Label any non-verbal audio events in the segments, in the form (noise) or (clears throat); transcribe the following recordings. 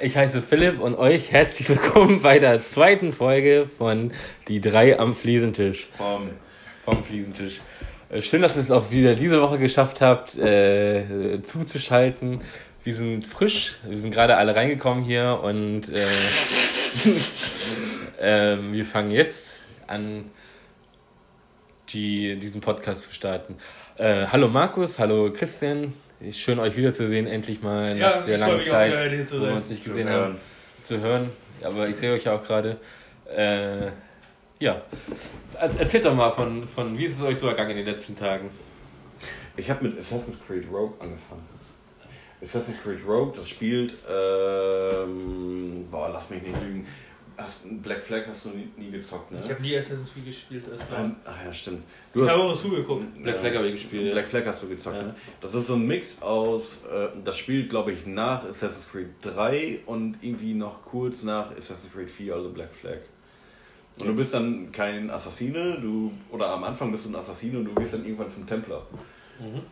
ich heiße Philipp und euch herzlich willkommen bei der zweiten Folge von Die drei am Fliesentisch. Vom, vom Fliesentisch. Äh, schön, dass ihr es auch wieder diese Woche geschafft habt, äh, zuzuschalten. Wir sind frisch, wir sind gerade alle reingekommen hier und äh, (laughs) äh, wir fangen jetzt an, die, diesen Podcast zu starten. Äh, hallo Markus, hallo Christian. Schön euch wiederzusehen, endlich mal nach ja, der langen Zeit, wo wir uns nicht gesehen haben, zu hören. Aber ich sehe euch ja auch gerade. Äh, ja, erzählt doch mal von, von, wie ist es euch so ergangen in den letzten Tagen? Ich habe mit Assassin's Creed Rogue angefangen. Assassin's Creed Rogue, das spielt, ähm, boah, lass mich nicht lügen, Hast, Black Flag hast du nie, nie gezockt, ne? Ich habe nie Assassin's Creed gespielt. Ähm, ach ja, stimmt. Du ich habe auch zugeguckt. Black Flag habe ich gespielt. Black Flag hast du gezockt, ja. ne? Das ist so ein Mix aus, äh, das spielt, glaube ich, nach Assassin's Creed 3 und irgendwie noch kurz nach Assassin's Creed 4, also Black Flag. Und du bist dann kein Assassine, du, oder am Anfang bist du ein Assassine und du gehst dann irgendwann zum Templer. Mhm.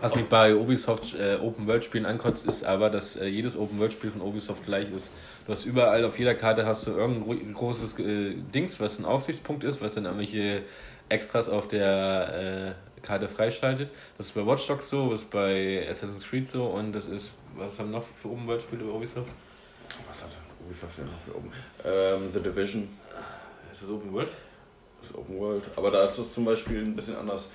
Was mich bei Ubisoft äh, Open World Spielen ankotzt, ist aber, dass äh, jedes Open World Spiel von Ubisoft gleich ist. Du hast überall auf jeder Karte hast du irgendein großes äh, Dings, was ein Aufsichtspunkt ist, was dann irgendwelche Extras auf der äh, Karte freischaltet. Das ist bei Watch Dogs so, das ist bei Assassin's Creed so und das ist, was haben noch für Open World Spiele bei Ubisoft? Was hat Ubisoft denn noch für Open? Ähm, The Division. Ist das Open World? Das ist Open World. Aber da ist es zum Beispiel ein bisschen anders.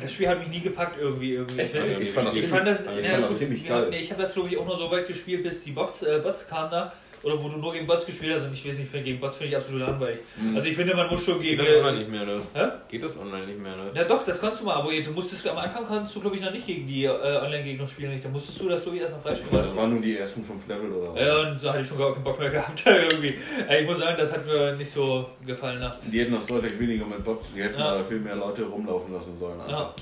Das Spiel hat mich nie gepackt irgendwie. irgendwie. Ich, ich, ich, fand, das, ich fand das, ich fand das ziemlich geil. Ich habe das glaube ich auch nur so weit gespielt, bis die Bots, äh, Bots kamen da oder wo du nur gegen Bots gespielt hast und ich weiß nicht, gegen Bots finde ich absolut langweilig. Mhm. Also ich finde, man muss schon gegen... Geht das online nicht mehr los? Hä? Geht das online nicht mehr los? Ja doch, das kannst du mal, aber du musstest am Anfang kannst du glaube ich noch nicht gegen die äh, Online-Gegner spielen, da musstest du das so wie erstmal freispielen. Ja, das waren nur die ersten fünf Level oder Ja, und da hatte ich schon gar keinen Bock mehr gehabt (laughs) irgendwie. Ich muss sagen, das hat mir nicht so gefallen. Ne? Die hätten das deutlich weniger mit Bots, die hätten ja. da viel mehr Leute rumlaufen lassen sollen. Einfach. Ja.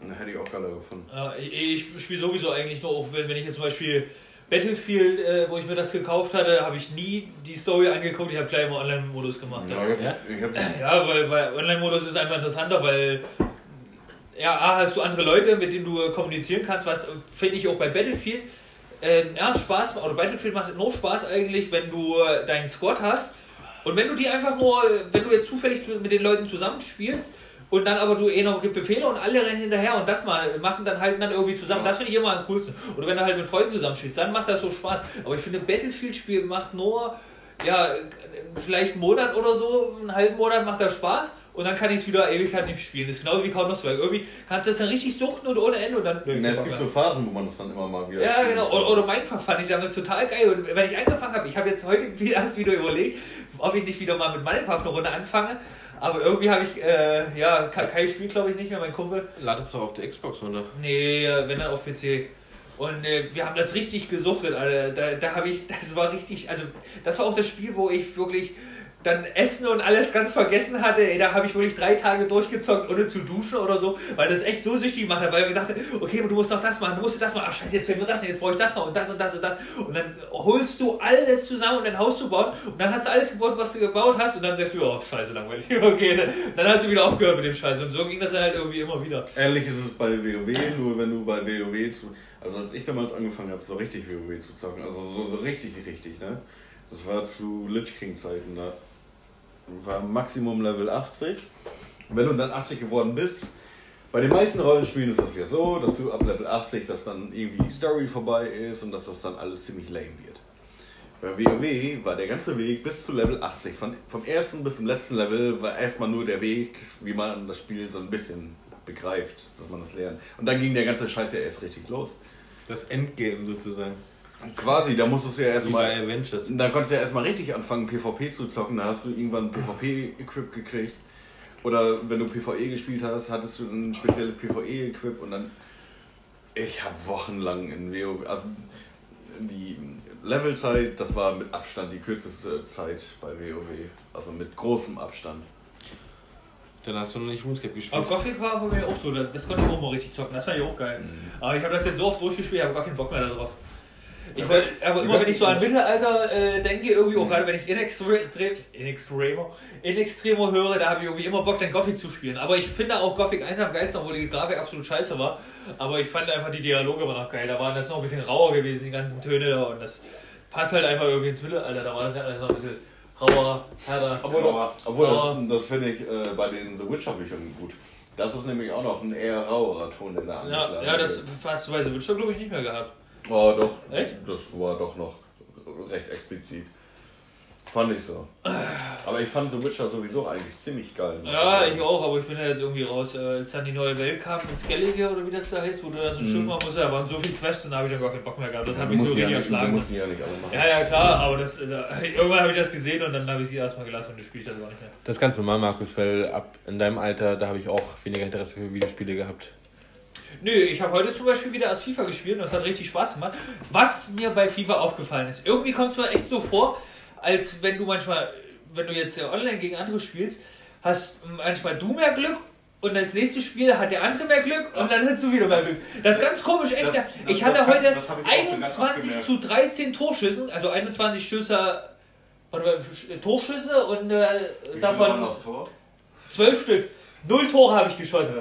Dann hätte ich auch geiler gefunden. Ja, ich, ich spiele sowieso eigentlich nur, auch wenn, wenn ich jetzt zum Beispiel Battlefield, äh, wo ich mir das gekauft hatte, habe ich nie die Story angeguckt. Ich habe gleich immer Online-Modus gemacht. Ja, ja? ja weil, weil Online-Modus ist einfach interessanter, weil ja, A, hast du andere Leute, mit denen du kommunizieren kannst, was finde ich auch bei Battlefield äh, ja, Spaß, oder Battlefield macht nur Spaß eigentlich, wenn du äh, deinen Squad hast und wenn du die einfach nur, wenn du jetzt zufällig mit den Leuten zusammenspielst, und dann aber du eh noch gibt Befehle und alle rennen hinterher und das mal machen dann halt dann irgendwie zusammen. Das finde ich immer am coolsten. Oder wenn du halt mit Freunden zusammenspielst, dann macht das so Spaß. Aber ich finde, Battlefield-Spiel macht nur, ja, vielleicht einen Monat oder so, einen halben Monat macht das Spaß. Und dann kann ich es wieder Ewigkeit nicht spielen. Das ist genau wie Counter-Strike. Irgendwie kannst du das dann richtig suchten und ohne Ende und dann. Ja, es gibt so Phasen, wo man das dann immer mal wieder. Ja, genau. Oder, oder Minecraft fand ich damit total geil. Und wenn ich angefangen habe, ich habe jetzt heute (laughs) erst wieder überlegt, ob ich nicht wieder mal mit Minecraft eine Runde anfange. Aber irgendwie habe ich, äh, ja, kein Spiel glaube ich nicht mehr, mein Kumpel. Ladest du auf der Xbox, oder? Nee, äh, wenn dann auf PC. Und äh, wir haben das richtig gesuchtet, Alter. Da, da habe ich, das war richtig, also das war auch das Spiel, wo ich wirklich dann Essen und alles ganz vergessen hatte, ey, da habe ich wirklich drei Tage durchgezockt, ohne zu duschen oder so, weil das echt so süchtig gemacht hat, weil ich dachte, okay, du musst noch das machen, du musst das machen, ach scheiße, jetzt fehlt mir das, jetzt brauche ich das noch und das und das und das. Und dann holst du alles zusammen, um dein Haus zu bauen und dann hast du alles gebaut, was du gebaut hast und dann sagst du, oh, scheiße, langweilig, (laughs) okay, dann hast du wieder aufgehört mit dem Scheiß und so ging das dann halt irgendwie immer wieder. Ähnlich ist es bei WoW, nur wenn du bei WoW zu, also als ich damals angefangen habe, so richtig WoW zu zocken, also so, so richtig, richtig, ne, das war zu Lich King Zeiten, da war Maximum Level 80. Und wenn du dann 80 geworden bist, bei den meisten Rollenspielen ist das ja so, dass du ab Level 80, dass dann irgendwie die Story vorbei ist und dass das dann alles ziemlich lame wird. Bei WoW war der ganze Weg bis zu Level 80, von, vom ersten bis zum letzten Level war erstmal nur der Weg, wie man das Spiel so ein bisschen begreift, dass man das lernt. Und dann ging der ganze Scheiß ja erst richtig los. Das Endgame sozusagen. Quasi, da musstest du ja erstmal. Da konntest du ja erstmal richtig anfangen, PvP zu zocken. Da hast du irgendwann PvP-Equip gekriegt. Oder wenn du PvE gespielt hast, hattest du ein spezielles PvE-Equip und dann. Ich habe wochenlang in WoW. Also die Levelzeit, das war mit Abstand die kürzeste Zeit bei WoW. Also mit großem Abstand. Dann hast du noch nicht RuneScape gespielt. Aber Gothic war bei mir auch so, das, das konnte ich auch mal richtig zocken, das fand ich auch geil. Mhm. Aber ich habe das jetzt so oft durchgespielt, ich habe gar keinen Bock mehr darauf. Ich wollte, aber immer wenn ich so an Mittelalter äh, denke, irgendwie auch gerade wenn ich in, Extre in, Extremo, in Extremo höre, da habe ich irgendwie immer Bock, den Gothic zu spielen. Aber ich finde auch Gothic 1 am geilsten, obwohl die Grafik absolut scheiße war. Aber ich fand einfach die Dialoge immer noch geil. Da waren das noch ein bisschen rauer gewesen, die ganzen Töne da. Und das passt halt einfach irgendwie ins Mittelalter. Da war das ja alles noch ein bisschen rauer, härter. Obwohl, rauer, obwohl rauer. das, das finde ich äh, bei den The Witcher-Büchern gut. Das ist nämlich auch noch ein eher rauerer Ton in der Ja, angeschlagenen ja, das hast du bei The Witcher, glaube ich, nicht mehr gehabt. Oh, doch. Echt? Das war doch noch recht explizit. Fand ich so. Aber ich fand The Witcher sowieso eigentlich ziemlich geil. Ja, ich auch, aber ich bin ja jetzt irgendwie raus. Äh, Als dann die neue Welt kam, ins Skellige oder wie das da heißt, wo du da so ein Schiff machen musst, da waren so viele Quests und da habe ich dann gar keinen Bock mehr gehabt. Das hat mich so richtig nicht, erschlagen. die ja nicht alle machen. Ja, ja, klar, aber das, äh, (laughs) irgendwann habe ich das gesehen und dann habe ich sie erstmal gelassen und gespielt das gar nicht mehr. Das ist ganz normal, Markus, weil ab in deinem Alter, da habe ich auch weniger Interesse für Videospiele gehabt. Nö, ich habe heute zum Beispiel wieder erst FIFA gespielt und das hat richtig Spaß gemacht. Was mir bei FIFA aufgefallen ist, irgendwie kommt es mir echt so vor, als wenn du manchmal, wenn du jetzt online gegen andere spielst, hast manchmal du mehr Glück und das nächste Spiel hat der andere mehr Glück und dann hast du wieder mehr Glück. Das ist ganz komisch, echt. Das- das- ich hatte kann- heute ich auch schon ganz oft 21 gemerkt. zu 13 Torschüssen, also 21 Schüsse, warte mal, Torschüsse und äh, davon das Tor? 12 Stück. Null Tore habe ich geschossen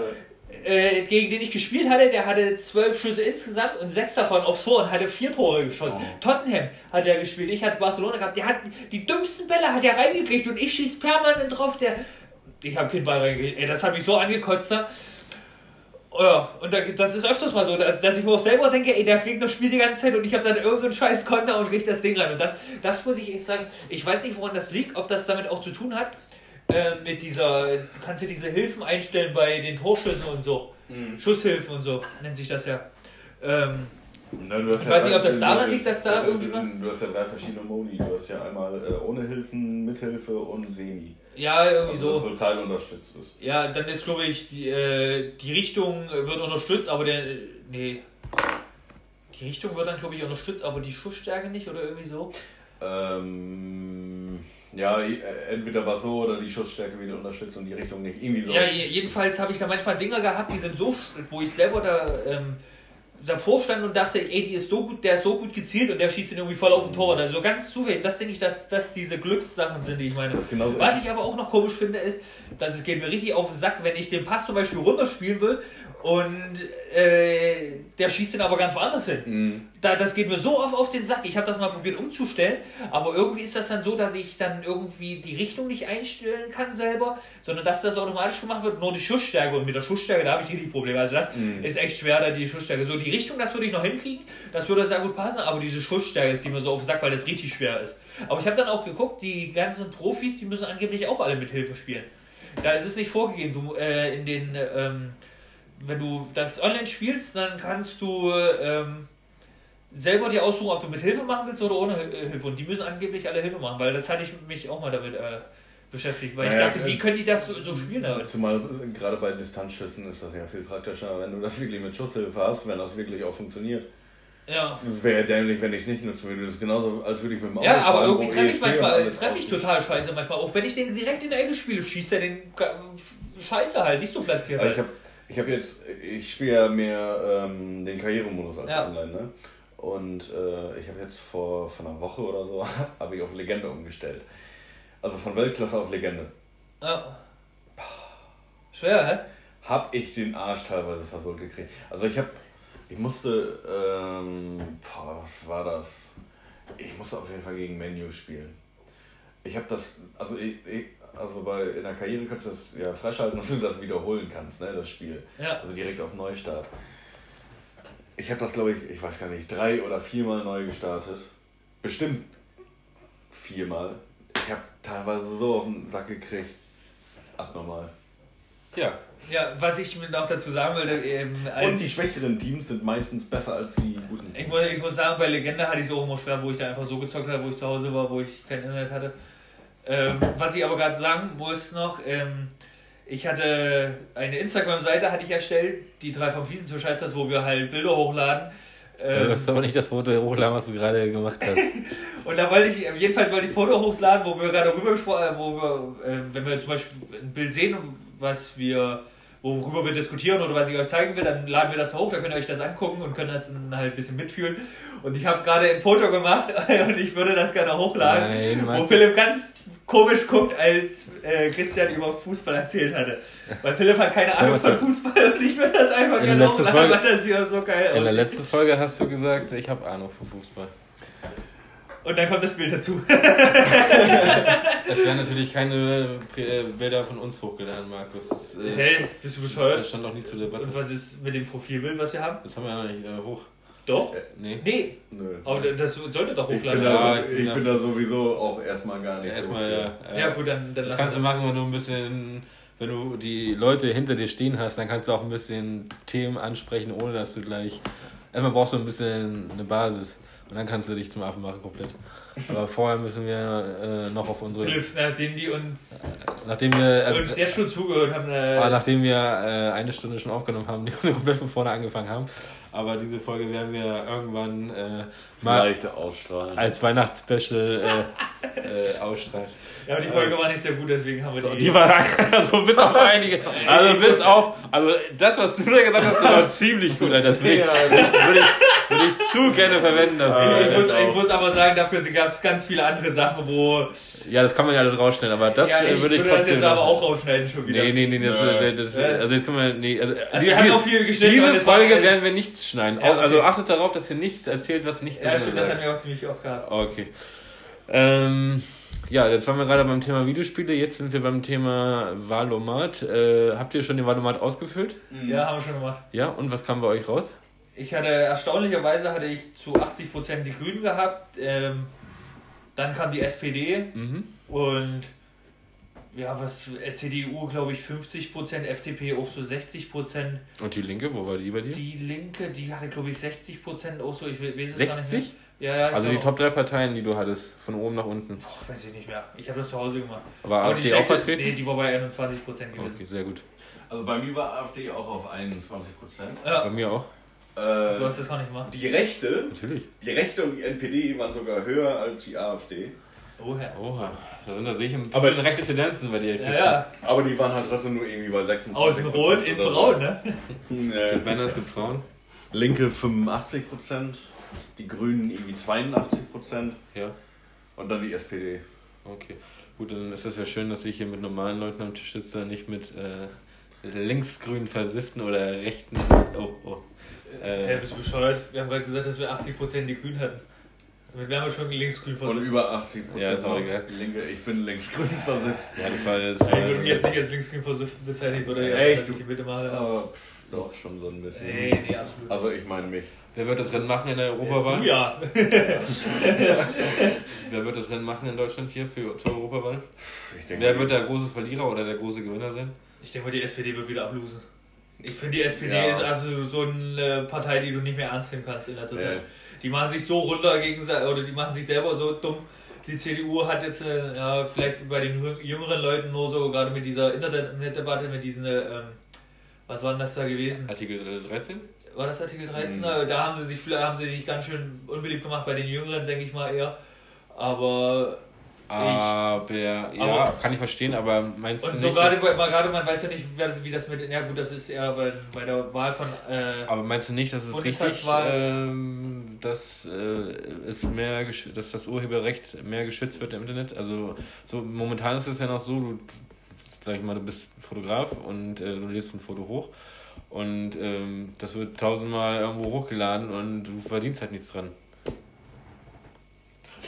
äh, gegen den ich gespielt hatte, der hatte zwölf Schüsse insgesamt und sechs davon aufs Tor und hatte vier Tore geschossen. Oh. Tottenham hat er gespielt, ich hatte Barcelona gehabt, der hat die dümmsten Bälle hat er reingekriegt und ich schieß permanent drauf, der ich habe keinen Ball reingekriegt, ey, das hat mich so angekotzt. da. Ja, und da, das ist öfters mal so, da- dass ich mir auch selber denke, ey, der Gegner spielt die ganze Zeit und ich habe dann irgendeinen so einen scheiß Konter und krieg das Ding rein. Und das, das muss ich echt sagen, ich weiß nicht, woran das liegt, ob das damit auch zu tun hat, äh, mit dieser, du kannst ja diese Hilfen einstellen bei den Torschüssen und so. Mhm. Schusshilfen und so, nennt sich das ja. Ähm, Na, du hast Ich ja weiß nicht, ob das daran liegt, dass da hast- irgendwie mal- Du hast ja drei verschiedene Modi. Du hast ja einmal äh, ohne Hilfen, mit Hilfe und Semi. ja, irgendwie Also, dass so. so teilunterstützt ist. Ja, dann ist, glaube ich, die, äh, die Richtung wird unterstützt, aber der. äh, Nee. Die Richtung wird dann, glaube ich, unterstützt, aber die Schussstärke nicht oder irgendwie so. Ähm, ja, äh, entweder war so oder die Schussstärke wieder unterstützt und die Richtung nicht. Irgendwie so. Ja, je- jedenfalls habe ich da manchmal Dinger gehabt, die sind so, wo ich selber da ähm, davor stand und dachte, ey, die ist so gut, der ist so gut gezielt und der schießt ihn irgendwie voll auf den Tor. Also so ganz zufällig. Das denke ich, dass das diese Glückssachen sind, die ich meine. Was ich aber auch noch komisch finde, ist, dass es geht mir richtig auf den Sack, wenn ich den Pass zum Beispiel runterspielen will und äh, der schießt den aber ganz woanders hin. Mhm. Da, das geht mir so oft auf den Sack. Ich habe das mal probiert umzustellen, aber irgendwie ist das dann so, dass ich dann irgendwie die Richtung nicht einstellen kann selber, sondern dass das automatisch gemacht wird, nur die Schussstärke. Und mit der Schussstärke, da habe ich richtig Probleme. Also das Mhm. ist echt schwer, da die Schussstärke. So, die Richtung, das würde ich noch hinkriegen, das würde sehr gut passen, aber diese Schussstärke, das geht mir so auf den Sack, weil das richtig schwer ist. Aber ich habe dann auch geguckt, die ganzen Profis, die müssen angeblich auch alle mit Hilfe spielen. Da ist es nicht vorgegeben. Du, äh, in den, ähm, wenn du das online spielst, dann kannst du ähm, selber dir aussuchen, ob du mit Hilfe machen willst oder ohne Hil- Hilfe. Und die müssen angeblich alle Hilfe machen, weil das hatte ich mich auch mal damit äh, beschäftigt. Weil ich Naja, dachte, wie äh, können die das so, so spielen damit? Zumal äh, gerade bei Distanzschützen ist das ja viel praktischer, wenn du das wirklich mit Schusshilfe hast, wenn das wirklich auch funktioniert. Ja. Es wäre dämlich, wenn ich es nicht nutzen würde. Das ist genauso, als würde ich mit dem Auto Ja, aber fahren, irgendwie treffe ich und manchmal, treffe ich total scheiße manchmal. Auch wenn ich den direkt in der Ecke spiele, schießt er den scheiße halt, nicht so platziert. Aber ich Halt. habe ich hab jetzt, ich spiele ja mehr ähm, den Karrieremodus als Ja. online, ne? Und äh, ich habe jetzt vor, vor einer Woche oder so, (laughs) habe ich auf Legende umgestellt. Also von Weltklasse auf Legende. Ja. Schwer, hä? Hab ich den Arsch teilweise versohlt gekriegt. Also ich habe, ich musste, ähm, boah, was war das? Ich musste auf jeden Fall gegen Menu spielen. Ich habe das, also ich, ich, also bei in der Karriere kannst du das ja freischalten, (laughs) dass du das wiederholen kannst, ne, das Spiel. Ja. Also direkt auf Neustart. Ich habe das, glaube ich, ich weiß gar nicht, drei oder viermal neu gestartet. Bestimmt viermal. Ich habe teilweise so auf den Sack gekriegt. Abnormal. Ja, Ja, was ich mir noch dazu sagen will, ähm, als Und die schwächeren Teams sind meistens besser als die guten Ich Teams. muss, ich muss sagen, bei Legende hatte ich es auch immer schwer, wo ich da einfach so gezockt habe, wo ich zu Hause war, wo ich kein Internet hatte. Ähm, was ich aber gerade sagen muss noch, ähm, ich hatte eine Instagram-Seite hatte ich erstellt, die drei vom Fliesentisch heißt das, wo wir halt Bilder hochladen. Ähm, das ist aber nicht das Foto hochladen, was du gerade gemacht hast. (laughs) und da wollte ich, jedenfalls wollte ich Foto hochladen, wo wir gerade rüber gesprochen äh, wo wir, äh, wenn wir zum Beispiel ein Bild sehen, was wir, worüber wir diskutieren oder was ich euch zeigen will, dann laden wir das hoch, dann könnt ihr euch das angucken und könnt das dann halt ein bisschen mitfühlen. Und ich habe gerade ein Foto gemacht (laughs) und ich würde das gerne hochladen, Nein, wo. Philipp ganz komisch guckt, als äh, Christian über Fußball erzählt hatte. Weil Philipp hat keine Ahnung von Fußball und ich will das einfach in genau sagen, weil das hier so geil aussieht. In der letzten Folge hast du gesagt, ich habe Ahnung von Fußball. Und dann kommt das Bild dazu. Es werden natürlich keine äh, Bilder von uns hochgeladen, Markus. Das, äh, hey, bist du bescheuert? Das stand noch nie zur Debatte. Und was ist mit dem Profilbild, was wir haben? Das haben wir ja noch nicht äh, hoch. Doch? Äh, nee. Nee. Nö. Aber das sollte doch hochladen. Ich bin, da, ja, ich bin, ich bin da sowieso auch erstmal gar nicht. Ja, erstmal, ja, ja. Ja, gut, dann, dann Das kannst du machen, wenn du ein bisschen, wenn du die Leute hinter dir stehen hast, dann kannst du auch ein bisschen Themen ansprechen, ohne dass du gleich. Erstmal brauchst du ein bisschen eine Basis. Und dann kannst du dich zum Affen machen komplett. Aber vorher müssen wir äh, noch auf unsere. Philips, nachdem die uns. Äh, nachdem wir. Äh, uns jetzt schon zugehört haben. Äh, nachdem wir äh, eine Stunde schon aufgenommen haben, die wir komplett von vorne angefangen haben. Aber diese Folge werden wir irgendwann äh, mal ausstrahlen. als Weihnachtsspecial äh, äh, ausstrahlen. Ja, aber die Folge war nicht sehr gut, deswegen haben wir die. Die war (laughs) also bis auf einige. Also bis auf. Also das, was du da gesagt hast, war ziemlich gut. Das würde ich, das würde ich, würde ich zu gerne verwenden dafür. Ich muss, ich muss aber sagen, dafür gab es ganz viele andere Sachen, wo. Ja, das kann man ja alles rausschneiden, aber das ja, ich würde ich trotzdem. Das jetzt aber auch rausschneiden schon wieder. Nee, nee, nee, das, das, das, also jetzt können wir. Nee, also, also die, wir haben auch viel Diese Folge werden wir nichts schneiden. Ja, okay. Also achtet darauf, dass ihr nichts erzählt, was nicht Ja, stimmt, das haben wir auch ziemlich oft gehabt. Okay. Ähm. Ja, jetzt waren wir gerade beim Thema Videospiele, jetzt sind wir beim Thema Valomat. Äh, habt ihr schon den Valomat ausgefüllt? Ja, haben wir schon gemacht. Ja, und was kam bei euch raus? Ich hatte, erstaunlicherweise hatte ich zu 80% die Grünen gehabt, ähm, dann kam die SPD mhm. und ja, was äh, CDU glaube ich 50%, FDP auch so 60%. Und die Linke, wo war die bei dir? Die Linke, die hatte glaube ich 60% auch so, ich weiß es 60? gar nicht mehr. Ja, ja, also die Top 3 Parteien, die du hattest, von oben nach unten. Boah, weiß ich nicht mehr. Ich habe das zu Hause gemacht. War Aber AfD auch vertreten? Nee, die war bei 21 Prozent gewesen. Okay, sehr gut. Also bei mir war AfD auch auf 21 Prozent. Ja. Bei mir auch. Äh, du hast das gar nicht gemacht. Die Rechte, Natürlich. die Rechte und die NPD waren sogar höher als die AfD. Oha. Oha. Da sind da sehe ich ein bisschen Aber, rechte Tendenzen bei dir. Ja, ja. Aber die waren halt trotzdem nur irgendwie bei 26 Außen rot, innen braun, ne? (laughs) nee. Es gibt Männer, es gibt Frauen. Linke 85 Prozent die Grünen irgendwie 82 Prozent. Ja. Und dann die SPD. Okay. Gut, dann ist das ja schön, dass ich hier mit normalen Leuten am Tisch sitze, nicht mit äh, linksgrün versifften oder rechten. Oh, oh. Äh, hey, bist du bescheuert? Wir haben gerade gesagt, dass wir 80% die Grünen hatten. Wir haben ja schon linksgrün versifft. Und über 80 Ja, ist auch egal. Linke, ich bin linksgrün versifft. Ja, das war das. Ich würde mich jetzt nicht als linksgrün versifft bezeichnen, oder? Ja, Echt? Ich die Bitte mal. Aber pff, doch, schon so ein bisschen. Nee, nee, absolut. Also, ich meine mich. Wer wird das Rennen machen in der Europawahl? Ja. (laughs) Wer wird das Rennen machen in Deutschland hier für, zur Europawahl? Wer wird der große Verlierer oder der große Gewinner sein? Ich denke mal, die SPD wird wieder ablosen. Ich finde, die SPD ja. ist absolut so eine Partei, die du nicht mehr ernst nehmen kannst in der Zeit. Die machen sich so runter gegen oder die machen sich selber so dumm. Die CDU hat jetzt äh, ja, vielleicht bei den jüngeren Leuten nur so, gerade mit dieser Internetdebatte, mit diesen, ähm, was war denn das da gewesen? Artikel 13? war das Artikel 13? Mhm. Da haben sie sich haben sie sich ganz schön unbeliebt gemacht bei den Jüngeren, denke ich mal eher. Aber aber ja, aber, kann ich verstehen, aber meinst du nicht. Und so gerade, gerade man weiß ja nicht, wie das mit. Ja, gut, das ist eher bei, bei der Wahl von. Äh, aber meinst du nicht, dass es richtig ähm, dass, äh, es mehr, dass das Urheberrecht mehr geschützt wird im Internet? Also, so momentan ist es ja noch so, du, sag ich mal, du bist Fotograf und äh, du lädst ein Foto hoch und ähm, das wird tausendmal irgendwo hochgeladen und du verdienst halt nichts dran.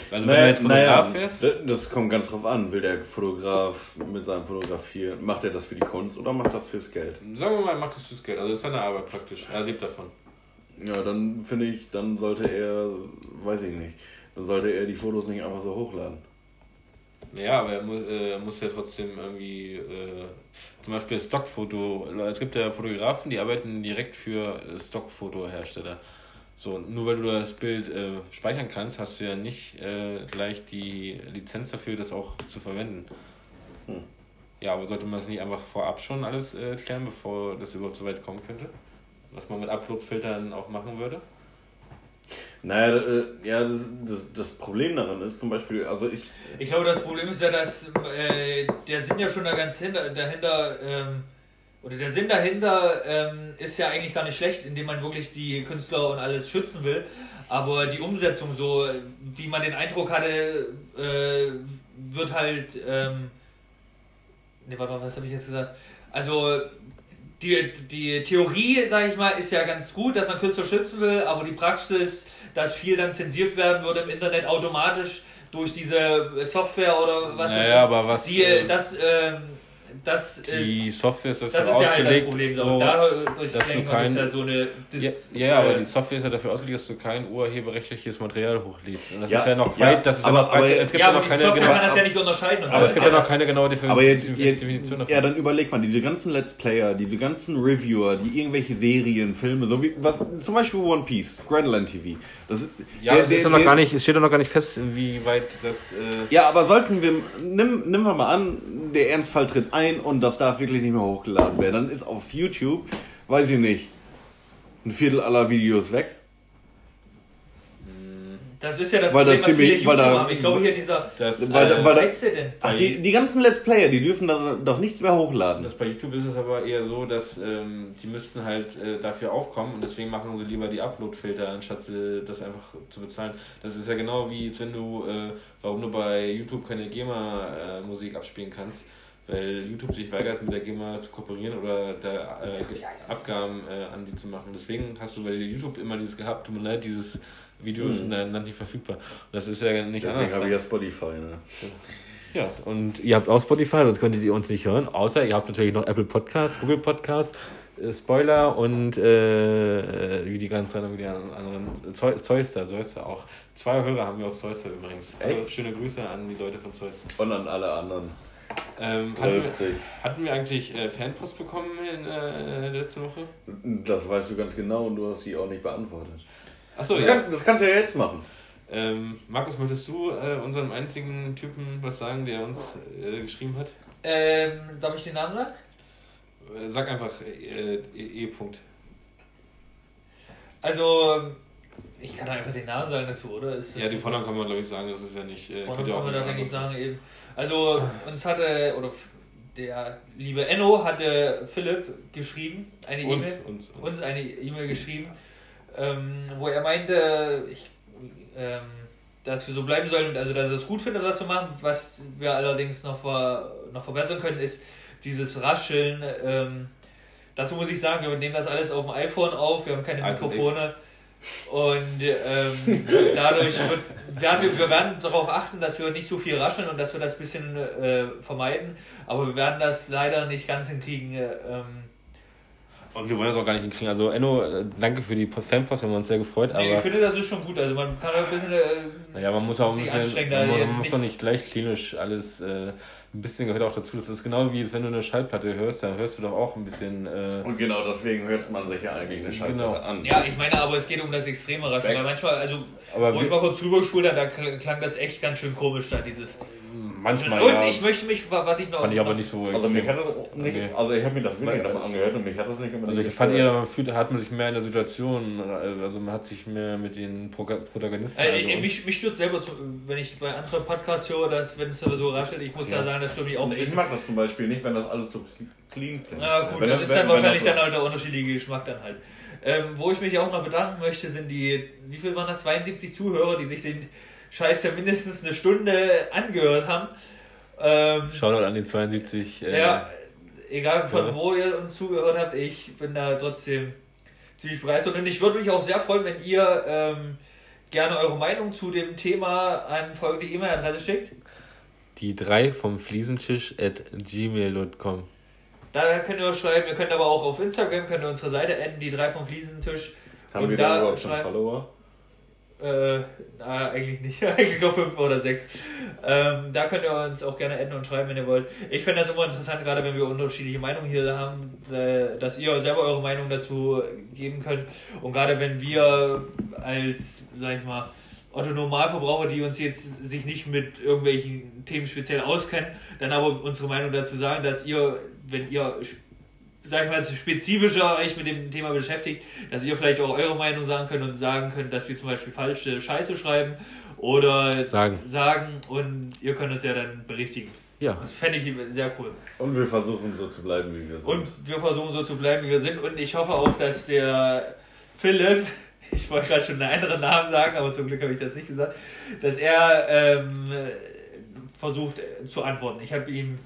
Also naja, wenn du jetzt Fotograf naja, wärst? Das kommt ganz drauf an. Will der Fotograf mit seinem Fotografieren, macht er das für die Kunst oder macht das fürs Geld? Sagen wir mal, er macht das fürs Geld. Also das ist seine Arbeit praktisch. Er lebt davon. Ja, dann finde ich, dann sollte er, weiß ich nicht, dann sollte er die Fotos nicht einfach so hochladen. Ja, aber er muss, äh, muss ja trotzdem irgendwie, äh, zum Beispiel Stockfoto, es gibt ja Fotografen, die arbeiten direkt für Stockfotohersteller. So, nur weil du das Bild äh, speichern kannst, hast du ja nicht äh, gleich die Lizenz dafür, das auch zu verwenden. Hm. Ja, aber sollte man das nicht einfach vorab schon alles äh, klären, bevor das überhaupt so weit kommen könnte? Was man mit Upload-Filtern auch machen würde? Naja, äh, ja, das, das, das Problem daran ist zum Beispiel, also ich. Ich glaube, das Problem ist ja, dass äh, der Sinn ja schon da ganz hinter, dahinter, ähm, oder der Sinn dahinter ähm, ist ja eigentlich gar nicht schlecht, indem man wirklich die Künstler und alles schützen will. Aber die Umsetzung, so wie man den Eindruck hatte, äh, wird halt, ähm, ne, warte mal, was habe ich jetzt gesagt? Also, die, die Theorie, sage ich mal, ist ja ganz gut, dass man Künstler schützen will, aber die Praxis, dass viel dann zensiert werden würde im Internet automatisch durch diese Software oder was Naja, ist, aber was, die, äh, das, ähm, das Die ist, Software ist dafür das ist ja halt das ausgelegt, Problem. So. dadurch dass du kein- ja so eine ja, Dis- ja, ja, aber äh, die Software ist ja dafür ausgelegt, dass du kein urheberrechtliches Material hochlädst. Und das Ja, ist ja noch ja, weit, das ist aber- ja noch aber- es gibt ja, ja aber noch keine Software genau, kann das ja nicht unterscheiden. Aber es gibt ja ja noch keine genaue Definition, Aber jetzt, Definition davon. ja, dann überleg mal, diese ganzen Let's Player, diese ganzen Reviewer, die irgendwelche Serien, Filme, so wie was zum Beispiel One Piece, Grandland TV. Das, ja, der- es, ist der- ja noch gar nicht, es steht doch noch gar nicht fest, inwieweit das. Äh, Ja, aber sollten wir, nimm, nimm wir mal an, der Ernstfall tritt ein und das darf wirklich nicht mehr hochgeladen werden, dann ist auf YouTube, weiß ich nicht, ein Viertel aller Videos weg. Das ist ja das Weil da Problem, was ziemlich- viele weil da- haben. Ich glaube hier dieser, das, Weil da- äh, weil da- weißt du denn? Ach, die, die ganzen Let's Player, die dürfen dann doch nichts mehr hochladen. Das bei YouTube ist es aber eher so, dass ähm, die müssten halt äh, dafür aufkommen und deswegen machen sie lieber die Upload-Filter, anstatt sie das einfach zu bezahlen. Das ist ja genau wie wenn du, äh, warum du bei YouTube keine GEMA-Musik abspielen kannst, weil YouTube sich weigert, mit der GEMA zu kooperieren oder da äh, Abgaben äh, an die zu machen. Deswegen hast du bei YouTube immer dieses gehabt, tut mir leid, dieses Video ist in deinem Land nicht verfügbar. Und das ist ja nicht Deswegen anders. habe ich ja Spotify. Ne? Ja, und ihr habt auch Spotify, sonst könntet ihr uns nicht hören. Außer ihr habt natürlich noch Apple Podcasts, Google Podcasts, äh, Spoiler und äh, wie die ganzen anderen, wie die anderen Zeu- Zeuster, Zeuster auch. Zwei Hörer haben wir auf Zeuster übrigens. Also Echt? schöne Grüße an die Leute von Zeuster. Und an alle anderen. Ähm, hatten, wir, 50. hatten wir eigentlich äh, Fanpost bekommen in äh, letzte Woche? Das weißt du ganz genau und du hast sie auch nicht beantwortet. Achso, Das, ja. kann, das kannst du ja jetzt machen. Ähm, Markus, möchtest du äh, unserem einzigen Typen was sagen, der uns äh, geschrieben hat? Ähm, darf ich den Namen sagen? Äh, Sag einfach äh, E. -Punkt. Also, ich kann einfach den Namen sagen dazu, oder? Ja, die Vornamen kann man glaube ich sagen, das ist ja nicht. Äh, Vornamen könnt ihr kann man da jemand nicht sagen. Eben. Also, uns hatte, oder der liebe Enno hatte Philipp geschrieben, eine Uns, E-Mail, uns, uns. uns eine E-Mail geschrieben, ähm, wo er meinte, ich, ähm, dass wir so bleiben sollen, also dass er es gut findet, was wir machen. Was wir allerdings noch, ver, noch verbessern können, ist dieses Rascheln. Ähm, dazu muss ich sagen, wir nehmen das alles auf dem iPhone auf, wir haben keine iPhone X. Und ähm, dadurch wird, werden wir, wir werden darauf achten, dass wir nicht so viel rascheln und dass wir das ein bisschen äh, vermeiden. Aber wir werden das leider nicht ganz hinkriegen. Äh, ähm, Und wir wollen das auch gar nicht hinkriegen. Also, Enno, äh, danke für die Fanpost, haben wir uns sehr gefreut. nee, ich finde, das ist schon gut. Also man kann ein bisschen. Äh, naja, man muss auch ein bisschen. Man, muss- man muss nicht- doch nicht gleich klinisch alles. Äh, ein bisschen gehört auch dazu. Das ist genau wie wenn du eine Schallplatte hörst, dann hörst du doch auch ein bisschen. Äh, Und genau deswegen hört man sich ja eigentlich eine Schallplatte Genau. an. Ja, ich meine, aber es geht um das extreme Rascheln. Weil manchmal, also, Aber wo ich mal kurz drüber gespult habe, da kl- klang das echt ganz schön komisch da, dieses. Manchmal. und ja, ich möchte mich, was ich noch. fand ich aber nicht so. Also mich hat das nicht, Okay. also ich habe mir das wirklich nochmal angehört und mich hat das nicht unbedingt Also ich fand eher, hat man sich mehr in der Situation, also man hat sich mehr mit den Protagonisten. Also äh, mich, mich stört selber, zu, wenn ich bei anderen Podcasts höre, dass, wenn es so raschelt, ich muss ja, Ja. sagen, das stört mich auch Ich echt. mag das zum Beispiel nicht, wenn das alles so clean klingt. Ja gut, Wenn das ist wenn- dann wahrscheinlich das so- dann halt der unterschiedliche Geschmack dann halt. Ähm, wo ich mich auch noch bedanken möchte, sind die, wie viel waren das, 72 Zuhörer, die sich den Scheiß ja mindestens eine Stunde angehört haben. Ähm, Shoutout an die 72. Äh, ja, egal von ja. wo ihr uns zugehört habt, ich bin da trotzdem ziemlich begeistert und ich würde mich auch sehr freuen, wenn ihr ähm, gerne eure Meinung zu dem Thema an folgende E-Mail-Adresse schickt. Die drei vom Fliesentisch at gmail.com. Da könnt ihr uns schreiben, ihr könnt aber auch auf Instagram, könnt ihr unsere Seite adden, die drei vom Fliesentisch. Haben Und wir da überhaupt schon schreiben- Follower? Äh, na, eigentlich nicht. (laughs) eigentlich nur fünf oder sechs. Ähm, da könnt ihr uns auch gerne adden und schreiben, wenn ihr wollt. Ich finde das immer interessant, gerade wenn wir unterschiedliche Meinungen hier haben, äh, dass ihr selber eure Meinung dazu geben könnt. Und gerade wenn wir als, sag ich mal, Otto Normalverbraucher, die uns jetzt sich nicht mit irgendwelchen Themen speziell auskennen, dann aber unsere Meinung dazu sagen, dass ihr, wenn ihr sag ich mal, spezifischer euch mit dem Thema beschäftigt, dass ihr vielleicht auch eure Meinung sagen könnt und sagen könnt, dass wir zum Beispiel falsche Scheiße schreiben oder Sagen. sagen und ihr könnt es ja dann berichtigen. Ja. Das fände ich sehr cool. Und wir versuchen so zu bleiben, wie wir sind. Und wir versuchen so zu bleiben, wie wir sind und ich hoffe auch, dass der Philipp, (laughs) ich wollte gerade schon einen anderen Namen sagen, aber zum Glück habe ich das nicht gesagt, dass er ähm, versucht zu antworten. Ich habe ihm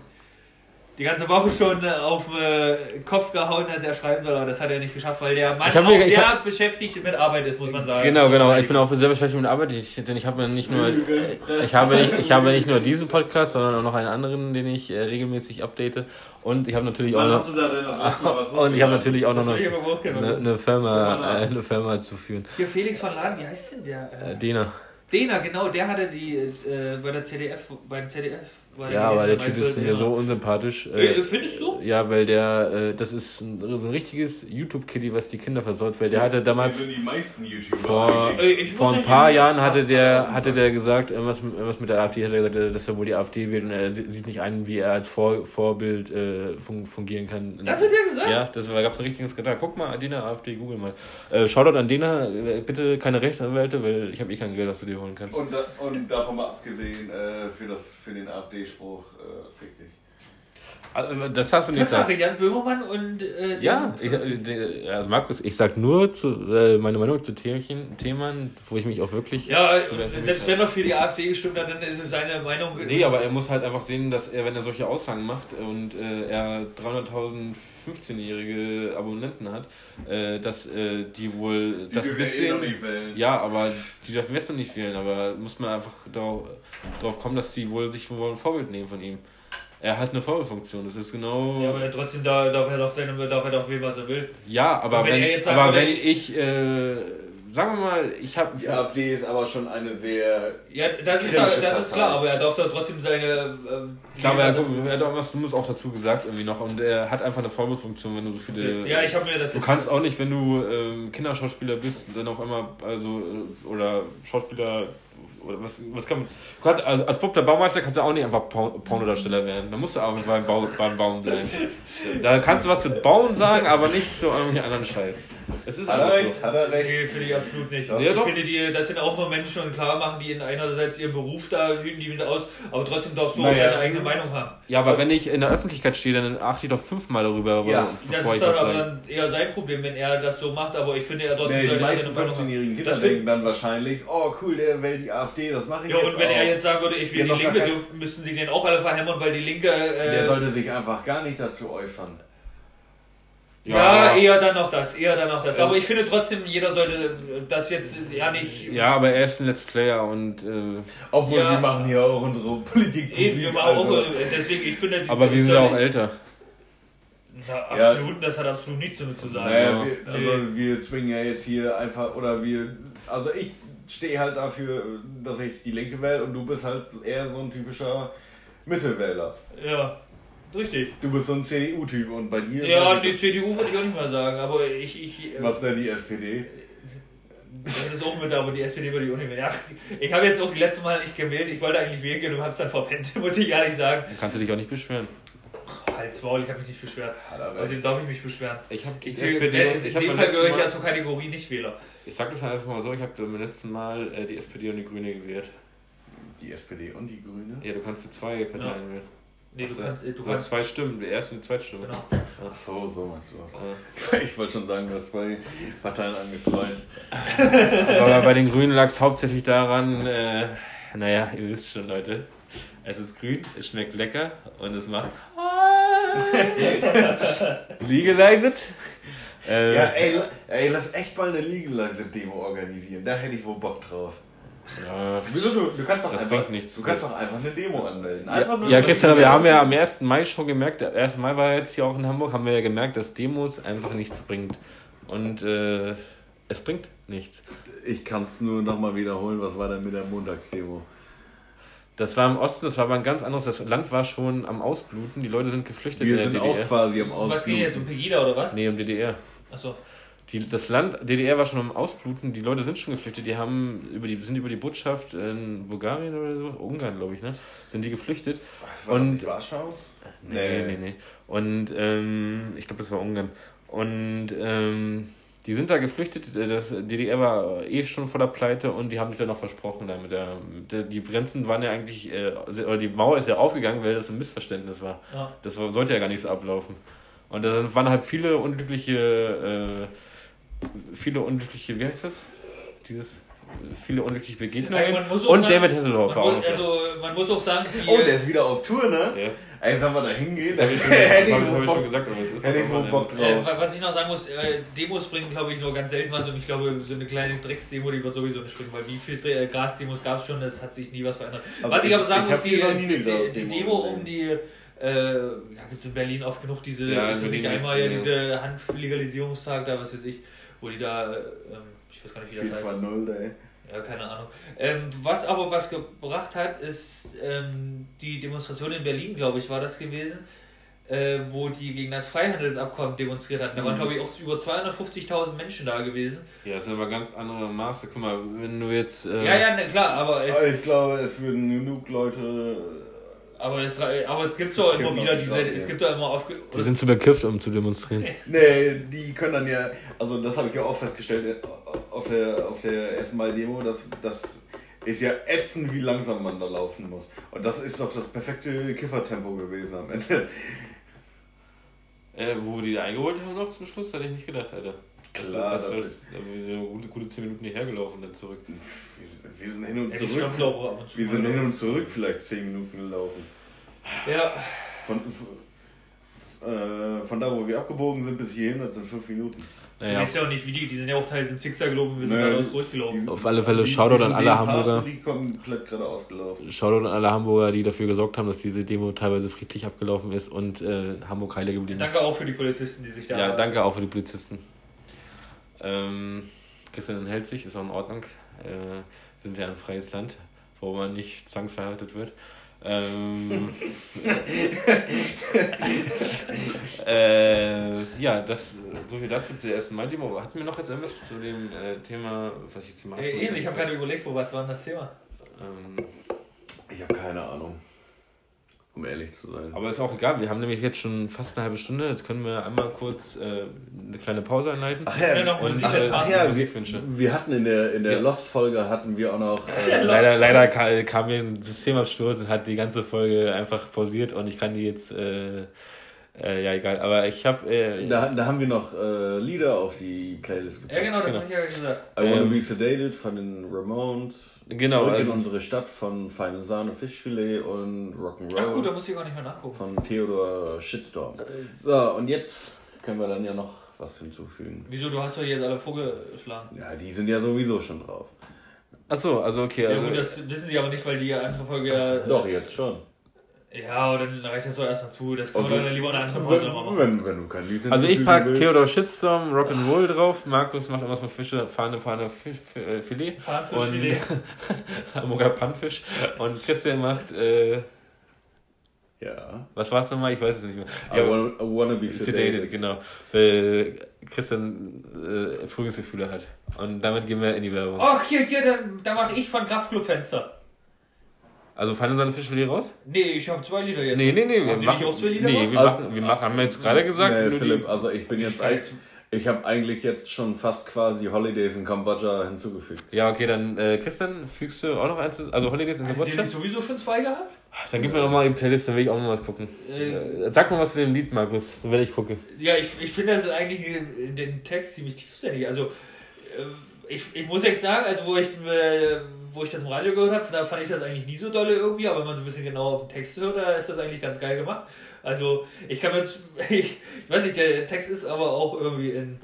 die ganze Woche schon äh, auf den äh, Kopf gehauen, dass er schreiben soll, aber das hat er nicht geschafft, weil der Mann auch mir- ich sehr hab- beschäftigt mit Arbeit ist, muss man sagen. Genau, genau. Ich bin auch sehr beschäftigt mit Arbeit. Ich, denn ich habe mir nicht nur, äh, ich habe nicht, ich habe nicht nur diesen Podcast, sondern auch noch einen anderen, den ich äh, regelmäßig update. Und ich habe natürlich auch noch, (laughs) und ich habe natürlich auch noch eine, eine, Firma, äh, eine Firma zu führen. Hier Felix von Laden, wie heißt denn der? Äh, Äh, Dena. Dena, genau, der hatte die äh, bei der CDF, beim CDF. War Ja, aber der Typ ist mir ja. so unsympathisch. Äh, Äh, findest du? ja, weil der, äh, das ist ein, so ein richtiges YouTube-Kitty, was die Kinder versaut, weil der hatte damals vor. Äh, vor ein paar Jahren hatte der, hatte der gesagt, irgendwas, irgendwas mit der AfD, hat er gesagt, äh, dass er wohl die AfD wählt und er sie- sieht nicht ein, wie er als Vor Vorbild äh, fun fungieren kann. Das hat er gesagt? Ja, das gab es ein richtiges Skandal. Guck mal, Dena, AfD, google mal. Äh, Shoutout an Dena, äh, bitte keine Rechtsanwälte, weil ich habe eh kein Geld, was du dir holen kannst. Und, da, und davon mal abgesehen, äh, für, das, für den AfD-Spruch, äh, fick dich. Also, das hast du nicht gesagt. Jan Böhmermann und äh, Ja, ich, äh, also Markus, ich sag nur zu, äh, meine Meinung zu Themen, Themen, wo ich mich auch wirklich. Ja, informiert selbst wenn er für die AfD gestimmt hat, dann ist es seine Meinung. Nee, aber er muss halt einfach sehen, dass er, wenn er solche Aussagen macht und äh, er 300.000 15-jährige Abonnenten hat, äh, dass äh, die wohl das ja eh noch bisschen. nicht wählen. Ja, aber die dürfen jetzt noch nicht wählen, aber muss man einfach darauf, darauf kommen, dass die wohl sich wohl ein Vorbild nehmen von ihm. Er hat eine Vorbildfunktion, das ist genau. Ja, aber trotzdem da, darf er doch seine, darf er doch wählen, was er will. Ja, aber Und wenn wenn, er jetzt aber wenn ich, äh, sagen wir mal, ich habe. Die AfD ist aber schon eine sehr. Ja, das ist, Kritische das ist klar, aber er darf doch trotzdem seine. Äh, Ich glaube, wählen, er, er- er hat auch was Dummes auch dazu gesagt irgendwie noch und er hat einfach eine Vorbildfunktion, wenn du so viele. ja, ich habe mir das Du kannst auch nicht, wenn du ähm, Kinderschauspieler bist, dann auf einmal, also, äh, oder Schauspieler, oder was, was kann man. Also als Bob der Baumeister kannst du auch nicht einfach Porn- Pornodarsteller werden. Da musst du auch beim, Bau, beim Bauen bleiben. Da kannst du was zu Bauen sagen, aber nicht zu irgendwelchen anderen Scheiß. Es ist Hat er einfach so. recht? Hat er recht? Nee, finde ich absolut nicht. Ja, ich doch. finde, die, das sind auch nur Menschen und klar machen die in einerseits ihren Beruf da, üben die mit aus, aber trotzdem darfst du auch Naja. deine eigene Meinung haben. Ja, aber wenn ich in der Öffentlichkeit stehe, dann achte ich doch fünfmal darüber, Ja. Das bevor ist ich dann was aber sage. dann eher sein Problem, wenn er das so macht, aber ich finde, er trotzdem Nee, die meisten seine Meinung haben. 15-jährigen Kinder Das denken dann wahrscheinlich, oh cool, der wählt die AfD, das mache ich Ja, jetzt und wenn auch. er jetzt sagen würde, ich will Ja, die Linke, kein- dürfen, müssten sie den auch alle verhämmern, weil die Linke. Der Äh, sollte sich einfach gar nicht dazu äußern. ja, eher dann noch das, eher dann noch das. Ja. Aber ich finde trotzdem, jeder sollte das jetzt ja nicht. Ja, aber er ist ein Let's Player und. Äh, Obwohl Ja. wir machen hier auch unsere Politik. Eben, wir machen auch, also, äh, deswegen, ich finde. aber wir sind ja auch älter. Na, Ja. absolut, das hat absolut nichts damit zu sagen. naja, Ja. wir, also wir zwingen ja jetzt hier einfach, oder wir, also ich stehe halt dafür, dass ich die Linke wähle und du bist halt eher so ein typischer Mittelwähler. Ja, richtig. Du bist so ein CDU-Typ und bei dir... Ja, die CDU würde ich auch nicht mal sagen, aber ich. ich äh, Was denn die SPD? Das ist auch mit, aber die SPD würde ich auch nicht wählen. Ja, ich habe jetzt auch die letzte Mal nicht gewählt. Ich wollte eigentlich wählen gehen und habe es dann verpennt, (laughs) muss ich ehrlich sagen. Dann kannst du dich auch nicht beschweren. Halt's Maul, ich habe mich nicht beschwert. Er. Also darf ich mich beschweren. Ich habe die Ich zähle, SPD. äh, Ich in habe dem beim Fall gehöre ich ja zur Kategorie Nichtwähler. ich sag das einfach mal so, ich habe beim letzten Mal äh, die SPD und die Grüne gewählt. Die SPD und die Grüne? Ja, du kannst zwei Parteien Ja. wählen. Nee, du Hast kannst, äh, du du hast kannst. zwei Stimmen, die erste und die zweite Stimme. Genau. Ach so, so meinst du das. Ja. (laughs) Ich wollte schon sagen, du hast zwei Parteien angekreuzt. (laughs) Aber bei den Grünen lag es hauptsächlich daran, äh, naja, ihr wisst schon, Leute. Es ist grün, es schmeckt lecker und es macht. (laughs) Legalized. Äh, Ja, ey, ey, lass echt mal eine Legalize-Demo organisieren. Da hätte ich wohl Bock drauf. ja. Wieso du? Du kannst doch Das einfach, bringt nichts. Du kannst doch einfach eine Demo anmelden. Einfach nur Ja, eine Christian, wir haben ja am Demo. 1. Mai schon gemerkt, der 1. Mai war jetzt hier auch in Hamburg, haben wir ja gemerkt, dass Demos einfach nichts bringt. Und äh, es bringt nichts. Ich kann es nur nochmal wiederholen. Was war denn mit der Montagsdemo? Das war im Osten, das war aber ein ganz anderes. Das Land war schon am Ausbluten, die Leute sind geflüchtet Wir in sind der auch DDR. quasi am Was ging jetzt um Pegida oder was? Nee, um DDR. Achso. Die, das Land DDR war schon am Ausbluten, die Leute sind schon geflüchtet, die haben über die, sind über die Botschaft in Bulgarien oder so, Ungarn glaube ich, ne? Sind die geflüchtet. War das Und- nicht Warschau? Nee, nee, nee. Und ähm, ich glaube, das war Ungarn. Und ähm, die sind da geflüchtet. Das DDR war eh schon vor der Pleite und die haben sich dann noch versprochen. Da mit der, mit der, die Grenzen waren ja eigentlich, äh, oder die Mauer ist ja aufgegangen, weil das ein Missverständnis war. Ja. Das war, sollte ja gar nicht so ablaufen. Und da waren halt viele unglückliche, äh, viele unglückliche, wie heißt das? Dieses viele unglückliche Begegnungen. Auch und sagen- David Hasselhoff auch muss, also, man muss auch sagen, die, Oh, der ist wieder auf Tour, ne? ja. Ey, wenn wir da hingehen, Das habe ich, schon- hätte das ich hab ich, schon (laughs) gesagt, aber es ist hätte ich auch wohl Bock eine- drauf. Äh, was ich noch sagen muss, äh, Demos bringen, glaube ich, nur ganz selten was und ich glaube, so eine kleine Drecksdemo, die wird sowieso nicht bringen, weil wie viele äh, Grasdemos gab es schon, das hat sich nie was verändert. Also was ich ich- aber sagen ich muss, die, die, die, Demo um die, äh, ja, gibt es in Berlin oft genug diese, Ja, ist nicht einmal ja diese Handlegalisierungstag da, was weiß ich, wo die da, äh, ähm, ich weiß gar nicht, wie das heißt. 4-2-0, ey. Ja, keine Ahnung. Ähm, was aber was gebracht hat, ist ähm, die Demonstration in Berlin, glaube ich, war das gewesen, äh, wo die gegen das Freihandelsabkommen demonstriert hatten. Da waren, Mhm. glaube ich, auch über 250.000 Menschen da gewesen. Ja, das sind aber ganz andere Maße. Guck mal, wenn du jetzt. Äh, Ja, ja, na, klar, aber es, Aber ich glaube, es würden genug Leute. Aber es, aber es gibt doch immer wieder diese, es gibt doch immer aufge... Die sind zu bekifft, um zu demonstrieren. Nee, die können dann ja. Also, das habe ich ja auch festgestellt auf der, auf der ersten Mal-Demo, dass das ist ja ätzend, wie langsam man da laufen muss. Und das ist doch das perfekte Kiffertempo gewesen am Ende. Äh, wo wir die da eingeholt haben noch zum Schluss, hätte ich nicht gedacht, Alter. Klar, das, das das, ist- sind gute, gute 10 Minuten hierher gelaufen dann zurück. Wir sind- Wir sind hin und Ja, zurück. Wir sind mal. hin und zurück vielleicht 10 Minuten gelaufen. Ja, Von, äh, von da, wo wir abgebogen sind, bis hierhin, das sind 5 Minuten. du Naja, weißt ja auch nicht, wie die, die sind ja auch teils im Zickzack gelaufen, wir sind Naja, geradeaus durchgelaufen. Auf alle Fälle Shoutout an alle Hamburger. Die komplett geradeaus gelaufen. Shoutout an alle Hamburger, die dafür gesorgt haben, dass diese Demo teilweise friedlich abgelaufen ist und äh, Hamburg heile geblieben ist. Danke auch für die Polizisten, die sich da... Ja, danke auch für die Polizisten. Ähm, Christian hält sich, ist auch in Ordnung. Äh, wir sind ja ein freies Land, wo man nicht zwangsverheiratet wird. Ähm, (laughs) äh, ja, das so viel dazu zur ersten Mal Demo. Hatten wir noch jetzt irgendwas zu dem äh, Thema, was ich jetzt Ey, eben, ich habe gerade überlegt, wo was war denn das Thema? ähm, Ich habe keine Ahnung. Um ehrlich zu sein. Aber ist auch egal, wir haben nämlich jetzt schon fast eine halbe Stunde. Jetzt können wir einmal kurz äh, eine kleine Pause einleiten. Ach Ja, Und, Musik. äh, ach ja wir, Musikwünsche. wir hatten in der, in der Ja. Lost-Folge hatten wir auch noch. Äh, Äh, (laughs) leider leider ka- kam mir ein Systemabsturz und hat die ganze Folge einfach pausiert und ich kann die jetzt. Äh, äh, ja, egal. Aber ich habe. Äh, da, da haben wir noch äh, Lieder auf die Playlist gepackt. Ja, genau, das Genau. habe ich ja gesagt. I Wanna Ähm, Be Sedated von den Ramones. Genau, Zurück in also- unsere Stadt von Feine Sahne Fischfilet und Ach gut, da Rock'n'Roll muss ich gar nicht mehr nachgucken. von Theodor Shitstorm. So, und jetzt können wir dann ja noch was hinzufügen. Wieso, du hast doch jetzt alle vorgeschlagen. Ja, die sind ja sowieso schon drauf. Achso, also okay. Ja Also, gut, das wissen sie aber nicht, weil die andere Folge ja... Doch, jetzt schon. Ja, und dann reicht das doch erstmal zu. Das können Also, wir dann lieber in einer anderen Folge nochmal wenn, machen. wenn, wenn du kein Lied also ich hinzufügen pack willst. Theodor Shitstorm, Rock'n'Roll drauf. Markus macht irgendwas mit Fische, Fahne, Fahne, Fisch, äh, Filet. Panfischfilet. Hamburger (laughs) Pannfisch. Und Christian macht. Äh, Ja. was war es nochmal? Ich weiß es nicht mehr. I Ja, wanna, I wanna be Sedated, sedated. genau. Weil Christian äh, Frühlingsgefühle hat. Und damit gehen wir in die Werbung. Hier, hier, dann, dann mache ich von Kraftclub Fenster. Also fallen dann Fischfilet raus? Nee, ich habe zwei Lieder jetzt. Nee, nee, nee. Wir Haben die machen, auch zwei Lieder nee, wir, Also- machen, wir machen, haben wir jetzt gerade gesagt. Nee, Philipp, die, also ich bin jetzt eigentlich, ich habe eigentlich jetzt schon fast quasi Holidays in Kambodscha hinzugefügt. ja, okay, dann äh, Christian, fügst du auch noch eins? Also Holidays in Kambodscha? ihr sowieso schon zwei gehabt? Dann gib mir noch mal die Playlist, dann will ich auch noch was gucken. Äh, Äh, Sag mal was zu dem Lied, Markus, wenn ich gucke. Ja, ich, ich finde das eigentlich in, in den Text ziemlich tiefsinnig. Also, äh, ich, ich muss echt sagen, also wo ich, äh, wo ich das im Radio gehört habe, da fand ich das eigentlich nie so dolle irgendwie, aber wenn man so ein bisschen genauer auf den Text hört, da ist das eigentlich ganz geil gemacht. Also, ich kann mir jetzt, (laughs) ich, ich weiß nicht, der Text ist aber auch irgendwie in.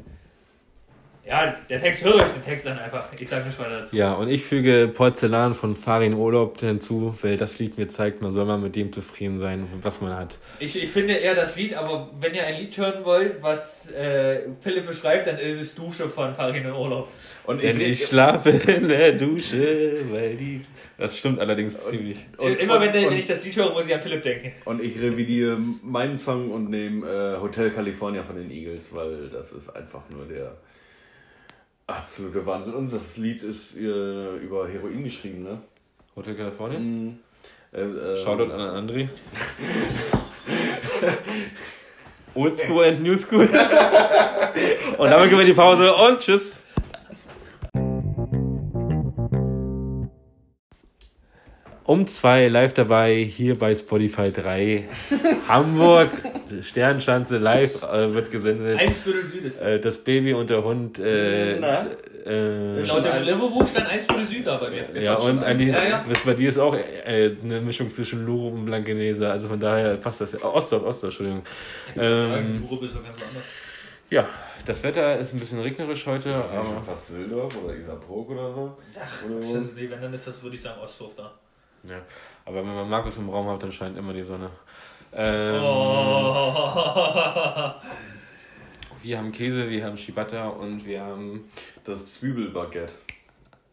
Ja, der Text höre ich den Text dann einfach. Ich sage nicht weiter dazu. Ja, und ich füge Porzellan von Farin Urlaub hinzu, weil das Lied mir zeigt, man soll mal mit dem zufrieden sein, was man hat. Ich, ich finde eher das Lied, aber wenn ihr ein Lied hören wollt, was äh, Philipp beschreibt, dann ist es Dusche von Farin in Urlaub. Und Denn ich schlafe in der Dusche, weil die. Das stimmt allerdings ziemlich. Und- Immer wenn, und- wenn und- ich das Lied höre, muss ich an Philipp denken. Und ich revidiere meinen Song und nehme äh, Hotel California von den Eagles, weil das ist einfach nur der absolute Wahnsinn. Und das Lied ist äh, über Heroin geschrieben, ne? Hotel California. Mhm. Äh, äh, Shoutout an André. (laughs) Old School and New School. (laughs) und damit gehen wir in die Pause und tschüss. Um zwei live dabei hier bei Spotify 3 (laughs) Hamburg Sternschanze live äh, wird gesendet. Ein Viertel Süd ist das. Äh, das Baby und der Hund. Äh, Na? äh, Laut dem Deliveroo stand ein Viertel Süd da bei mir. ja, und eigentlich Ja, ja. bei dir ist auch äh, eine Mischung zwischen Lurum und Blankenese. Also von daher passt das ja. Oh, Ostdorf, Ostdorf, Entschuldigung. Ähm, Rupp ist doch ganz woanders. ja, das Wetter ist ein bisschen regnerisch heute, Ist das aber. fast Sildorf oder Isarbrok oder so? Ach, Oder das ist, nee, wenn dann ist das, würde ich sagen, Ostdorf da. Ja, aber wenn man Markus im Raum hat, dann scheint immer die Sonne. Ähm, Oh. Wir haben Käse, wir haben Ciabatta und wir haben. Das Zwiebelbaguette.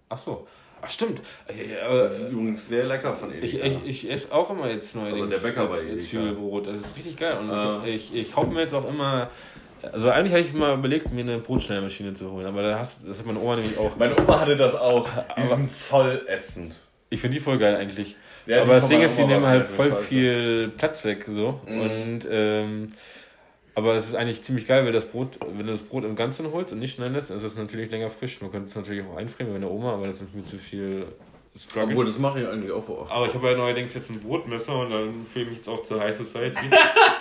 Ach so. Ach, stimmt. Äh, Das äh, ist übrigens sehr lecker von Ich, Edeka. ich, ich esse auch immer jetzt neuerdings Also der Bäcker bei jetzt Edeka. Zwiebelbrot. Das ist richtig geil. Und Ah. ich, ich kaufe mir jetzt auch immer. Also eigentlich habe ich mal überlegt, mir eine Brotschneidmaschine zu holen, aber da hast, das hat meine Oma nämlich auch. Meine Oma hatte das auch. Die sind voll ätzend. Ich finde die voll geil eigentlich. Ja, aber das Ding meiner ist, die nehmen halt voll scheiße. viel Platz weg so. Mhm. Und ähm, aber es ist eigentlich ziemlich geil, weil das Brot, wenn du das Brot im Ganzen holst und nicht schneiden lässt, dann ist es natürlich länger frisch. Man könnte es natürlich auch einfrieren wie meine Oma, aber das ist mir zu viel Struggle. Obwohl, das mache ich eigentlich auch oft. Aber ich habe ja neuerdings jetzt ein Brotmesser und dann fühle ich mich jetzt auch zur High Society. (laughs)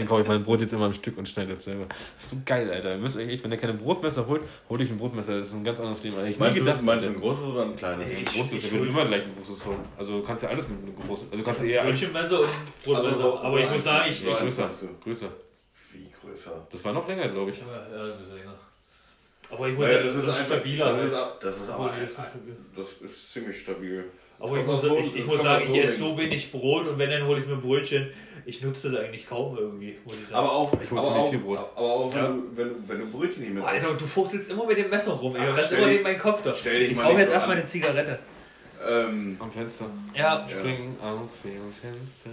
Deswegen kaufe ich mein Brot jetzt immer am Stück und schneide das selber. Das ist so geil, Alter. Ihr müsst euch echt, wenn ihr keine Brotmesser holt, holt euch ein Brotmesser. Das ist ein ganz anderes Leben. Ich Meinst nie du, gedacht, meinst du ein großes oder ein kleines? Nee. ein großes, ich ich würde immer gleich ein großes holen. Also du kannst ja alles mit einem großen. Also du kannst eher alles Brötchenmesser und Brotmesser. Also so- aber ich muss sagen, ich. ich größer. du? Größer. Wie größer? Das war noch länger, glaube ich. ja, ja, ein bisschen länger. Aber ich muss Naja, ja, das ist einfach stabiler. Das halt. ist, das ist aber das ist das ist ziemlich stabil. Aber ich muss, ich, so- ich das muss sagen, auch ich so esse so wenig Brot und wenn, dann hole ich mir ein Brötchen. Ich nutze das eigentlich kaum irgendwie, muss ich sagen. Aber auch, Ich hol aber auch, viel Brot. aber auch wenn, Ja. du, wenn, du, wenn du Brötchen nicht mehr Alter, du fuchtelst immer mit dem Messer rum, ey. Ach, das ist immer neben meinen Kopf da. stell dich ich mal brauche jetzt so erstmal an. eine Zigarette. Ähm, Am Fenster. Ja. Springen aus dem Fenster.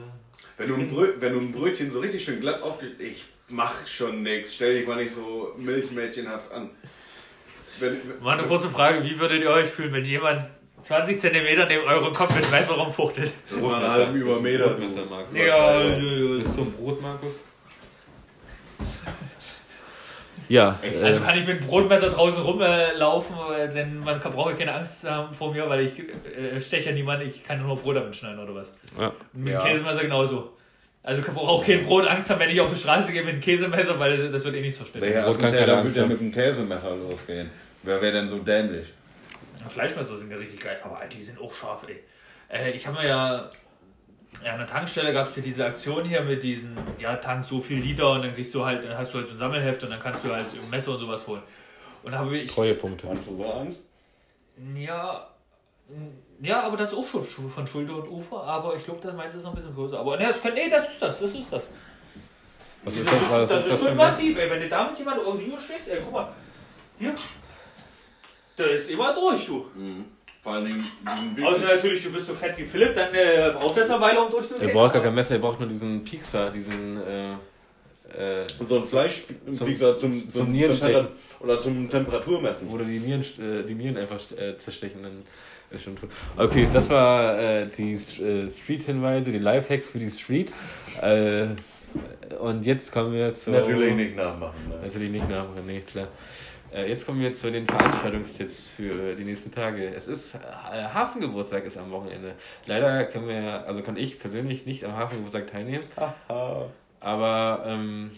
wenn, du ein Brö wenn du ein Brötchen so richtig schön glatt aufgestellt ich mach schon nix, stell dich mal nicht so milchmädchenhaft an. Wenn, Mal eine kurze Frage, wie würdet ihr euch fühlen, wenn jemand 20 cm neben eurem Kopf mit dem Messer rumfuchtelt? das war einen halben Das ist ein Übermeter. Brotmesser, Markus. Ja, Bist du ein Brot, Markus? Ja, Also äh, kann ich mit dem Brotmesser draußen rumlaufen, äh, denn man kann, braucht ja keine Angst haben vor mir, weil ich äh, steche ja niemanden, ich kann nur Brot damit schneiden oder was. ja. Mit Ja. dem Käsemesser genauso. Also ich brauche auch kein Brot Angst haben, wenn ich auf die Straße gehe mit dem Käsemesser, weil das wird eh nicht zerstört. Welcher Brot kann Attentäter keine Angst ja haben. mit dem Käsemesser losgehen? Wer wäre denn so dämlich? Fleischmesser sind ja richtig geil, aber die sind auch scharf, ey. Äh, ich habe mir ja, ja an der Tankstelle gab es ja diese Aktion hier mit diesen, ja, tank so viel Liter und dann kriegst du halt, dann hast du halt so ein Sammelheft und dann kannst du halt ein Messer und sowas holen. Und da habe ich, Treuepunkte. Du Angst? ja, ja, aber das ist auch schon von Schulter und Ufer, aber ich glaube, das meins ist noch ein bisschen größer. Aber ne, das, kann, nee, das ist das, das ist das. Was Das ist das, ist, was das ist ist das für schon massiv, ey. Wenn du damit jemand irgendwie stehst, ey, guck mal. Hier. Da ist immer durch, du. Mhm. Vor allen Dingen diesen Außer wirklich- natürlich, du bist so fett wie Philipp, dann äh, braucht das eine Weile, um Er durchzugehen. braucht gar kein Messer, er braucht nur diesen Piekser, diesen. Äh, äh, so ein Fleischpieker zum, zum, zum Nierenstechen. Temperat- oder zum Temperaturmessen. du die Nieren, äh, die Nieren einfach äh, zerstechen, dann ist schon tot. Okay, das war äh, die äh, Street-Hinweise, die Lifehacks für die Street. Äh, und jetzt kommen wir zu. Natürlich nicht nachmachen. Ne? Natürlich nicht nachmachen, nee, klar. Äh, Jetzt kommen wir zu den Veranstaltungstipps für die nächsten Tage. Es ist äh, Hafengeburtstag ist am Wochenende. Leider können wir, also kann ich persönlich nicht am Hafengeburtstag teilnehmen. Aber ähm,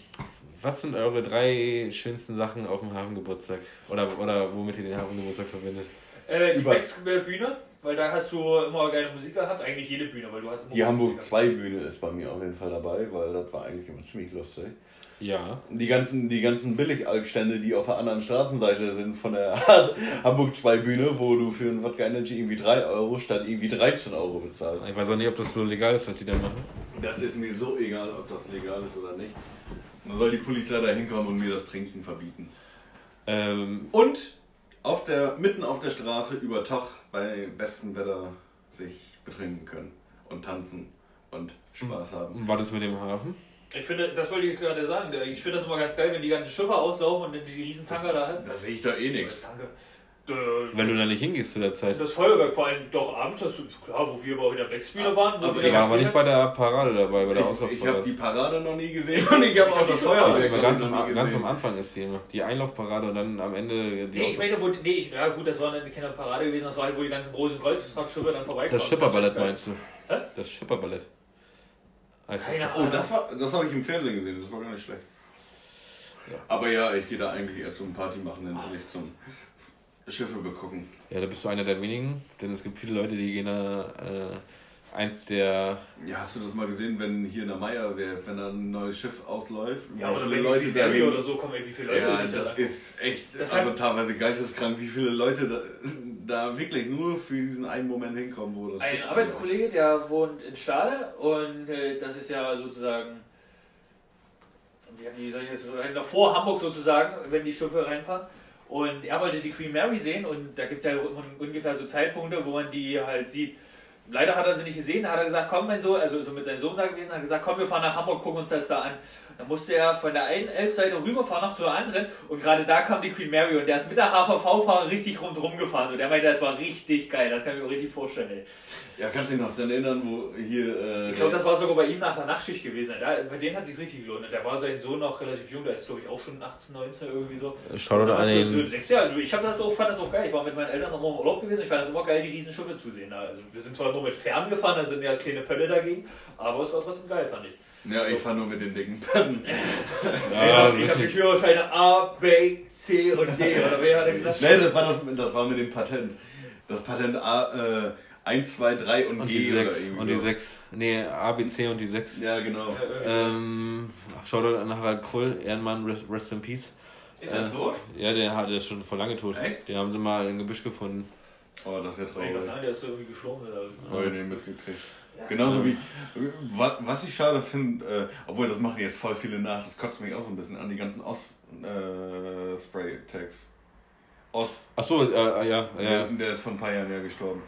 was sind eure drei schönsten Sachen auf dem Hafengeburtstag? Oder, oder womit ihr den Hafengeburtstag verbindet? Äh, die Über- Becks-Bühne, weil da hast du immer geile Musik gehabt. Eigentlich jede Bühne, weil du hast immer Die Hamburg Musik 2 Bühne ist bei mir auf jeden Fall dabei, weil das war eigentlich immer ziemlich lustig. Ja. Und Die ganzen, die ganzen Billigalkstände, die auf der anderen Straßenseite sind von der Hamburg 2 Bühne, wo du für ein Wodka Energy irgendwie 3 Euro statt irgendwie 13 Euro bezahlst. Ich weiß auch nicht, ob das so legal ist, was die da machen. Das ist mir so egal, ob das legal ist oder nicht. Dann soll die Polizei da hinkommen und mir das Trinken verbieten. Ähm, Und auf der, mitten auf der Straße über Tag bei bestem Wetter sich betrinken können und tanzen und Spaß haben. war das mit dem Hafen? Ich finde, das wollte ich gerade sagen. Ich finde das immer ganz geil, wenn die ganzen Schiffe auslaufen und dann die riesen Tanker da hast. Da sehe ich da eh nichts. Danke. Äh, Weil du da nicht hingehst zu der Zeit. Das Feuerwerk, vor allem doch abends hast du, klar, wo wir aber in der Backspieler waren. Wo Also wir ich aber nicht bei der Parade dabei, bei der Ich, ich habe Auslaufparade. die Parade noch nie gesehen und ich habe auch das Feuerwerk noch ganz, nie am, ganz gesehen. am Anfang ist die immer. Die Einlaufparade und dann am Ende die Nee, ich meine, wo, nee, ich, ja gut, das war dann keine Parade gewesen, das war halt, wo die ganzen großen Kreuzfahrtschiffe dann vorbeikommen. Das Schipperballett war meinst du? Hä? Das Schipperballett. Heißt das Keine. Oh, das, war- das habe ich im Fernsehen gesehen, das war gar nicht schlecht. Aber ja, ich gehe da eigentlich eher zum Party machen, und nicht zum Schiffe begucken. Ja, da bist du einer der wenigen, denn es gibt viele Leute, die gehen da äh, eins der. Ja, hast du das mal gesehen, wenn hier in der Meier wäre, wenn da ein neues Schiff ausläuft? Ja, wie oder viele wenn Leute die da oder so kommen, wie viele Leute Ja, das da- ist echt Das also teilweise geisteskrank, wie viele Leute da, da wirklich nur für diesen einen Moment hinkommen, wo das Ein Arbeitskollege, der wohnt in Stade und äh, das ist ja sozusagen, wie, wie soll ich das sagen, vor Hamburg sozusagen, wenn die Schiffe reinfahren. Und er wollte die Queen Mary sehen und da gibt es ja un- ungefähr so Zeitpunkte, wo man die halt sieht. Leider hat er sie nicht gesehen, da hat er gesagt, komm mein Sohn, also so mit seinem Sohn da gewesen, hat gesagt, komm, wir fahren nach Hamburg, gucken uns das da an. Dann musste er von der einen Elbseite rüberfahren noch zur anderen und gerade da kam die Queen Mary und der ist mit der HVV-Fahrer richtig rundherum gefahren. Und der meinte, das war richtig geil, das kann ich mir richtig vorstellen. Ey. Ja, kannst du dich noch daran erinnern, wo hier. Äh, Ich glaube, das war sogar bei ihm nach der Nachtschicht gewesen. Da, bei denen hat es sich richtig gelohnt. Und Da war sein Sohn noch relativ jung, der ist glaube ich auch schon 18, 19 irgendwie so. Shoutout Da an so sechs Jahre. Also ich das auch, fand das auch geil. Ich war mit meinen Eltern noch mal im Urlaub gewesen. Ich fand das immer geil, die riesen Schiffe zu sehen. Also wir sind zwar nur mit Fern gefahren, da sind ja kleine Pölle dagegen, aber es war trotzdem geil, fand ich. Ja, ich fahre nur mit den dicken Pannen. Ja, ich weiß habe die. Führerscheine A, B, C und D. Oder wer hat er gesagt? Nee, das war, das, das war mit dem Patent. Das Patent A, äh, 1, 2, 3 und, Und G die oder 6. irgendwie Und die so. 6. Nee, A, B, C und die 6. Ja, genau. Ähm, Shoutout an Harald Krull, Ehrenmann, rest, rest in Peace. Ist er äh, tot? Ja, der, hat- der ist schon vor lange tot. Echt? Den haben sie mal im Gebüsch gefunden. Oh, das ist ja Ich traurig. wollte sagen, der ist irgendwie gestorben. Oder? Ich nicht mitgekriegt. Genauso wie, wa- was ich schade finde, äh, obwohl das machen jetzt voll viele nach, das kotzt mich auch so ein bisschen an, die ganzen Oz-Spray-Tags. Oz, Achso, äh, ja, ja. der, der ist vor ein paar Jahren ja gestorben.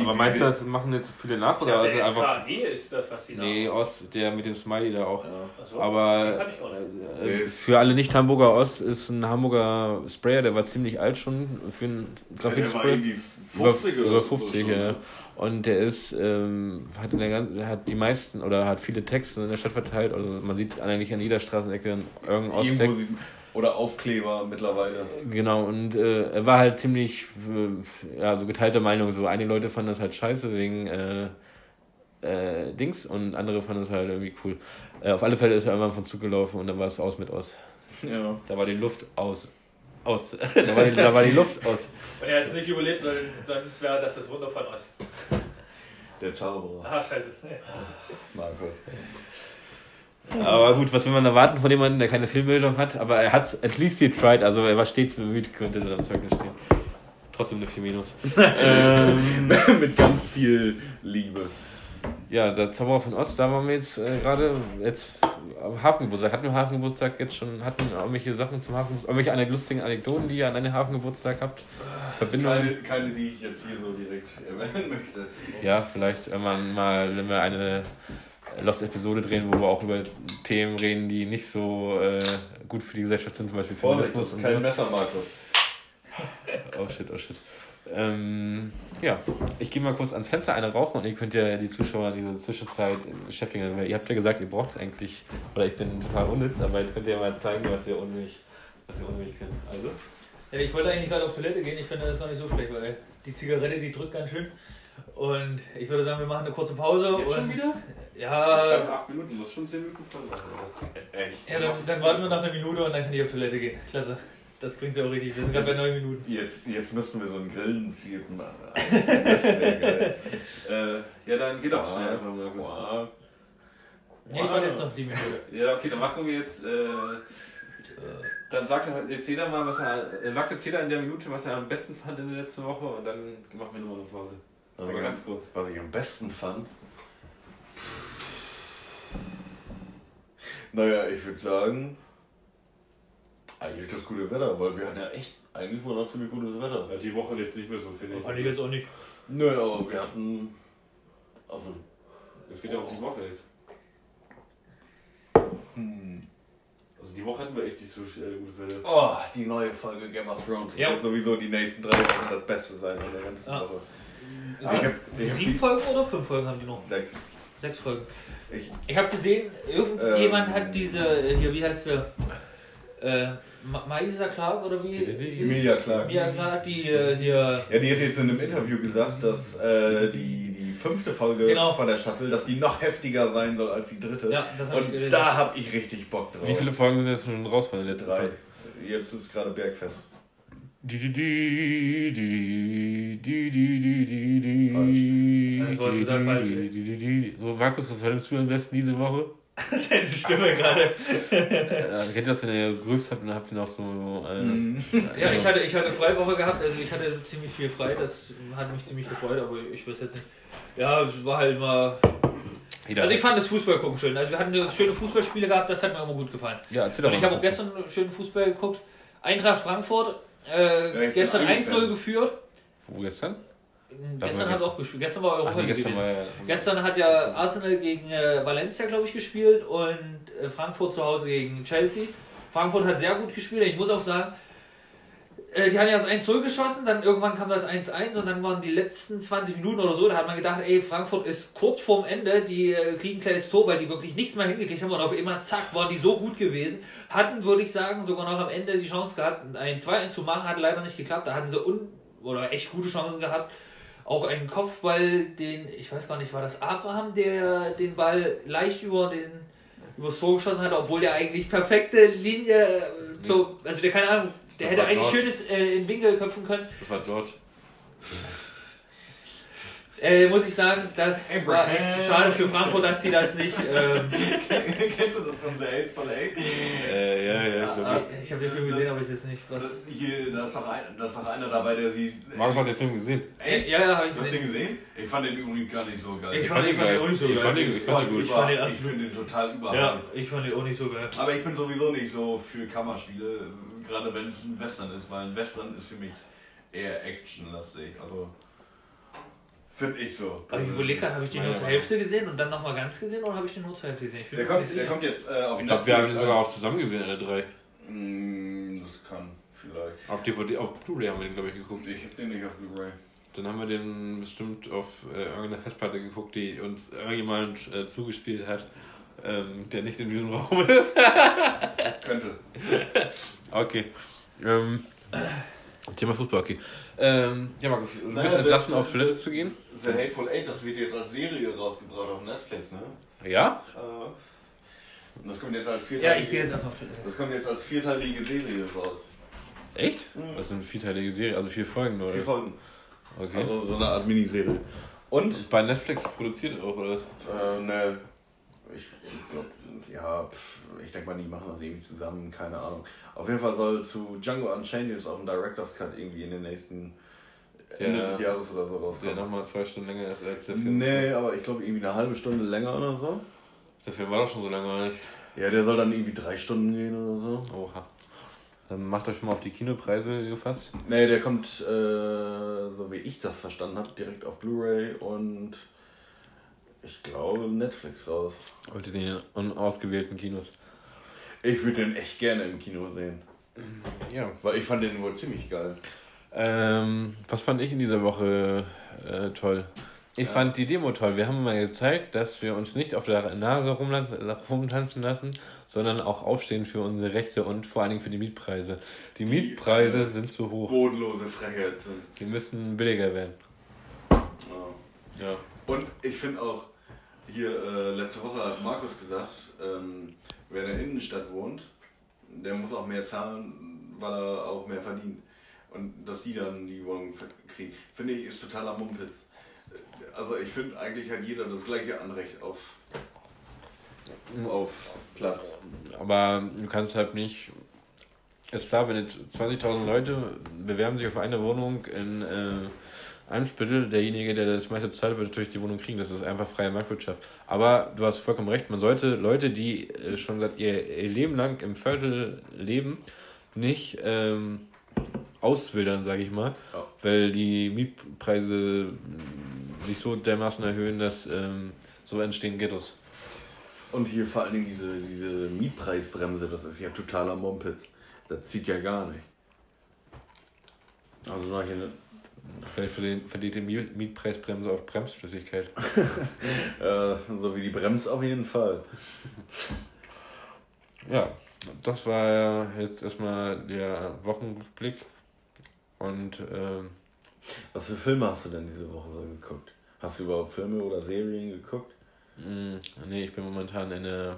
Aber meinst du, das machen jetzt viele nach? Oder Ja, also einfach. SKE ist das, was die da Nee, Ost, der mit dem Smiley da auch. Ja. Achso, Aber den kann ich auch nicht. äh, für alle Nicht-Hamburger Ost ist ein Hamburger Sprayer, der war ziemlich alt schon für einen Der war Graffiti-Spray. irgendwie Über, 50 oder über so 50, schon, ja. ne? Und der ist, ähm, hat in der ganzen, hat die meisten oder hat viele Texte in der Stadt verteilt. Also man sieht eigentlich an jeder Straßenecke irgendeinen Ost-Tag. Oder Aufkleber mittlerweile. Genau, und äh, er war halt ziemlich, äh, ja, so geteilte Meinung. So, einige Leute fanden das halt scheiße wegen äh, äh, Dings und andere fanden das halt irgendwie cool. Äh, auf alle Fälle ist er irgendwann vom Zug gelaufen und dann war es aus mit aus. Ja. Da war die Luft aus. Aus. (laughs) da, war die, da war die Luft aus. Und er hat es nicht überlebt, sondern sonst wäre das das Wunder von uns. Der Zauberer. Ah, scheiße. Markus. Aber gut, was will man erwarten von jemandem, der keine Filmbildung hat? Aber er hat at least he tried, also er war stets bemüht, könnte dann am Zeugnis stehen. Trotzdem eine 4 Minus. (laughs) ähm, Mit ganz viel Liebe. Ja, der Zauberer von Ost, da waren wir jetzt äh, gerade jetzt am Hafengeburtstag. Hatten wir Hafengeburtstag jetzt schon, hatten wir irgendwelche Sachen zum Hafengeburtstag, irgendwelche eine lustigen Anekdoten, die ihr an einem Hafengeburtstag habt? Verbindungen? Keine, keine, die ich jetzt hier so direkt erwähnen möchte. Ja, vielleicht irgendwann mal, wenn wir eine Lost-Episode drehen, wo wir auch über Themen reden, die nicht so äh, gut für die Gesellschaft sind, zum Beispiel Vorsicht, Feminismus und kein. Messer, Markus. Oh shit, oh shit. Ähm, ja, ich gehe mal kurz ans Fenster eine rauchen und ihr könnt ja die Zuschauer in dieser Zwischenzeit beschäftigen. Weil ihr habt ja gesagt, ihr braucht eigentlich, oder ich bin total unnütz, aber jetzt könnt ihr mal zeigen, was ihr unmöglich, was ihr unmöglich könnt. Also, Ja, ich wollte eigentlich gerade auf Toilette gehen. Ich finde das gar nicht so schlecht, weil die Zigarette, die drückt ganz schön. Und ich würde sagen, wir machen eine kurze Pause. und wieder? Ja, 8 Minuten, muss schon 10 Minuten voll machen. Echt? ja dann, dann warten wir noch eine Minute und dann kann ich auf Toilette gehen. Klasse. Das klingt ja auch richtig. Wir sind gerade bei 9 Minuten. Jetzt, jetzt müssten wir so einen Grillenziel machen. (laughs) Das wäre geil. Äh, ja, dann geht doch schnell, einfach mal kurz. Ja, ich warte jetzt noch die Minute. Ja, okay, dann machen wir jetzt. Äh, dann sagt jetzt jeder mal, was er. Sagt jetzt jeder in der Minute, was er am besten fand in der letzten Woche und dann machen wir nochmal eine Pause. Ich, ganz kurz. was ich am besten fand. Naja, ich würde sagen, eigentlich das gute Wetter, weil wir hatten ja echt, eigentlich war noch ziemlich gutes Wetter. Die Woche jetzt nicht mehr so, finde Fand ich jetzt auch nicht. Nö, aber wir hatten, also, Es geht ja auch um die Woche jetzt. hm. Also die Woche hatten wir echt nicht so äh, gutes Wetter. oh, die neue Folge Game of Thrones. Das Ja. wird sowieso die nächsten drei Wochen das Beste sein in der ganzen Ja. Woche. Sie- Ich hab, ich hab Sieben die, Folgen oder fünf Folgen haben die noch? sechs. Sechs Folgen. Ich, Ich habe gesehen, irgendjemand Ähm. hat diese, äh, hier, wie heißt sie? Äh, Ma- Maisa Clark oder wie? Emilia Clarke. Emilia Clark, die äh, hier. Ja, die hat jetzt in einem Interview gesagt, dass äh, die, die fünfte Folge Genau. von der Staffel, dass die noch heftiger sein soll als die dritte. Ja, das hab ich Und gelesen. da habe ich richtig Bock drauf. Wie viele Folgen sind jetzt schon raus von der letzten Drei. Folge? Jetzt ist gerade Bergfest. So, Markus, was fandest du am besten diese Woche? (laughs) Deine Stimme gerade. Äh, kennt ihr das, wenn ihr gerülpst habt und dann habt ihr noch so. Äh, Mhm. Ja, ich hatte, ich hatte Freiwoche gehabt, also ich hatte ziemlich viel frei, das hat mich ziemlich gefreut, aber ich weiß jetzt nicht. Ja, es war halt mal. jeder Also ich fand das Fußball gucken schön. Also wir hatten schöne Fußballspiele gehabt, das hat mir immer gut gefallen. Ja, erzähl doch Und mal. ich habe auch gestern schönen Fußball geguckt. Eintracht Frankfurt, äh, bin gestern eingepennt. 1-0 geführt. Wo gestern? Gestern hat auch gespielt. Gestern war Europa Ach nee, League gestern war ja. Gestern hat ja Arsenal gegen äh, Valencia, glaube ich, gespielt und äh, Frankfurt zu Hause gegen Chelsea. Frankfurt hat sehr gut gespielt. Ich muss auch sagen, äh, die haben ja das 1-0 geschossen, dann irgendwann kam das 1-1 und dann waren die letzten 20 Minuten oder so, da hat man gedacht, ey, Frankfurt ist kurz vorm Ende, die äh, kriegen ein kleines Tor, weil die wirklich nichts mehr hingekriegt haben und auf einmal, zack, waren die so gut gewesen. Hatten, würde ich sagen, sogar noch am Ende die Chance gehabt, ein 2-1 zu machen, hat leider nicht geklappt. Da hatten sie un oder echt gute Chancen gehabt. Auch einen Kopfball, den, ich weiß gar nicht, war das Abraham, der den Ball leicht über den übers Tor geschossen hat, obwohl der eigentlich perfekte Linie, äh, so, also der keine Ahnung, der Das hätte war eigentlich George. schön jetzt äh, in Winkel köpfen können. Das war George. Äh, muss ich sagen, das war Abraham. echt schade für Frankfurt, dass sie das nicht. Ähm, (laughs) Kennst du das von The Hateful Eight? Äh, ja, ja, Ja, schon. ah. ich habe den Film gesehen, aber ich weiß nicht was. Hier, da ist doch ein, da ist doch einer dabei, der sie. Markus hat den Film gesehen. Echt? Ja, ja, habe ich Du hast den gesehen. gesehen? Ich fand den übrigens gar nicht so geil. Ich Ich fand fand den auch nicht so Ich geil. fand ihn- ich fand gut. Ich fand den ich finde den total Ja, überragend. ich fand den auch nicht so geil. Aber ich bin sowieso nicht so für Kammerspiele, gerade wenn es ein Western ist, weil ein Western ist für mich eher actionlastig. Also finde ich so. Aber ich überlege gerade, habe ich den nur zur. Hälfte gesehen und dann nochmal ganz gesehen oder habe ich den nur zur Hälfte gesehen? Der kommt, der kommt jetzt äh, auf Ich glaube, wir haben ihn Netflix sogar auch zusammen gesehen, alle drei. Mm, Das kann vielleicht. Auf DVD, auf Blu-ray haben wir den, glaube ich, geguckt. Ich hab den nicht auf Blu-ray. Dann haben wir den bestimmt auf äh, irgendeiner Festplatte geguckt, die uns irgendjemand äh, zugespielt hat, ähm, der nicht in diesem Raum ist. (laughs) Könnte. okay. Ähm, Thema Fußball, okay. Ähm, ja, Markus, du Naja, bist entlassen, auf Toilette zu gehen? The Hateful Eight, das wird jetzt als Serie rausgebracht auf Netflix, ne? Ja? Äh, Und das kommt jetzt als Ja, vierteilige, ich gehe jetzt erstmal auf Toilette. das kommt jetzt als vierteilige Serie raus. Echt? Mhm. Das sind vierteilige Serie, also vier Folgen, oder? Vier Folgen. Okay. Also so eine Art Miniserie. Und Bei Netflix produziert auch, oder was? Äh, ne, ich glaube, ja, pf, ich denke mal, die machen das irgendwie zusammen, keine Ahnung. Auf jeden Fall soll zu Django Unchained jetzt auch ein Director's Cut irgendwie in den nächsten Ende Der- des Jahres oder so Der rauskommen. nochmal zwei Stunden länger ist als der Film. Nee, aber ich glaube irgendwie eine halbe Stunde länger oder so. Der Film war doch schon so lange, nicht? Ja, der soll dann irgendwie drei Stunden gehen oder so. Oha. Dann macht euch schon mal auf die Kinopreise gefasst. Nee, der kommt, äh, so wie ich das verstanden habe, direkt auf Blu-ray und ich glaube Netflix raus. Heute den unausgewählten Kinos. Ich würde den echt gerne im Kino sehen. Ja. Weil ich fand den wohl ziemlich geil. Ähm, was fand ich in dieser Woche äh, toll? Ich fand die Demo toll. Wir haben mal gezeigt, dass wir uns nicht auf der Nase rumtanzen lassen, sondern auch aufstehen für unsere Rechte und vor allen Dingen für die Mietpreise. Die Mietpreise sind zu hoch. Bodenlose Frechheit sind. Die müssten billiger werden. Ja. Ja. Und ich finde auch, hier äh, letzte Woche hat Markus gesagt, ähm, wer in der Innenstadt wohnt, der muss auch mehr zahlen, weil er auch mehr verdient. Und dass die dann die Wohnung kriegen, finde ich, ist totaler Mumpitz. Also ich finde, eigentlich hat jeder das gleiche Anrecht auf, auf Platz. Aber du kannst halt nicht. Ist klar, wenn jetzt 20.000 Leute bewerben sich auf eine Wohnung in äh, Eimsbüttel, derjenige, der das meiste zahlt, wird natürlich die Wohnung kriegen. Das ist einfach freie Marktwirtschaft. Aber du hast vollkommen recht, man sollte Leute, die äh, schon seit ihr, ihr Leben lang im Viertel leben, nicht ähm, auswildern, sage ich mal, Ja. weil die Mietpreise mh, sich so dermaßen erhöhen, dass ähm, so entstehen Ghettos. Und hier vor allen Dingen diese, diese Mietpreisbremse, das ist ja totaler Mumpitz. Das zieht ja gar nicht. Also nach hier, Vielleicht verliert die Miet- Mietpreisbremse auf Bremsflüssigkeit. (laughs) äh, so wie die Brems auf jeden Fall. Ja, das war ja jetzt erstmal der Wochenrückblick. Und ähm, Was für Filme hast du denn diese Woche so geguckt? Hast du überhaupt Filme oder Serien geguckt? Mm, nee, ich bin momentan in der.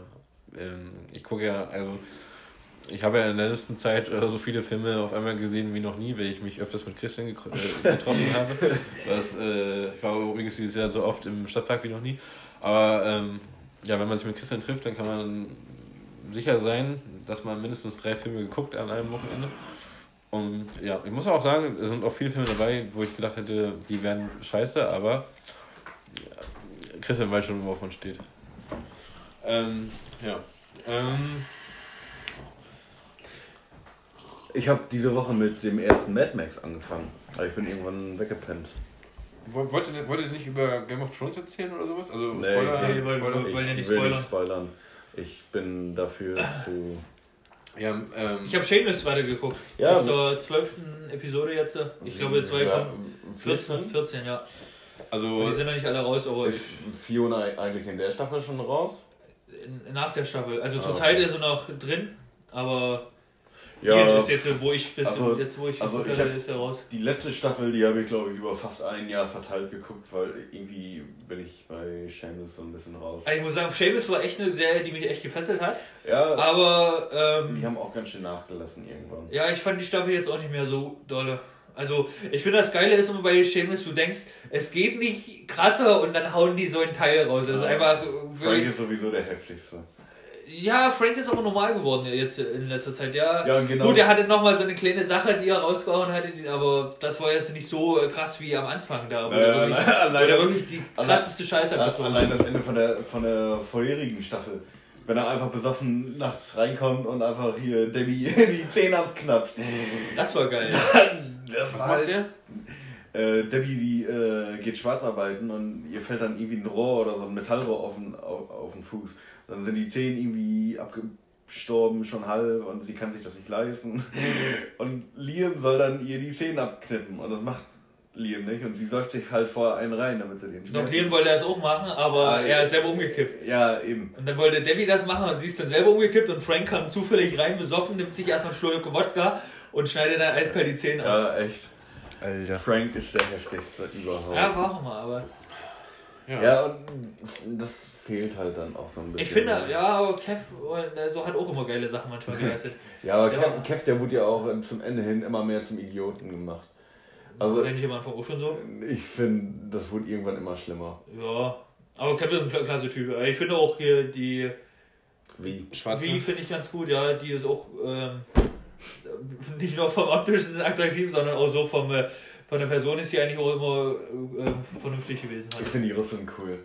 Ähm, ich gucke ja, also. Ich habe ja in der letzten Zeit äh, so viele Filme auf einmal gesehen wie noch nie, weil ich mich öfters mit Christian äh, (laughs) getroffen habe. Das, äh, ich war übrigens dieses Jahr so oft im Stadtpark wie noch nie. Aber ähm, ja, wenn man sich mit Christian trifft, dann kann man sicher sein, dass man mindestens drei Filme geguckt an einem Wochenende. Und ja, ich muss auch sagen, es sind auch viele Filme dabei, wo ich gedacht hätte, die wären scheiße, aber Christian weiß schon, worauf man steht. Ähm, ja. Ähm, ich habe diese Woche mit dem ersten Mad Max angefangen, aber ich bin irgendwann weggepennt. Wollt ihr, wollt ihr nicht über Game of Thrones erzählen oder sowas? Also nee, Spoiler, ich, Spoiler, Spoiler. Ich, will nicht spoilern. Ich bin dafür zu. Ja, ähm, ich habe Shameless weitergeguckt. Ja, Bis zur zwölften Episode jetzt. Ich glaube, zwei ja, 14, 14, ja. Also, die sind noch nicht alle raus, aber. Ist Fiona eigentlich in der Staffel schon raus? Nach der Staffel. Also ah, zur Zeit ist sie noch drin, aber. Ja, bis jetzt, wo ich bis also, jetzt, wo ich, also ich ist er raus. Die letzte Staffel, die habe ich glaube ich über fast ein Jahr verteilt geguckt, weil irgendwie bin ich bei Shameless so ein bisschen raus. Also ich muss sagen, Shameless war echt eine Serie, die mich echt gefesselt hat. Ja. Aber ähm, die haben auch ganz schön nachgelassen irgendwann. Ja, ich fand die Staffel jetzt auch nicht mehr so dolle. Also, ich finde das Geile ist immer bei Shameless, du denkst, es geht nicht krasser und dann hauen die so einen Teil raus. Das ist einfach. Frank ist sowieso der heftigste. Ja, Frank ist aber normal geworden jetzt in letzter Zeit. Ja, ja genau. Gut, er hatte nochmal so eine kleine Sache, die er rausgehauen hatte, aber das war jetzt nicht so krass wie am Anfang da, wo, naja, er, wirklich, allein, wo er wirklich die krasseste Scheiße hat. Allein das Ende von der, von der vorherigen Staffel. Wenn er einfach besoffen nachts reinkommt und einfach hier Debbie (laughs) die Zähne abknappt. Das war geil. das Was macht der? Äh, Debbie die, äh, geht schwarz arbeiten und ihr fällt dann irgendwie ein Rohr oder so ein Metallrohr auf den, auf, auf den Fuß. Dann sind die Zehen irgendwie abgestorben, schon halb und sie kann sich das nicht leisten. (laughs) Und Liam soll dann ihr die Zähne abknippen und das macht Liam nicht und sie säuft sich halt vorher einen rein, damit sie den Schmerz Doch, Liam wollte das auch machen, aber ah, er ist selber umgekippt. Ja, eben. Und dann wollte Debbie das machen und sie ist dann selber umgekippt und Frank kam zufällig rein, besoffen, nimmt sich erstmal einen Schluck Wodka und schneidet dann eiskalt die Zähne ab. Ja, echt. Alter. Frank ist der heftigste überhaupt. Ja, warum aber. Ja. ja, und das fehlt halt dann auch so ein bisschen. Ich finde, ne? ja, aber Kev so hat auch immer geile Sachen manchmal geleistet. (laughs) ja, aber Kev. Kev, der wurde ja auch zum Ende hin immer mehr zum Idioten gemacht. Also, war der nicht am Anfang auch schon so? Ich finde, das wurde irgendwann immer schlimmer. Ja, aber Kev ist ein klasse Typ. Ich finde auch hier die. Wie? Schwarze? Wie finde ich ganz gut, ja. Die ist auch. Ähm, nicht nur vom optischen attraktiv, sondern auch so vom, äh, von der Person ist sie eigentlich auch immer äh, vernünftig gewesen. Halt. Ich finde die Russen cool.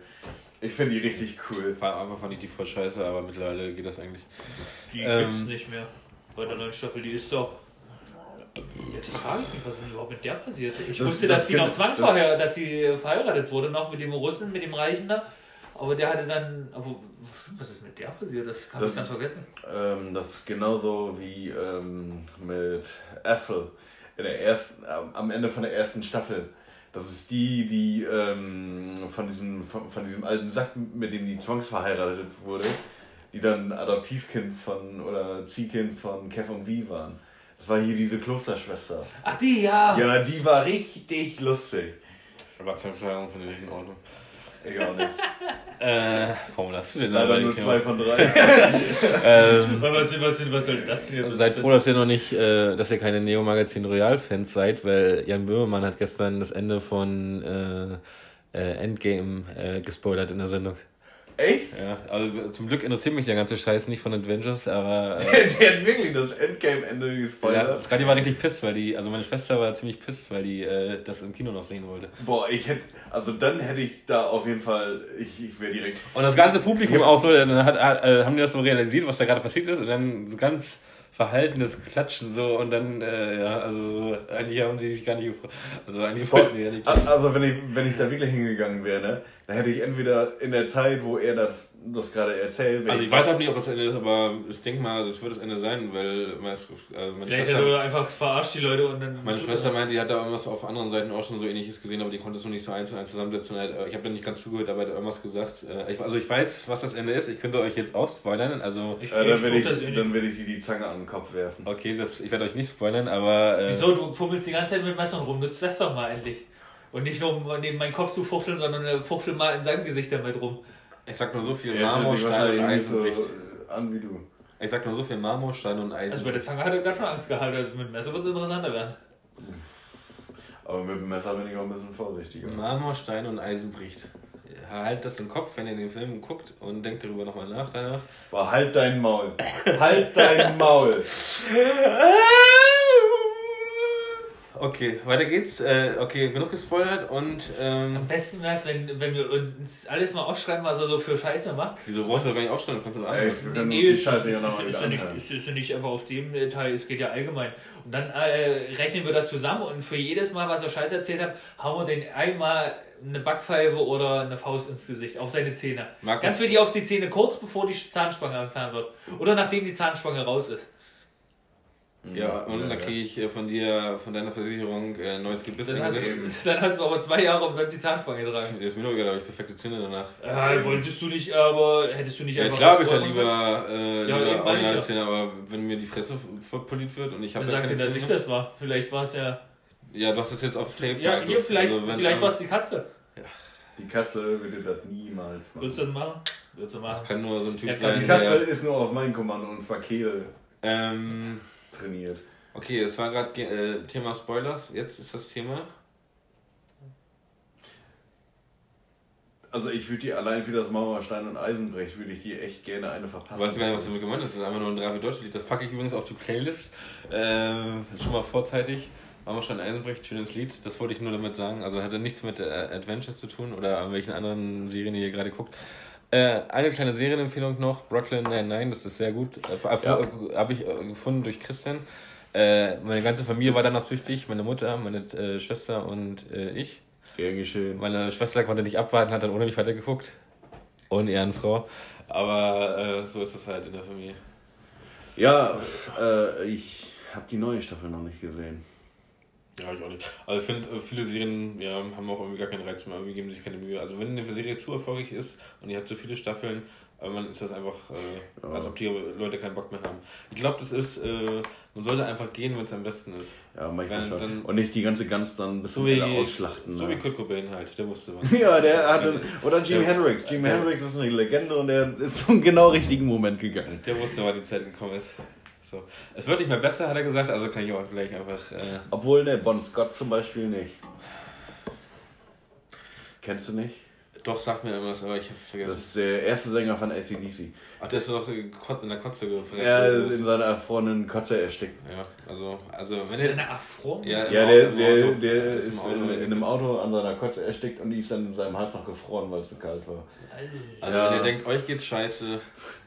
Ich finde die richtig cool. War einfach fand ich die voll scheiße, aber mittlerweile geht das eigentlich. Die ähm, gibt's nicht mehr. Bei der neuen Staffel, die ist doch. Ja, das frage ich mich, was ist überhaupt mit der passiert? Ich das, wusste, dass das sie noch zwangsverheiratet, dass sie verheiratet wurde, noch mit dem Russen, mit dem Reichen da. Aber der hatte dann. Aber was ist mit der passiert? Das kann das, ich ganz vergessen. Ähm, das ist genauso wie ähm, mit Ethel in der ersten, am Ende von der ersten Staffel. Das ist die, die ähm, von, diesem, von, von, diesem alten Sack, mit dem die zwangsverheiratet wurde, die dann Adoptivkind von oder Ziehkind von Kev und V waren. Das war hier diese Klosterschwester. Ach, die, ja. Ja, die war richtig lustig. Aber Zwangsverheiratung finde ich in Ordnung. Egal nicht. (laughs) äh, warum hast du denn Leider nur zwei von drei. (laughs) ähm, was, was, was soll das jetzt? Seid froh, dass ihr noch nicht, äh, dass ihr keine Neo Magazin Royal Fans seid, weil Jan Böhmermann hat gestern das Ende von äh, äh Endgame äh, gespoilert in der Sendung. Echt? Ja, also zum Glück interessiert mich der ganze Scheiß nicht von Adventures, aber. (laughs) Äh, der hat wirklich das Endgame-Ende gespoilert. Ja, Skadi war richtig pisst, weil die, also meine Schwester war ziemlich pisst, weil die äh, das im Kino noch sehen wollte. Boah, ich hätte, also dann hätte ich da auf jeden Fall, ich, ich wäre direkt. Und das ganze Publikum auch so, dann hat, äh, haben die das so realisiert, was da gerade passiert ist und dann so ganz verhaltenes Klatschen so und dann, äh, ja, also eigentlich haben sie sich gar nicht gefreut. Also eigentlich wollten die ja nicht. Also wenn ich, wenn ich da wirklich hingegangen wäre, ne, dann hätte ich entweder in der Zeit, wo er das das gerade erzählt. Also ich weiß halt nicht, ob das Ende ist, aber ich denke mal, das wird das Ende sein, weil meine, also meine ja, Schwester... Oder einfach verarscht die Leute und dann... Meine Schwester meint, die hat da irgendwas auf anderen Seiten auch schon so ähnliches gesehen, aber die konnte es noch nicht so eins zu eins zusammensetzen. Äh, ich habe da nicht ganz zugehört, aber er hat irgendwas gesagt. Äh, also ich weiß, was das Ende ist, ich könnte euch jetzt auch spoilern, also... Ich, äh, dann werde ich, ich, dann werd ich die Zange an den Kopf werfen. Okay, das, ich werde euch nicht spoilern, aber... Äh, Wieso, du fummelst die ganze Zeit mit Messern rum, nutzt das doch mal endlich. Und nicht nur um neben meinen Kopf zu fuchteln, sondern er fuchtelt mal in seinem Gesicht damit rum. Ich sag nur so viel sich Marmorstein und nicht so Eisenbricht. an wie du. Ich sag nur so viel Marmorstein und Also bei der Eisenbricht. Zange hat er gerade schon Angst gehabt, also mit dem Messer wird es interessanter werden. Aber mit dem Messer bin ich auch ein bisschen vorsichtiger. Marmorstein und Eisenbricht. Halt das im Kopf, wenn ihr den Film guckt und denkt darüber nochmal nach danach. Boah, halt dein Maul. halt dein Maul. (laughs) Okay, weiter geht's. Äh, okay, genug gespoilert und ähm, Am besten wäre es, wenn, wenn wir uns alles mal aufschreiben, was er so für Scheiße macht. wieso brauchst du doch gar nicht aufschreiben, kannst du doch Ey, wir können uns die Scheiße ja nochmal ist, wieder ist, ja nicht, anhören. ist, ist ja nicht einfach auf dem Teil, es geht ja allgemein. Und dann äh, rechnen wir das zusammen und für jedes Mal, was er Scheiße erzählt hat, hauen wir den einmal eine Backpfeife oder eine Faust ins Gesicht, auf seine Zähne. Markus- Ganz wichtig auf die Zähne, kurz bevor die Zahnspange entfernt wird. Oder nachdem die Zahnspange raus ist. Ja, und dann kriege ich äh, von dir, von deiner Versicherung äh, neues Gebiss Dann hast, (laughs) dann hast du aber zwei Jahre umsonst die Zahnspange getragen. Das ist mir nur egal, da habe ich perfekte Zähne danach. Äh, wolltest du nicht, aber hättest du nicht Ja, einfach. klar ich da lieber, äh, Ja, lieber originale ja. Zähne, aber wenn mir die Fresse verpoliert wird und ich habe Wer da sagt keine denn, dass Zähne... ich das war? Vielleicht war es ja. Ja, du hast es jetzt auf Tape. Ja, Markus. hier, vielleicht, Also wenn, vielleicht war es die Katze. Die Katze würde das niemals Würdest machen. du das machen? Würdest du machen? Kann nur so ein Typ Ja, sein, Die Katze ist nur auf mein Kommando und zwar Kehl Ähm, trainiert. okay, es war gerade äh, Thema Spoilers, jetzt ist das Thema... Also ich würde die allein für das Mauerstein und Eisenbrecht würde ich dir echt gerne eine verpassen. Weißt du gar nicht, was damit gemeint ist? Das ist einfach nur ein Drei für Deutsche Lied. Das packe ich übrigens auf die Playlist. Ähm, schon mal vorzeitig. Marmorstein Eisenbrecht, schönes Lied. Das wollte ich nur damit sagen. Also hatte nichts mit äh, Adventures zu tun oder irgendwelchen anderen Serien, die ihr gerade guckt. Äh, eine kleine Serienempfehlung noch: Brooklyn Nine-Nine, das ist sehr gut. Äh, Ja. äh, Habe ich äh, gefunden durch Christian. Äh, meine ganze Familie war danach süchtig. Meine Mutter, meine Schwester und ich. Gern geschehen. Meine Schwester konnte nicht abwarten, hat dann ohne mich weitergeguckt. Ohne Ehrenfrau. Aber so ist das halt in der Familie. Ja, ich habe die neue Staffel noch nicht gesehen. Ja, ich auch nicht. Also ich finde, äh, viele Serien ja, haben auch irgendwie gar keinen Reiz mehr, irgendwie geben sich keine Mühe. Also wenn eine Serie zu erfolgreich ist und die hat zu viele Staffeln, irgendwann ist das einfach, äh, Ja. als ob die Leute keinen Bock mehr haben. Ich glaube, das ist, äh, man sollte einfach gehen, wenn es am besten ist. Ja, manchmal Wenn schon. dann- Und nicht die ganze Gans dann bis So zum wie, ausschlachten. so ne? wie Kurt Cobain halt, der wusste was. (laughs) Ja, der hatte. (laughs) Oder Der- Hendrix. Der- Hendrix ist eine Legende und der ist (laughs) zum genau richtigen Moment gegangen. Der wusste, wann die Zeit gekommen ist. So. Es wird nicht mehr besser, hat er gesagt, also kann ich auch gleich einfach. Äh, Obwohl, ne, Bon Scott zum Beispiel nicht. Kennst du nicht? doch, sagt mir irgendwas, aber ich habe Das vergessen. ist der erste Sänger von ACDC. Ach, der ist doch so in der Kotze. Er ist was? in seiner erfrorenen Kotze erstickt. Ja, also, also wenn Ist ihr. eine Affront? Ja, Ja, der, der, Auto. der Ist ist in, in einem Auto an seiner Kotze erstickt und die ist dann in seinem Hals noch gefroren, weil es zu kalt war. Also Ja. wenn ihr denkt, euch geht's scheiße,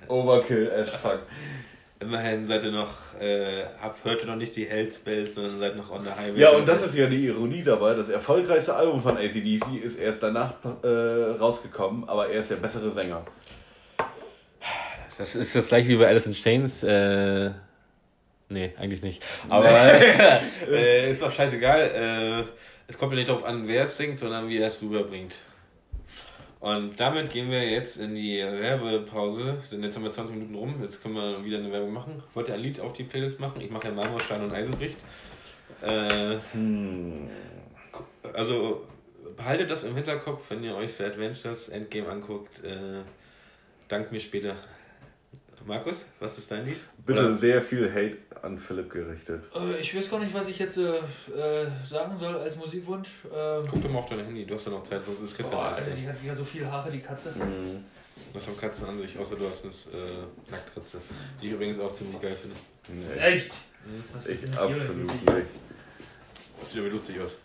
Overkill as fuck. (laughs) immerhin seid ihr noch, äh, habt heute noch nicht die Hellspells, sondern seid noch on the highway. Ja, und das ist ja die Ironie dabei. Das erfolgreichste Album von ACDC ist erst danach äh, rausgekommen, aber er ist der bessere Sänger. Das ist das gleiche wie bei Alice in Chains. Äh, nee, eigentlich nicht. Aber (laughs) äh, ist doch scheißegal. Äh, es kommt ja nicht darauf an, wer es singt, sondern wie er es rüberbringt. Und damit gehen wir jetzt in die Werbepause, denn jetzt haben wir 20 Minuten rum, jetzt können wir wieder eine Werbung machen. Wollt ihr ein Lied auf die Playlist machen? Ich mache ja Marmorstein und Eisenbricht. Äh, Hm. also behaltet das im Hinterkopf, wenn ihr euch The Adventures Endgame anguckt. Äh, dank mir später. Markus, was ist dein Lied? Bitte Oder- sehr viel Hate an Philipp gerichtet. Äh, ich weiß gar nicht, was ich jetzt äh, äh, sagen soll als Musikwunsch. Ähm, Guck doch mal auf dein Handy, du hast ja noch Zeit, sonst ist Christian alles. Alter, die hat wieder so viel Haare, die Katze. Hm. Was haben Katzen an sich, außer du hast eine äh, Nacktritze, die ich übrigens auch ziemlich geil finde. Nee, Echt? Was ich ist denn hier absolut nicht. Das sieht irgendwie lustig aus.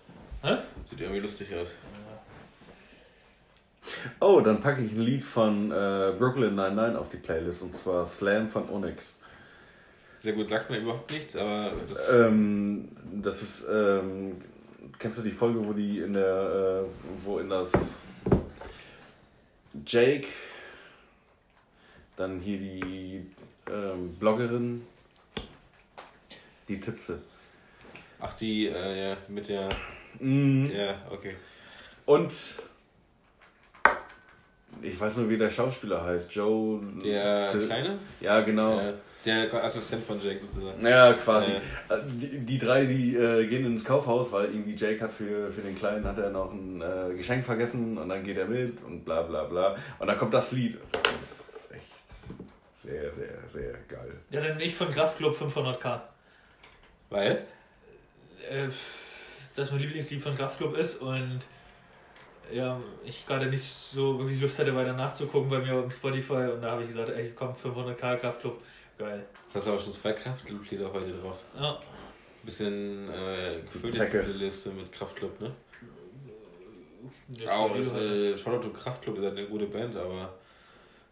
Hä? Sieht irgendwie lustig aus. Oh, dann packe ich ein Lied von äh, Brooklyn 99 auf die Playlist und zwar Slam von Onyx. Sehr gut, sagt mir überhaupt nichts, aber das. Ähm, das ist, ähm, kennst du die Folge, wo die in der, äh, wo in das Jake, dann hier die ähm, Bloggerin, die Tipse. Ach, die, äh, ja, mit der. Mhm. Ja, okay. Und ich weiß nur, wie der Schauspieler heißt. Joe. Der Til- Kleine? Ja, genau. Ja. Der Assistent von Jake sozusagen. Ja, quasi. Ja. Äh, Die, die drei, die äh, gehen ins Kaufhaus, weil irgendwie Jake hat für, für den Kleinen hat er noch ein äh, Geschenk vergessen und dann geht er mit und bla bla bla. Und dann kommt das Lied. Das ist echt sehr, sehr, sehr geil. Ja, dann nicht von Kraftklub 500k. Weil? Äh, das mein Lieblingslied von Kraftklub ist und ja, ich gerade nicht so wirklich Lust hatte, weiter nachzugucken bei mir auf Spotify und da habe ich gesagt, ey, komm, 500k Kraftklub, geil. Du hast aber schon zwei Kraftclub-Lieder heute drauf. Ja, Bisschen äh, gefüllte Zecke. Liste mit Kraftclub, ne? jetzt Auch mal ist, lieber. äh, Shoutout to Kraftclub, ihr seid eine gute Band, aber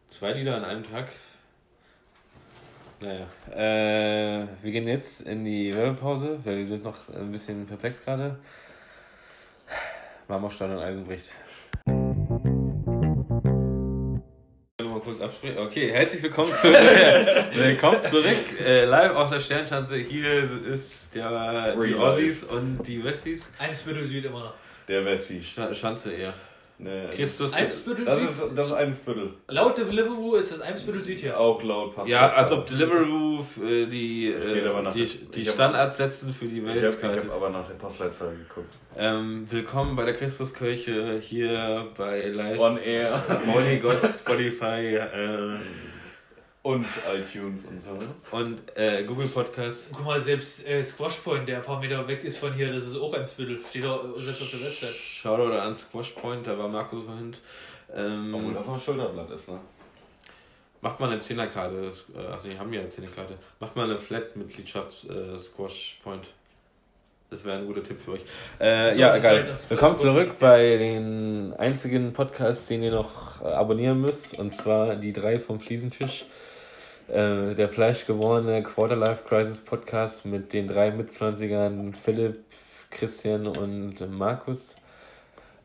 zwei Lieder an einem Tag. Naja, äh, wir gehen jetzt in die Werbepause, weil wir sind noch ein bisschen perplex gerade. Marmorstein und Eisenbricht. Mal kurz absprechen. Okay, herzlich willkommen zurück. (laughs) willkommen zurück. Äh, live auf der Sternschanze. Hier ist der, die Real Aussies und die Westies. Eimsbüttel Süd immer noch. Der Wessi. Sch Schanze eher. Ne, Christus. Eimsbüttel Das ist, das ist ein Spittel. Laut Deliveroo ist das Eimsbüttel Süd hier. Auch laut passt Ja, als ob Deliveroo äh, die, äh, die, ich die hab- Standardsätzen für die Ich Welt habe hab aber nach der Postleitzahl geguckt. ähm, Willkommen bei der Christuskirche hier bei Live. On Air. Holy God, Spotify äh, (laughs) Und iTunes und so. und äh, Google Podcast. Guck mal, selbst äh, Squash Point, der ein paar Meter weg ist von hier, das ist auch Eimsbüttel. Steht auch selbst auf der Website. Shoutout an Squash Point, da war Markus vorhin. Ähm, Obwohl das auch Schulterblatt ist, ne? macht mal eine Zehnerkarte. das- äh, Ach, die haben ja eine Zehnerkarte. Macht mal eine Flat-Mitgliedschaft äh, Squash Point. Das wäre ein guter Tipp für euch. Äh, So, ja, ich egal. Willkommen zurück bei den einzigen Podcast, den ihr noch äh, abonnieren müsst. Und zwar die drei vom Fliesentisch. Äh, der fleischgewordene Quarterlife Crisis Podcast mit den drei Mitzwanzigern Philipp, Christian und Markus.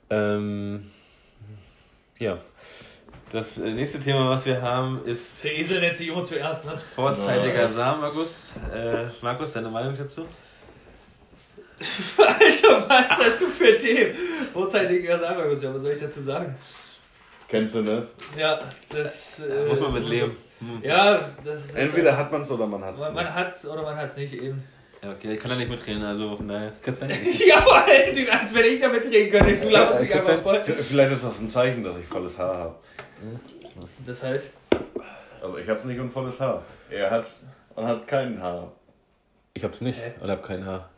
Ähm, ja. Das äh, nächste Thema, was wir haben, ist Der Esel nennt sich immer zuerst, ne? vorzeitiger Ja. Samenerguss. Äh, Markus, deine Meinung dazu? (laughs) Alter, was hast du für Themen? Vorzeitiger Samenerguss, ja, was soll ich dazu sagen? Kennst du, ne? Ja, das. Äh, Muss man mit leben. Hm. Ja, das ist. Entweder hat man es oder man hat es. Man, man hat's oder man hat's nicht eben. Ja, okay, ich kann da nicht mitreden, also von daher. Christian? (laughs) ja, vor Dingen, als wenn ich damit reden könnte. Du laberst mich einfach voll. Vielleicht ist das ein Zeichen, dass ich volles Haar habe. Das heißt, Also ich habe es nicht und volles Haar. Er hat und hat kein Haar. Ich hab's nicht Hä? und hab kein Haar.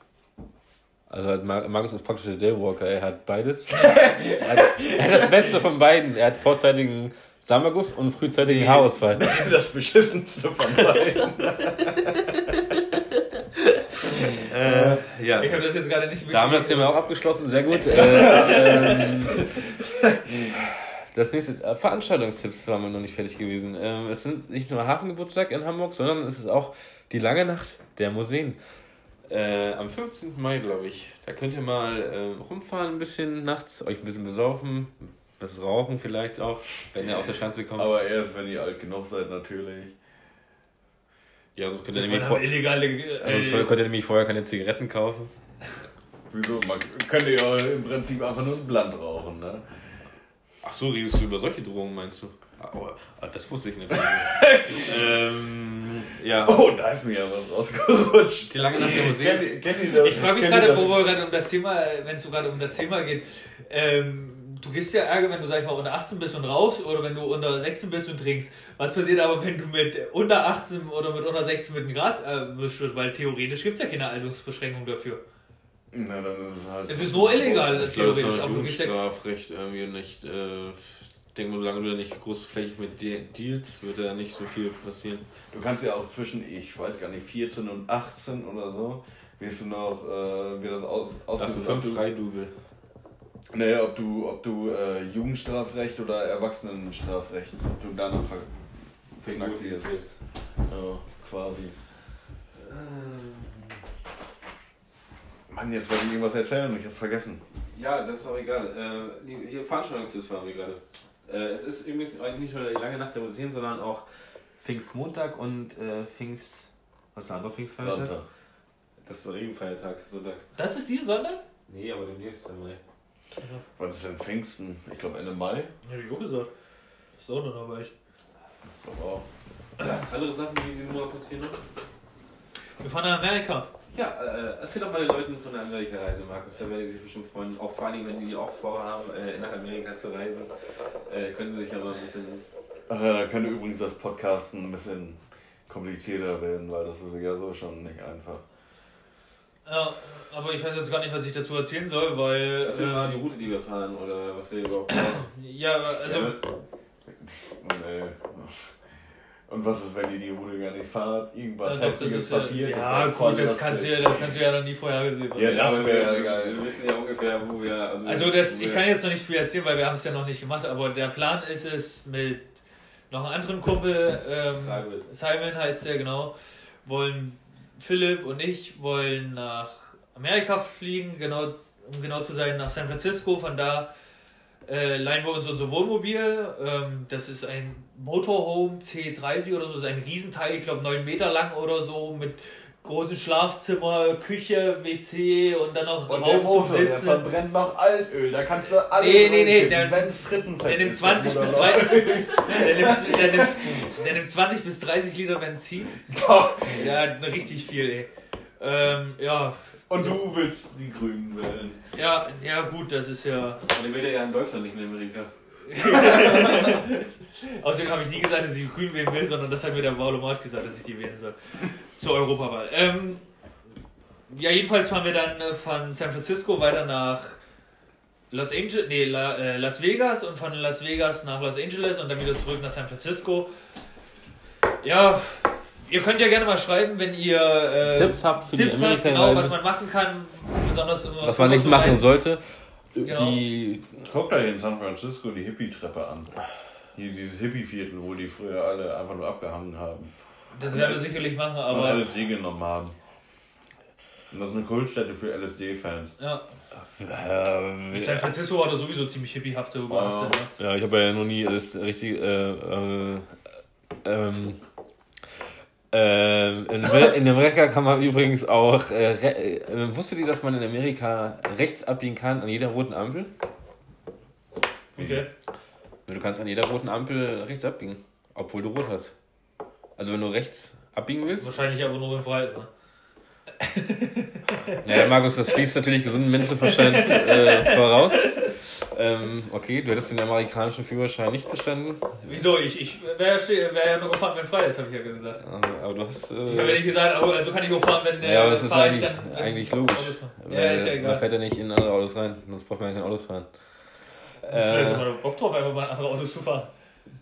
Also hat Mar Markus ist praktisch der Daywalker, er hat beides. (laughs) er, hat, er hat das Beste von beiden. Er hat vorzeitigen Samenerguss und frühzeitigen Haarausfall. (laughs) Das beschissenste von beiden. Äh, ja. ich habe das jetzt gerade nicht wirklich. Da haben wir das Thema auch abgeschlossen, sehr gut. Äh, ähm, das nächste, äh, Veranstaltungstipps waren wir noch nicht fertig gewesen. Ähm, es sind nicht nur Hafengeburtstag in Hamburg, sondern es ist auch die lange Nacht der Museen. Äh, am 15. Mai, glaube ich. Da könnt ihr mal äh, rumfahren ein bisschen nachts, euch ein bisschen besaufen, das Rauchen vielleicht auch, wenn ihr aus der Schanze kommt. Aber erst, wenn ihr alt genug seid, natürlich. ja, sonst könnt ihr nämlich, vor, illegale. Äh, sonst könnt ihr nämlich vorher keine Zigaretten kaufen. Wieso? Man könnte ja im Prinzip einfach nur ein Blatt rauchen, ne? Ach so, redest du über solche Drohungen, meinst du? Aber, ah, das wusste ich nicht. (laughs) ähm, ja. Oh, da ist mir ja was rausgerutscht. Die lange Nacht der Museen. Kennt, kennt ihr das? Ich frage mich gerade, wo wir gerade um das Thema, wenn es so gerade um das Thema geht, ähm, du gehst ja Ärger, wenn du, sag ich mal, unter 18 bist und rauchst oder wenn du unter 16 bist und trinkst. Was passiert aber, wenn du mit unter 18 oder mit unter 16 mit dem Gras erwischt wirst? Weil theoretisch gibt es ja keine Altersbeschränkung dafür. Na, dann ist es halt. Es ist nur illegal, Ich glaube, das theoretisch. ist Aber du gehst ja Jugendstrafrecht irgendwie nicht. Äh, ich denke mal, solange du da nicht großflächig mit De Deals, wird da nicht so viel passieren. Du kannst ja auch zwischen, ich weiß gar nicht, 14 und 18 oder so, wirst du noch, äh, wird das aus, Da hast du fünf Freidubel. Nee, ob du, ob du äh, Jugendstrafrecht oder Erwachsenenstrafrecht, ob du danach ver- verknackt wirst. Ja, quasi. Mann, jetzt wollte ich irgendwas erzählen und ich hab's vergessen. Ja, das ist auch egal. Äh, hier Veranstaltungstipps waren wir gerade. Äh, es ist übrigens eigentlich nicht nur die lange Nacht der Museen, sondern auch Pfingstmontag und äh, Pfingst. Was ist der andere Pfingstfeiertag? Sonntag. Das ist so ein Regenfeiertag, Sonntag. Das ist diesen Sonntag? Nee, aber demnächst im Mai. Wann ist denn Pfingsten? Ich glaube Ende Mai. Ja, wie auch gesagt. Ist auch noch dabei. Ich glaube auch. Andere Sachen, die diesen Monat passieren noch? Wir fahren nach Amerika. Ja, äh, erzähl doch mal den Leuten von der Amerika-Reise, Markus. Da werden die sich bestimmt freuen. Auch vor allem, wenn die auch vorhaben, äh, nach Amerika zu reisen, äh, können sie sich ja mal ein bisschen. Ach ja, da könnte übrigens das Podcasten ein bisschen komplizierter werden, weil das ist ja so schon nicht einfach. Ja, aber ich weiß jetzt gar nicht, was ich dazu erzählen soll, weil. Erzähl äh, mal die Route, die wir fahren oder was wir überhaupt machen. (clears throat) ja, also. Ja. Und, äh, und was ist, wenn ihr die Route gar nicht fahrt? Irgendwas Also, das Heftiges ist ja, passiert? ja, voll gut, das kannst, du ja, das kannst du ja noch nie vorhergesehen. Ja, das wäre ja geil. Wir wissen ja ungefähr, wo wir. Also das, wo ich kann jetzt noch nicht viel erzählen, weil wir haben es ja noch nicht gemacht, aber der Plan ist es mit noch einem anderen Kumpel, ähm, Simon. Simon heißt der genau, wollen Philipp und ich wollen nach Amerika fliegen, genau, um genau zu sein, nach San Francisco, von da äh, leihen wir uns unser Wohnmobil, ähm, das ist ein Motorhome C30 oder so, das ist ein Riesenteil, ich glaube 9 Meter lang oder so, mit großem Schlafzimmer, Küche, WC und dann noch Und der Raum Motor, zum der Sitzen. verbrennt noch Altöl, da kannst du alles Nee, nee, nee, der- wenn Frittenfett Der nimmt ist, 20 bis Motor (laughs) 30, der nimmt, der, nimmt, der nimmt 20 bis 30 Liter Benzin. Ja, richtig viel, ey. Ähm, ja. Und du willst die Grünen wählen. Ja, ja gut, das ist ja. Und den will er ja in Deutschland, nicht in Amerika. (laughs) Außerdem habe ich nie gesagt, dass ich die Grünen wählen will, sondern das hat mir der Waulomat gesagt, dass ich die wählen soll. Zur Europawahl. Ähm, ja, jedenfalls fahren wir dann äh, von San Francisco weiter nach Los Angeles, nee, La, äh, Las Vegas und von Las Vegas nach Los Angeles und dann wieder zurück nach San Francisco. Ja, ihr könnt ja gerne mal schreiben, wenn ihr äh, Tipps habt für Tipps die habt, genau, was man machen kann, besonders was man nicht machen sollte. Genau. Die Guck da hier in San Francisco die Hippie-Treppe an. Hier dieses Hippie-Viertel, wo die früher alle einfach nur abgehangen haben. Das werden wir sicherlich machen, Und aber LSD genommen haben. Und das ist eine Kultstätte für LSD-Fans. ja, äh, San Francisco war da sowieso ziemlich hippiehaft behaftet. Ne? Ja, ich habe ja noch nie das richtig. Äh, äh, ähm, ähm, in, in Amerika kann man übrigens auch. Äh, äh, wusstet ihr, dass man in Amerika rechts abbiegen kann an jeder roten Ampel? Okay. Du kannst an jeder roten Ampel rechts abbiegen, obwohl du rot hast. Also wenn du rechts abbiegen willst. Wahrscheinlich aber nur im Preis. Ne? (laughs) Naja, Markus, das schließt natürlich gesunden Menschenverstand äh, voraus. Ähm, okay, du hättest den amerikanischen Führerschein nicht verstanden. Wieso? Ich, ich wäre ja, wär ja nur gefahren, wenn frei ist, habe ich ja gesagt. Also, Aber du hast. Ich habe ja nicht Äh, gesagt, aber also kann ich auch fahren, wenn ja, aber es ist ich eigentlich, dann- eigentlich logisch. Ja, ist ja Man egal. fährt ja nicht in andere Autos rein, sonst braucht man ja kein Autos fahren. Äh, man doch Bock drauf, einfach mal in andere Autos zu fahren.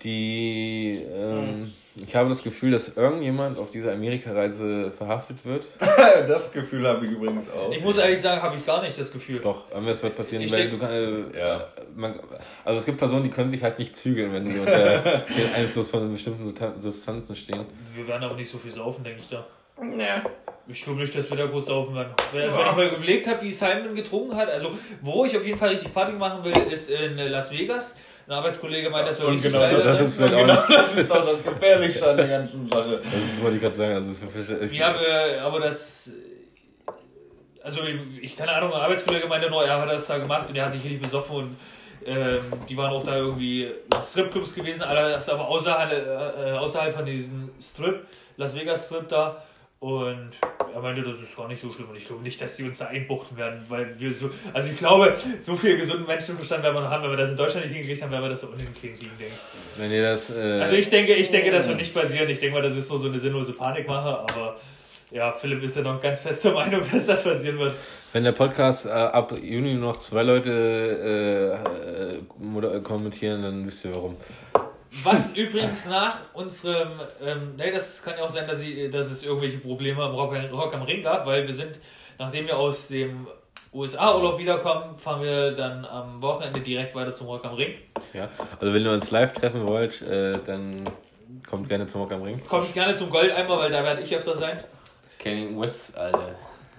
die, ähm, ich habe das Gefühl, dass irgendjemand auf dieser Amerika-Reise verhaftet wird. (laughs) das Gefühl habe ich übrigens auch. Ich muss ehrlich sagen, habe ich gar nicht das Gefühl. Doch, aber es wird passieren, Ich weil denk- du kann, äh, Ja. man, also es gibt Personen, die können sich halt nicht zügeln, wenn sie unter (laughs) dem Einfluss von bestimmten Substan- Substanzen stehen. Wir werden aber nicht so viel saufen, denke ich da. Ja. Ich glaube nicht, dass wir da groß saufen werden. Wenn, wenn ich mal überlegt habe, wie Simon getrunken hat, also wo ich auf jeden Fall richtig Party machen will, ist in Las Vegas. Ein Arbeitskollege meint, das richtig genau, geil das, ist genau das ist doch das Gefährlichste an der ganzen Sache. Das wollte ich gerade sagen. Also ist, Ja, aber, aber das. Also, ich keine Ahnung, ein Arbeitskollege meinte nur, er hat das da gemacht und er hat sich richtig besoffen und ähm, die waren auch da irgendwie Stripclubs gewesen, alles aber außerhalb, äh, außerhalb von diesem Strip, Las Vegas Strip da. Und er meinte, das ist gar nicht so schlimm und ich glaube nicht, dass sie uns da einbuchten werden, weil wir so. Also, ich glaube, so viel gesunden Menschenverstand werden wir noch haben, wenn wir das in Deutschland nicht hingekriegt haben, werden wir das da unten hinkriegen, denke ich. wenn ihr das. Äh, Also ich denke, ich denke, das wird nicht passieren. Ich denke mal, das ist nur so eine sinnlose Panikmache, aber ja, Philipp ist ja noch ganz fester (laughs) Meinung, dass das passieren wird. wenn der Podcast äh, ab Juni noch zwei Leute äh, äh, kommentieren, dann wisst ihr warum. Was übrigens nach unserem, ähm, nee, das kann ja auch sein, dass, ich, dass es irgendwelche Probleme am Rock, Rock am Ring gab, weil wir sind, nachdem wir aus dem USA-Urlaub wiederkommen, fahren wir dann am Wochenende direkt weiter zum Rock am Ring. Ja? Also wenn ihr uns live treffen wollt, äh, dann kommt gerne zum Rock am Ring. Kommt gerne zum Goldeimer, weil da werde ich öfter sein. Kanye West, Alter.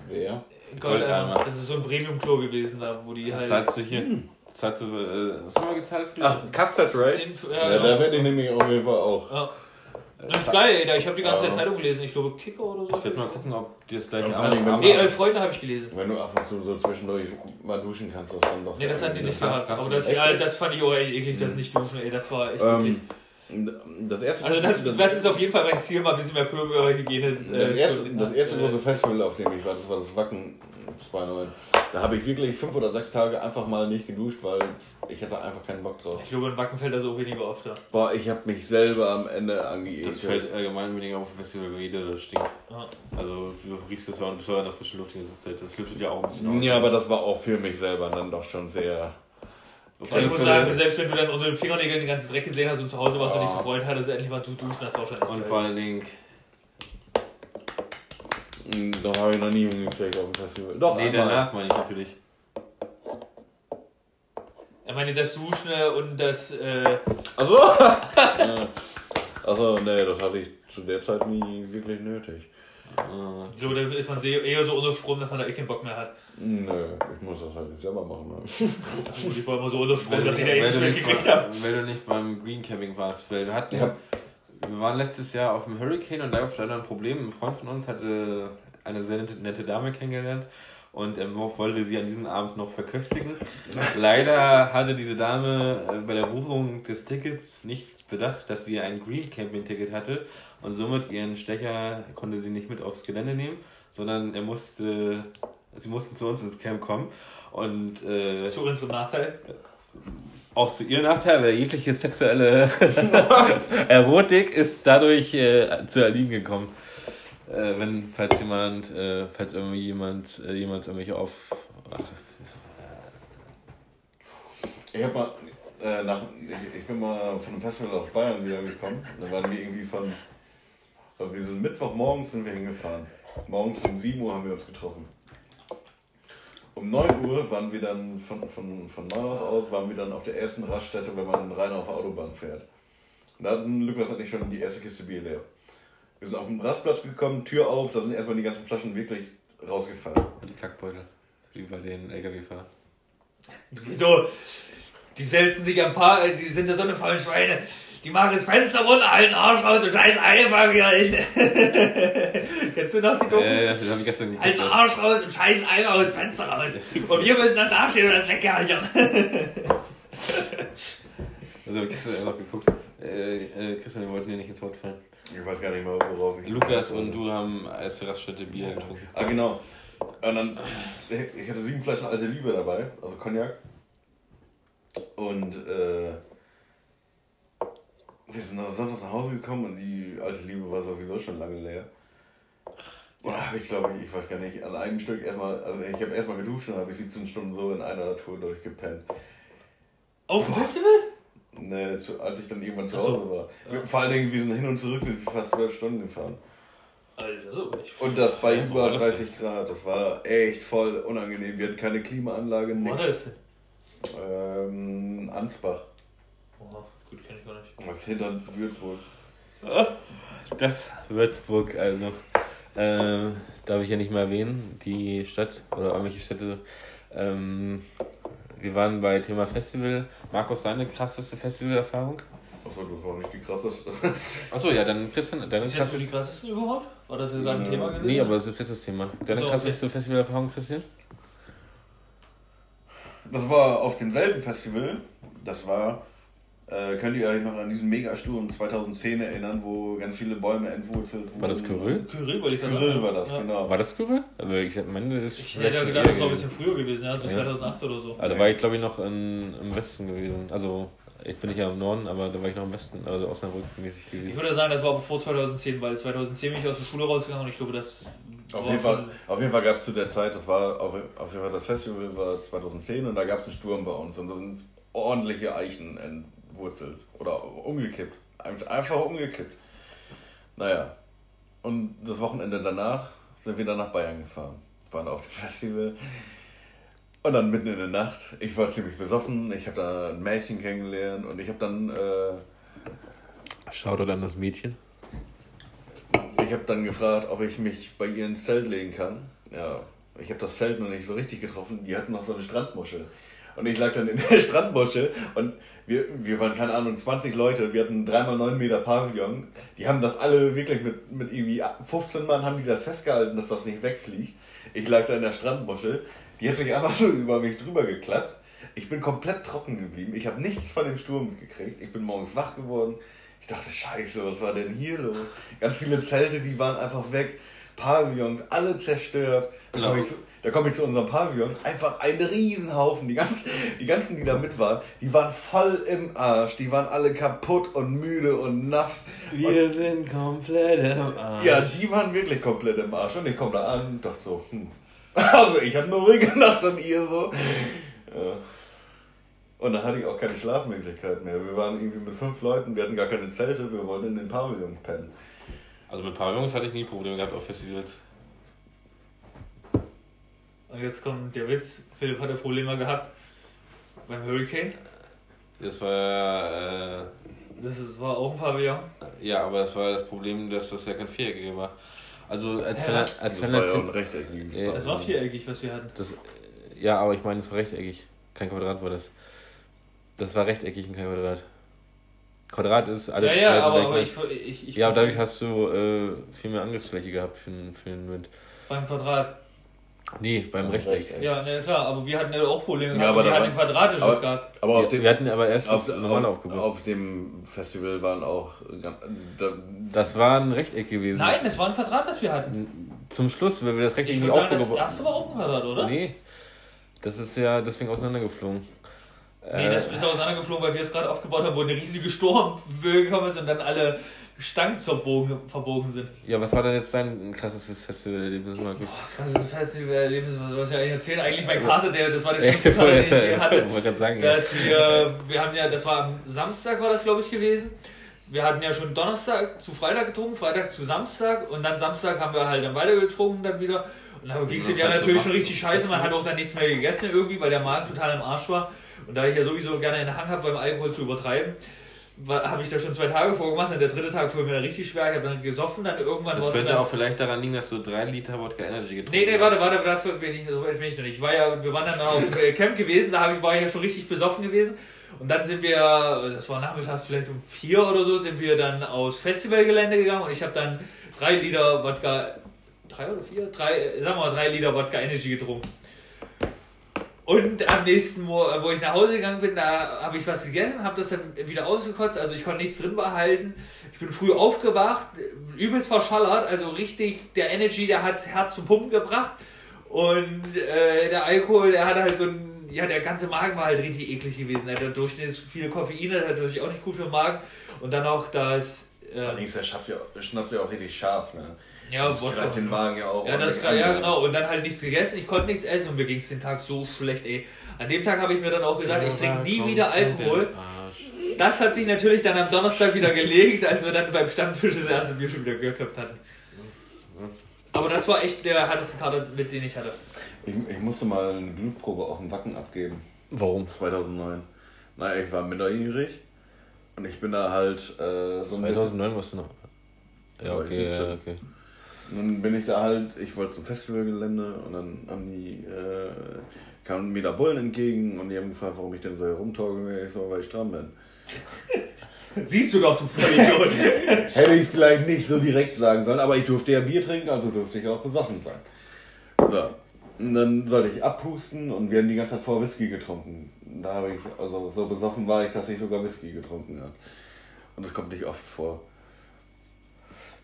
Wer? Goldeimer, Goldeimer. das ist so ein Premium-Klo gewesen, da wo die halt. Zahlst du hier? Zahlst du, äh, du mal gezahlt für? Ach, Cuphead, right? Zehn- Ja, genau. da werde ich nämlich auf jeden Fall auch. Ja. Das ist geil, ey. Ich habe die ganze Zeit Ja. Zeitung gelesen. Ich glaube Kicker oder so. Ich werde mal gucken, ob die das gleich Ja, Abend- Nee, elf Freunde habe ich gelesen. Wenn du ab und zu so zwischendurch mal duschen kannst, das dann doch Nee, das hat die nicht gehabt. Aber das, ja, das fand ich auch eklig, das nicht duschen, ey. Das war echt Ähm, eklig. Das erste Also das, das ist auf jeden Fall mein Ziel, mal ein bisschen mehr Körperhygiene Das äh, erste, zu- das erste äh, große Festival, auf dem ich war, das war das Wacken 29. Da habe ich wirklich fünf oder sechs Tage einfach mal nicht geduscht, weil ich hatte einfach keinen Bock drauf. Ich glaube, in Wacken fällt das auch weniger oft da. Boah, ich habe mich selber am Ende angeekelt. Das fällt allgemein weniger auf Festival, weil jeder da stinkt. Ja. Also du riechst das ja und bist ja in der frischen Luft die ganze Zeit. Das lüftet ja auch ein bisschen aus. Ja, aber das war auch für mich selber dann doch schon sehr. Auf Ich muss Fälle- sagen, selbst wenn du dann unter den Fingernägeln den ganzen Dreck gesehen hast und zu Hause warst und Ja. dich gefreut hattest, dass du endlich mal zu duschen hast, wahrscheinlich. Und vor allen Dingen, Das habe ich noch nie hingekriegt auf dem Festival. Doch, nee, einmal. danach meine ich natürlich. Ich meine, das Duschen und das. Äh, Achso! (laughs) Ja. Achso, nee, das hatte ich zu der Zeit nie wirklich nötig. Äh, ich glaube, da ist man eher so unter Strom, dass man da eh keinen Bock mehr hat. Nö, ich muss das halt selber machen. Ne? Ich war immer so unter Strom, Weil, dass ich da eh nicht gekriegt habe. weil du nicht beim Green Camping warst. Weil wir hatten, Ja. Wir waren letztes Jahr auf dem Hurricane und da gab es leider ein Problem. Ein Freund von uns hatte eine sehr nette, Dame kennengelernt und ähm, wollte sie an diesem Abend noch verköstigen. (laughs) Leider hatte diese Dame äh, bei der Buchung des Tickets nicht bedacht, dass sie ein Green Camping Ticket hatte und somit ihren Stecher konnte sie nicht mit aufs Gelände nehmen, sondern er musste, sie mussten zu uns ins Camp kommen und äh, Zu unserem Nachteil. Auch zu ihrem Nachteil, weil jegliche sexuelle (laughs) Erotik ist dadurch äh, zu erliegen gekommen. Äh, wenn, falls jemand, äh, falls irgendwie jemand, äh, jemand irgendwelche auf. Ach, Ich hab mal, äh, nach, ich, ich bin mal von einem Festival aus Bayern wieder gekommen. Da waren wir irgendwie von, wir sind Mittwochmorgens sind wir hingefahren. Morgens um 7 Uhr haben wir uns getroffen. Um 9 Uhr waren wir dann von, von, von Neuhaus aus, waren wir dann auf der ersten Raststätte, wenn man rein auf der Autobahn fährt. Und da hatten Lukas und ich schon die erste Kiste Bier leer. Wir sind auf den Rastplatz gekommen, Tür auf, da sind erstmal die ganzen Flaschen wirklich rausgefallen. und die Kackbeutel. Wie bei den LKW-Fahrern. Wieso? Die wälzen sich ein paar, äh, die sind ja so eine faulen Schweine. Die machen das Fenster runter, halten Arsch raus und scheiß Eimer wieder hin. (laughs) Kennst du noch die Doku? Äh, das habe ich gestern geguckt. Halten das- Arsch raus und scheiß Eimer aus dem Fenster raus. Und wir müssen dann dastehen und das weggerchern. (laughs) Also hab ich gestern noch geguckt. Äh, äh, Christian, wir wollten dir nicht ins Wort fallen. Ich weiß gar nicht mehr, worauf ich. Lukas und du haben als Raststätte Bier getrunken. Ah, genau. Und dann, ich hatte sieben Flaschen alte Liebe dabei, also Cognac. Und äh, wir sind dann sonntags nach Hause gekommen und die alte Liebe war sowieso schon lange leer. Und da habe ich, glaube ich, ich weiß gar nicht, an einem Stück erstmal, also ich habe erstmal geduscht und habe ich 17 Stunden so in einer Tour durchgepennt. Auf dem Festival? Ne, zu, als ich dann irgendwann zu so. Hause war. Wir- Vor allen Dingen, wir sind hin und zurück, sind wir fast zwölf Stunden gefahren. Alter, so nicht. Und das bei Ja, über war das 30 Grad. Das war echt voll unangenehm. Wir hatten keine Klimaanlage, Wo war nichts. das? Ähm, Ansbach. Oh, gut, kenn ich gar nicht. Das ist hinter Würzburg. Das Würzburg, also. Äh, darf ich ja nicht mal erwähnen, die Stadt oder irgendwelche Städte. Ähm, wir waren bei Thema Festival. Markus, deine krasseste Festivalerfahrung? Achso, das war nicht die krasseste. (laughs) Achso, ja, dann Christian, deine Ist jetzt für die krasseste. krassesten überhaupt? War das sogar ein Ja. Thema gewesen? Nee, aber es ist jetzt das Thema. Deine So, okay. krasseste Festivalerfahrung, Christian? Das war auf demselben Festival. Das war, äh, könnt ihr euch noch an diesen Megasturm 2010 erinnern, wo ganz viele Bäume entwurzelt wurden? War das Kyrill? Kyrill wollte ich gerade Kyrill war das, Ja. genau. War das Kyrill? Also ich meine, das ist Ich hätte ja gedacht, das war ein bisschen gewesen. früher gewesen, ja, so Ja. 2008 oder so. Also war ich glaube ich noch in, im Westen gewesen. Also ich bin nicht ja im Norden, aber da war ich noch im Westen, also Osnabrück mäßig Ich gewesen. würde sagen, das war bevor 2010, weil 2010 bin ich aus der Schule rausgegangen und ich glaube, das Auf war jeden, Fall, auf jeden Fall gab es zu der Zeit, das war auf, auf jeden Fall das Festival war 2010 und da gab es einen Sturm bei uns und da sind ordentliche Eichen entwurzelt oder umgekippt. Ein- Einfach umgekippt. Naja. Und das Wochenende danach sind wir dann nach Bayern gefahren. Waren auf dem (laughs) Festival. Und dann mitten in der Nacht, ich war ziemlich besoffen, ich habe da ein Mädchen kennengelernt und ich habe dann äh, Shoutout an das Mädchen. Ich habe dann gefragt, ob ich mich bei ihr ins Zelt legen kann. Ja, ich habe das Zelt noch nicht so richtig getroffen. Die hatten noch so eine Strandmuschel. Und ich lag dann in der (laughs) Strandmuschel und wir, wir waren, keine Ahnung, 20 Leute. Wir hatten 3x9 Meter Pavillon. Die haben das alle wirklich mit, mit irgendwie 15 Mann haben die das festgehalten, dass das nicht wegfliegt. Ich lag da in der Strandmuschel. Die hat sich einfach (laughs) so über mich drüber geklappt. Ich bin komplett trocken geblieben. Ich habe nichts von dem Sturm mitgekriegt. Ich bin morgens wach geworden. Ich Ich dachte, scheiße, was war denn hier los? Ganz viele Zelte, die waren einfach weg. Pavillons, alle zerstört. Da komme ich, zu- da komm ich zu unserem Pavillon. Einfach ein Riesenhaufen. Die ganzen, die ganzen, die da mit waren, die waren voll im Arsch. Die waren alle kaputt und müde und nass. Wir sind komplett im Arsch. Ja, die waren wirklich komplett im Arsch. Und ich komme da an und dachte so, hm. (laughs) Also ich hatte eine ruhige Nacht und ihr so. Ja. Und da hatte ich auch keine Schlafmöglichkeit mehr. Wir waren irgendwie mit fünf Leuten, wir hatten gar keine Zelte, wir wollten in den Pavillon pennen. Also mit Pavillons hatte ich nie Probleme gehabt auf Festivals. Und jetzt kommt der Witz. Philipp hatte Probleme gehabt beim Hurricane. Das war, äh, Das ist, war auch ein Pavillon. ja, aber das war das Problem, dass das ja kein Viereckiger war. Also als Ja. Als Das war ja auch ein rechteckiges Ja. Das war viereckig, was wir hatten. das, ja, aber ich meine, es war rechteckig. Kein Quadrat war das. Das war rechteckig und kein Quadrat. Quadrat ist alle Ja, ja, aber, aber ich, ich, ich Ja, aber dadurch hast du äh, viel mehr Angriffsfläche gehabt für den, für den Wind. beim Quadrat. Nee, beim Beim Rechteck. Rechteck. Ja, ne, klar, aber wir hatten ja auch Probleme Ja, aber wir hatten ein quadratisches aber- gehabt. Aber auf Wir, dem, wir hatten aber erst auf, das normal auf, aufgebaut. auf dem Festival waren auch. ganz- Da, Das war ein Rechteck gewesen. Nein, das war ein Quadrat, was wir hatten. Zum Schluss, weil wir das Rechteck Ich nicht würde sagen, das aufgebaut erste war auch ein Quadrat, oder? Nee, das ist ja deswegen auseinandergeflogen. Nee, das ist auseinandergeflogen, weil wir es gerade aufgebaut haben, wo eine riesige Sturmböe gekommen ist und dann alle Stangen zerbogen, verbogen sind. ja, was war denn jetzt dein krassestes Festival-Erlebnis? Boah, das ganze Festival-Erlebnis, was soll ich eigentlich erzählen? Eigentlich mein Kater, der, das war der (laughs) Ich schlimmste Kater, den ich je hatte. gerade sagen. Dass wir, wir haben ja, das war am Samstag war das glaube ich gewesen. Wir hatten ja schon Donnerstag zu Freitag getrunken, Freitag zu Samstag und dann Samstag haben wir halt dann weiter getrunken dann wieder. Und dann ging es ja natürlich schon richtig scheiße, man hat auch dann nichts mehr gegessen irgendwie, weil der Magen total im Arsch war. Und da ich ja sowieso gerne einen Hang habe, beim Alkohol zu übertreiben, habe ich da schon zwei Tage vorgemacht und der dritte Tag fuhr mir dann richtig schwer. Ich habe dann gesoffen, dann irgendwann Das könnte dann, auch vielleicht daran liegen, dass du drei Liter Wodka Energy getrunken Nee, nee, hast. warte, warte, das bin ich, so weit bin ich noch nicht. Ich war ja, wir waren dann auf äh, Camp gewesen, da ich, war ich ja schon richtig besoffen gewesen. Und dann sind wir, das war nachmittags vielleicht um vier oder so, sind wir dann aus Festivalgelände gegangen und ich habe dann drei Liter Wodka, drei oder vier? Drei, sagen wir mal drei Liter Wodka Energy getrunken. Und am nächsten Morgen, wo ich nach Hause gegangen bin, da habe ich was gegessen, habe das dann wieder ausgekotzt, also ich konnte nichts drin behalten. Ich bin früh aufgewacht, übelst verschallert, also richtig, der Energy, der hat das Herz zum Pumpen gebracht. Und äh, der Alkohol, der hatte halt so ein, ja, der ganze Magen war halt richtig eklig gewesen. Der hat durch das viele Koffein, das ist natürlich auch nicht gut für den Magen. Und dann auch das, äh, ist der Schnaps ja, Schnaps ja auch richtig scharf, ne? Ja, Das Wodka. greift den Magen ja auch. Ja, das, ordentlich ja, genau. Und dann halt nichts gegessen. Ich konnte nichts essen und mir ging es den Tag so schlecht, ey. An dem Tag habe ich mir dann auch gesagt, ich trinke nie wieder Alkohol. Das hat sich natürlich dann am Donnerstag wieder gelegt, als wir dann beim Stammtisch das erste Bier schon wieder geköpft hatten. Aber das war echt der härteste Kater, mit dem ich hatte. Ich, ich musste mal eine Blutprobe auf dem Wacken abgeben. Warum? 2009. Naja, ich war minderjährig und ich bin da halt äh, so ein bisschen. 2009 warst du noch. Ja, okay, ich ja, 17. okay. Und dann bin ich da halt, ich wollte zum Festivalgelände und dann haben die, äh, kamen mir da Bullen entgegen und die haben gefragt, warum ich denn so herumtorge. Ich so, weil ich stramm bin. (laughs) Siehst du doch, du Vollidiot. (laughs) Hätte ich vielleicht nicht so direkt sagen sollen, aber ich durfte ja Bier trinken, also durfte ich auch besoffen sein. So. Und dann sollte ich abpusten und wir haben die ganze Zeit vor Whisky getrunken. Da habe ich, also so besoffen war ich, dass ich sogar Whisky getrunken habe. Und das kommt nicht oft vor.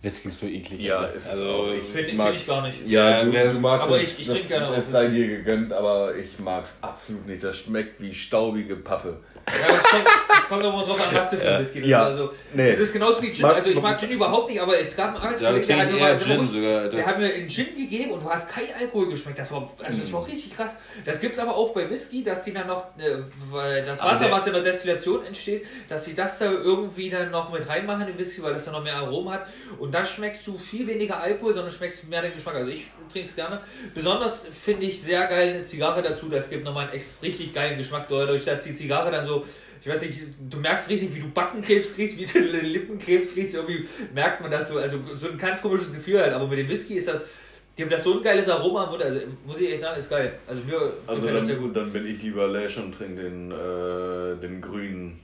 Whisky ist so eklig. Ja, ist es also. Ich Finde find ich gar nicht. Ja, Ja, du, du magst aber es, ich- ich das, trinke gerne auch Es sei dir gegönnt, aber ich mag's absolut nicht. Das schmeckt wie staubige Pappe. Ja, es kommt, es aber drauf an, was du für ein Whisky Ja. Also, Nee. Es ist genauso wie Gin. Mag- Also, ich mag Gin überhaupt nicht, aber es gab einen Ja, Arbeitskollegen, der Gin sogar. Der Das, hat mir einen Gin gegeben und du hast keinen Alkohol geschmeckt. Das war, also das war richtig krass. Das gibt es aber auch bei Whisky, dass die dann noch, äh, weil das Wasser, der- was in der Destillation entsteht, dass sie das da irgendwie dann noch mit reinmachen in Whisky, weil das dann noch mehr Aromen hat. Und dann schmeckst du viel weniger Alkohol, sondern schmeckst mehr den Geschmack. Also ich trinke es gerne. Besonders finde ich sehr geil eine Zigarre dazu. Das gibt nochmal einen richtig geilen Geschmack dadurch, dass die Zigarre dann so ich weiß nicht, du merkst richtig, wie du Backenkrebs kriegst, wie du (laughs) Lippenkrebs kriegst. Irgendwie merkt man das so. Also so ein ganz komisches Gefühl halt. Aber mit dem Whisky ist das, die haben das so ein geiles Aroma im Mund. Also muss ich echt sagen, ist geil. Also mir Also gefällt das sehr gut. dann bin ich lieber Lash und trinke den, äh, den grünen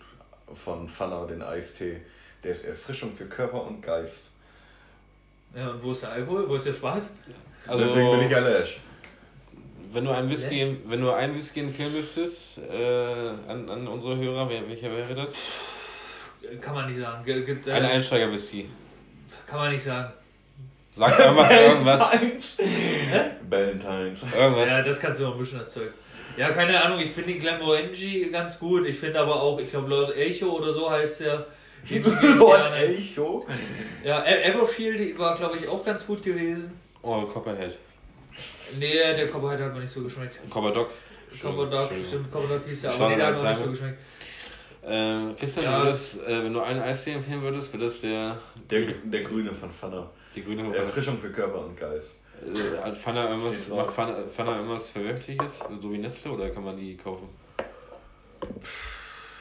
von Fanna, den Eistee. Der ist Erfrischung für Körper und Geist. Ja, und wo ist der Alkohol? Wo ist der Spaß? also, Deswegen bin ich ja Lash. wenn du einen Whisky, wenn du einen Whisky empfehlen müsstest äh, an, an unsere Hörer, wer, welcher wäre das? Kann man nicht sagen. Ge- Gibt, äh, Ein Einsteiger whisky kann man nicht sagen. Sag irgendwas, irgendwas. (laughs) Valentine's. Irgendwas. Ja, das kannst du noch mischen, das Zeug. Ja, keine Ahnung, ich finde den Glenmorangie ganz gut. Ich finde aber auch, ich glaube Lord Echo oder so heißt der. Lord Ja, Echo. Ja, Everfield war, glaube ich, auch ganz gut gewesen. Oh, Copperhead. Nee, der Copperhead hat mir nicht so geschmeckt. Copperdoc. Copperdoc, stimmt, Copperdoc hieß Schau aber nee, der hat mir nicht so geschmeckt. Ähm, Christian, Ja. würdest, äh, wenn du einen Eistee empfehlen würdest, wäre das der, Der, der Grüne von Pfanner. die grüne Erfrischung für Körper und Geist. äh, Hat Pfanner irgendwas, macht. Pfanner, Pfanner irgendwas Verwerfliches, so wie Nestle, oder kann man die kaufen?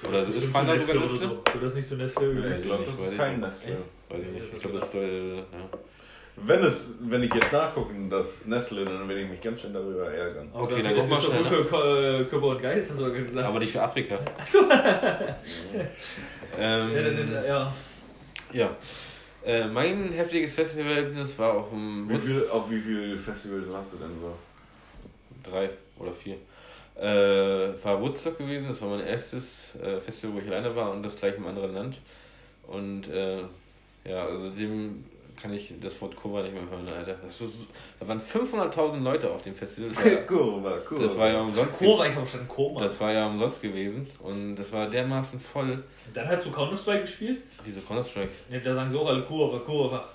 Oder ist zu sogar Nestle Nestle? oder so. Wird das nicht so Nestle? Weiß ich ich glaube, nicht, das weiß ist kein. Nestle. Weiß ich nicht. Ich glaube, das ist äh, ja. Wenn, es, wenn ich jetzt nachgucke, das Nestle, dann werde ich mich ganz schön darüber ärgern. Okay, Aber dann ist für Ko- äh, Körper und Geist, hast du gesagt. Aber nicht für Afrika. ähm, (laughs) ja, dann ist, ja. ja. Äh, mein heftiges Festivalerlebnis war auf dem Wie viel, auf wie viele Festivals warst du denn so? drei oder vier. Äh, war Woodstock gewesen, das war mein erstes äh, Festival, wo ich alleine war und das gleich im anderen Land. Und äh, ja, also dem kann ich das Wort Kurva nicht mehr hören, Alter. Das ist, da waren 500.000 Leute auf dem Festival. (laughs) Kurva, Kurva. das war ja umsonst. Kurva, ich habe schon Koma. Das war ja umsonst gewesen und das war dermaßen voll. Dann hast du Counter-Strike gespielt? Wieso Counter-Strike? Ne, da sagen sie auch alle Kurva, Kurva.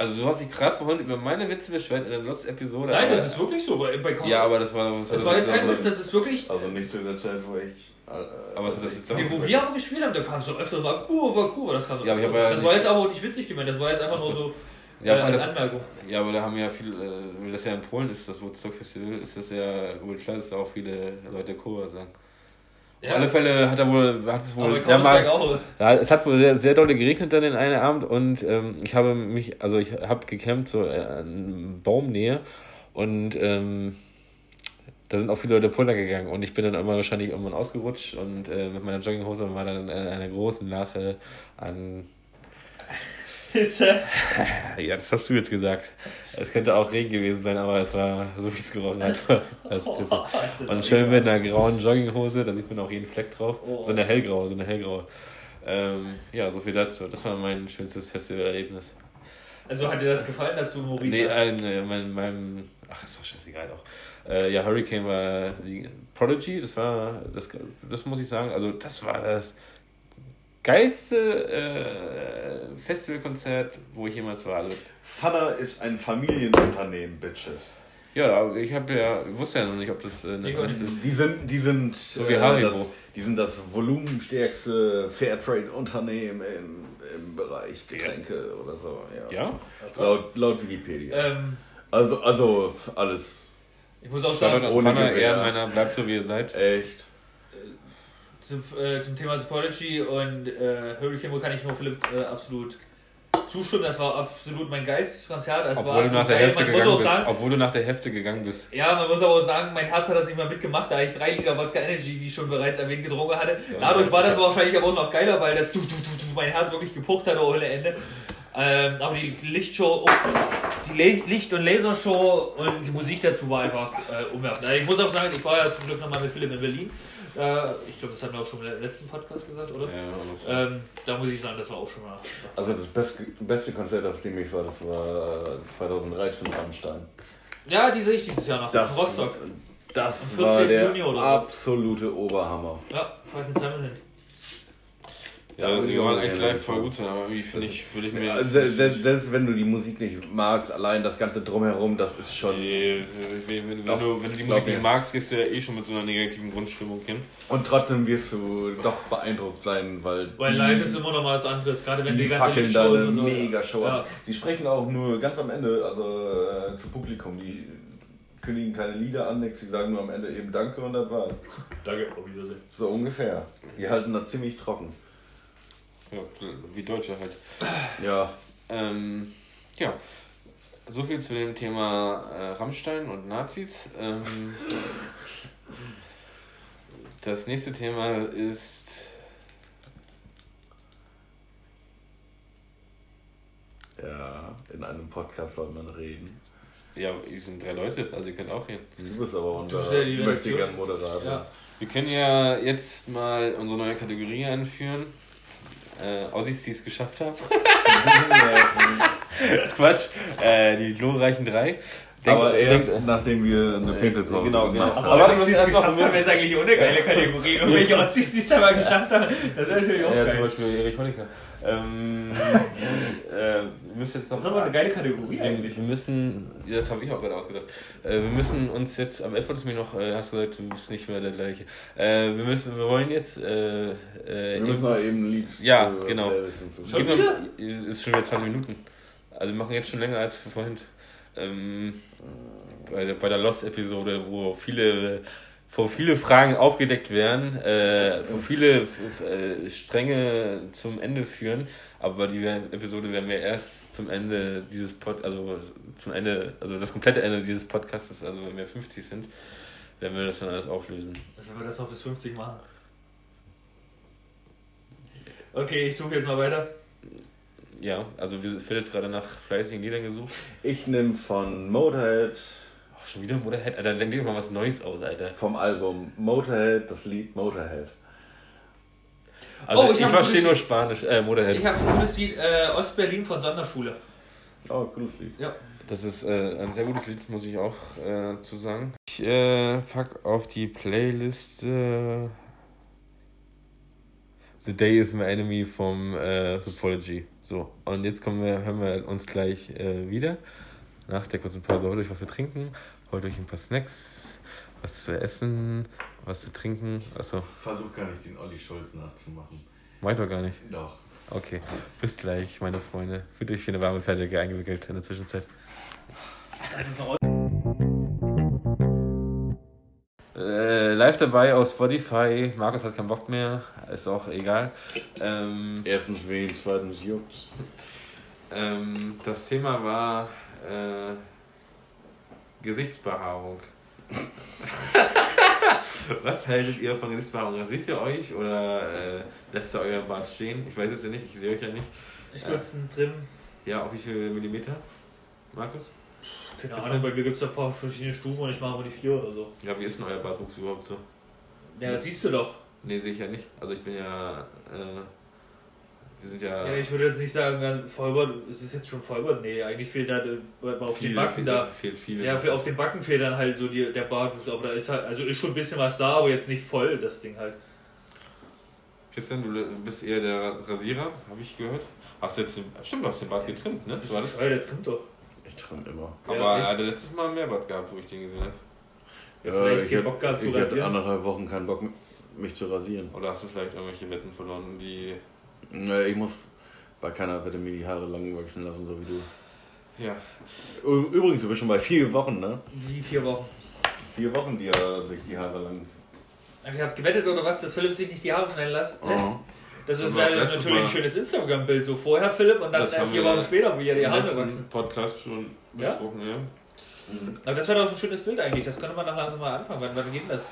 Also du hast dich gerade vorhin über meine Witze beschwert in der Lost-Episode. Nein, aber- das ist wirklich so. Bei, bei Ja, aber das war... das war jetzt kein Witz, das ist wirklich. Also nicht zu der Zeit, wo ich. Äh, Aber was hat das jetzt Nee, wo wir aber gespielt haben, da kam es doch öfters mal Kurva, Kurva. Das, kam Ja, aber ich hab ja das war jetzt aber auch nicht witzig gemeint, das war jetzt einfach nur so Ja, äh, als allem- Anmerkung. Ja, aber da haben ja viele, äh, weil das ja in Polen ist, das Woodstock Festival, ist das ja wohl klar, dass da auch viele Leute Kurva sagen. Ja, Auf alle Fälle hat er wohl, hat es wohl, Counter-Strike mal, ja, es hat wohl sehr, sehr dolle geregnet dann den einen Abend und ähm, ich habe mich, also ich habe gecampt so äh, in Baumnähe und ähm, da sind auch viele Leute Puller gegangen und ich bin dann immer wahrscheinlich irgendwann ausgerutscht und äh, mit meiner Jogginghose war dann äh, eine große Lache an Pisse. (laughs) Ja, das hast du jetzt gesagt. Es könnte auch Regen gewesen sein, aber es war so wie es gerochen hat. (laughs) (laughs) als Pisse. Oh, das Und schön mit einer grauen Jogginghose, da sieht man auch jeden Fleck drauf. Oh. So eine hellgraue, so eine hellgraue. Ähm, ja, so viel dazu. Das war mein schönstes Festivalerlebnis. Also hat dir das gefallen, dass du Morin Nee, hast? äh, nee, mein, mein, ach, ist doch scheißegal auch. Äh, ja, Hurricane war die Prodigy, das war, das, das muss ich sagen, also das war das geilste äh, Festivalkonzert, wo ich jemals war. Also, Pfanner ist ein Familienunternehmen, Bitches. ja, aber ich habe ja, ich wusste ja noch nicht, ob das äh, eine Ernst ist. Die sind, die sind, wie Haribo. das, die sind das volumenstärkste Fairtrade-Unternehmen im, im Bereich Getränke oder so. Ja. Ja? Laut, laut Wikipedia. Ähm, Also, also alles ich muss auch sagen, ohne Pfanner, Gewehr. Ehrenmänner, bleibt so wie ihr seid. echt. Zum, äh, zum Thema Prodigy und äh, Hurricane Wo kann ich nur Philipp äh, absolut zustimmen. Das war absolut mein geilstes Konzert. Das war Obwohl du nach der geil. Hälfte muss gegangen bist. sagen, Obwohl du nach der Hälfte gegangen bist. Ja, man muss aber auch sagen, mein Herz hat das nicht mehr mitgemacht, da ich drei Liter Wodka Energy, wie ich schon bereits erwähnt, getrunken hatte. Dadurch war das wahrscheinlich aber auch noch geiler, weil das du, du, du, du, mein Herz wirklich gepucht hat ohne Ende. Ähm, aber die Lichtshow, oh, die Le Licht- und Lasershow und die Musik dazu war einfach äh, umwerfend. Also ich muss auch sagen, ich war ja zum Glück nochmal mit Philipp in Berlin. Äh, ich glaube, das hatten wir auch schon im letzten Podcast gesagt, oder? Ja, alles. Ähm, da muss ich sagen, das war auch schon mal. Also das beste, beste Konzert, auf dem ich war, das war äh, 2013 Rammstein. Ja, die sehe ich dieses Jahr noch. Das, in Rostock. das war 14. der Juni absolute Oberhammer. Ja, fahr ich mit Simon hin. Ja, also die waren echt live voll gut sein, aber irgendwie finde ich, würde ich mir. Ja, se- selbst, selbst wenn du die Musik nicht magst, allein das ganze Drumherum, das ist schon... Nee, wenn, wenn, Doch, du, wenn du die Musik nicht magst, gehst du ja eh schon mit so einer negativen Grundstimmung hin. Und trotzdem wirst du doch beeindruckt sein, weil, Weil die, live ist immer noch mal was anderes, gerade wenn die die ganze fackeln da eine mega Show Ja. ab. Die sprechen auch nur ganz am Ende, also äh, zu Publikum. Die kündigen keine Lieder an, nichts, die sagen nur am Ende eben Danke und das war's. Danke, auf Wiedersehen. So ungefähr. Die halten das ziemlich trocken. Ja, wie Deutsche halt. Ja, Ähm, ja, so viel zu dem Thema äh, Rammstein und Nazis. Ähm, das nächste Thema ist. ja, in einem Podcast soll man reden. Ja, wir sind drei Leute, also ihr könnt auch hier. Du bist aber unser möchte gern Moderator. Ja. Wir können ja jetzt mal unsere neue Kategorie einführen. Äh, Aussies, die es geschafft haben. (laughs) Quatsch. Äh, die glorreichen drei. Denk- aber erst denk- nachdem wir eine Pinkelpause genau, gemacht genau. haben. Aber was das ist es erst noch geschafft haben, ist eigentlich auch eine geile Kategorie. Irgendwelche Ossis, die es aber geschafft haben, das wäre natürlich auch Ja, zum geil. Beispiel Erich Honecker. Ähm, (laughs) äh, wir müssen jetzt noch. Das ist aber eine geile Kategorie wir, eigentlich. wir müssen, ja, das habe ich auch gerade ausgedacht. Äh, wir müssen uns jetzt, aber erst wolltest du mir noch, äh, hast du gesagt, du bist nicht mehr der gleiche. Äh, wir müssen, wir wollen jetzt. Äh, äh, Wir müssen noch eben ein Lied Ja, genau. Schon mir- Ist schon wieder 20 Minuten. Also wir machen jetzt schon länger als vorhin. Ähm, bei, der- bei der Lost-Episode, wo viele, wo viele Fragen aufgedeckt werden, äh, wo viele äh, Stränge zum Ende führen, aber die Episode werden wir erst zum Ende dieses Pod, also zum Ende, also das komplette Ende dieses Podcasts, also wenn wir 50 sind, werden wir das dann alles auflösen. Also wenn wir das noch bis 50 machen. Okay, ich suche jetzt mal weiter. Ja, also wir wird jetzt gerade nach fleißigen Liedern gesucht. Ich nehme von Motorhead Ach, schon wieder Motorhead? Alter, denk dir mal was Neues aus, Alter. vom Album Motorhead das Lied Motorhead. Also Oh, ich ich, verstehe nur Spanisch, äh, Motorhead. Ich habe ein gutes Lied, äh, Ostberlin von Sonderschule. Oh, cooles Lied. Ja. Das ist äh, ein sehr gutes Lied, muss ich auch äh, zu sagen. Ich äh, pack auf die Playliste The Day is My Enemy vom äh, Topology. So, und jetzt kommen wir, hören wir uns gleich äh, wieder. Nach der kurzen Pause holt euch was zu trinken, holt euch ein paar Snacks, was zu essen, was zu trinken. Achso, Versuch gar nicht den Olli Schulz nachzumachen. meint doch gar nicht. Doch. Okay, bis gleich, meine Freunde. Fühlt euch für eine warme Fertige eingewickelt in der Zwischenzeit. Das ist noch Äh, live dabei auf Spotify. Markus hat keinen Bock mehr. Ist auch egal. Ähm, Erstens wen, zweitens juckt's. ähm, das Thema war äh, Gesichtsbehaarung. (laughs) Was haltet ihr von Gesichtsbehaarung? Rasiert ihr euch oder äh, lässt ihr euer Bart stehen? Ich weiß es ja nicht, ich sehe euch ja nicht. Stutzen drin. Ja, auf wie viel Millimeter? Markus? Keine Ahnung, bei mir gibt es da ein paar verschiedene Stufen und ich mache mal die vier oder so. Ja, wie ist denn euer Bartwuchs überhaupt so? Ja, das siehst du doch. Nee, sehe ich ja nicht. Also ich bin ja. Äh, wir sind ja. Ja, ich würde jetzt nicht sagen, ganz Vollbart, es ist jetzt schon Vollbart. Nee, eigentlich fehlt da äh, auf viel, den Backen viel, da. fehlt viel. Ja, auf den Backen fehlt dann halt so die, der Bartwuchs, aber da ist halt, also ist schon ein bisschen was da, aber jetzt nicht voll, das Ding halt. Christian, du bist eher der Rasierer, habe ich gehört. Hast du jetzt den, stimmt, du hast den Bart getrimmt, ne? Du hattest, Ja, der trimmt doch. Ich trinke immer. aber Ja, er hatte letztes Mal mehr Bart gehabt, wo ich den gesehen habe. Ja, vielleicht ich keinen hab- Bock gehabt zu ich hatte rasieren. anderthalb Wochen keinen Bock, mich zu rasieren. Oder hast du vielleicht irgendwelche Wetten verloren, die. Nee, ich muss bei keiner Wette mir die Haare lang wachsen lassen, so wie du. Ja. Übrigens, du bist schon bei vier Wochen, ne? Wie vier Wochen. Vier Wochen, die er sich die Haare lang. Ihr habt gewettet oder was, dass Philipp sich nicht die Haare schneiden lässt? Oh. Das Das ist letztes natürlich ein Mal. schönes Instagram-Bild. So vorher Philipp und dann vier Wochen später, wie er die Haare wachsen. Podcast schon Ja? besprochen, ja. Aber das wäre doch ein schönes Bild eigentlich. Das könnte man nach langsam mal anfangen. Wann, wann geht das?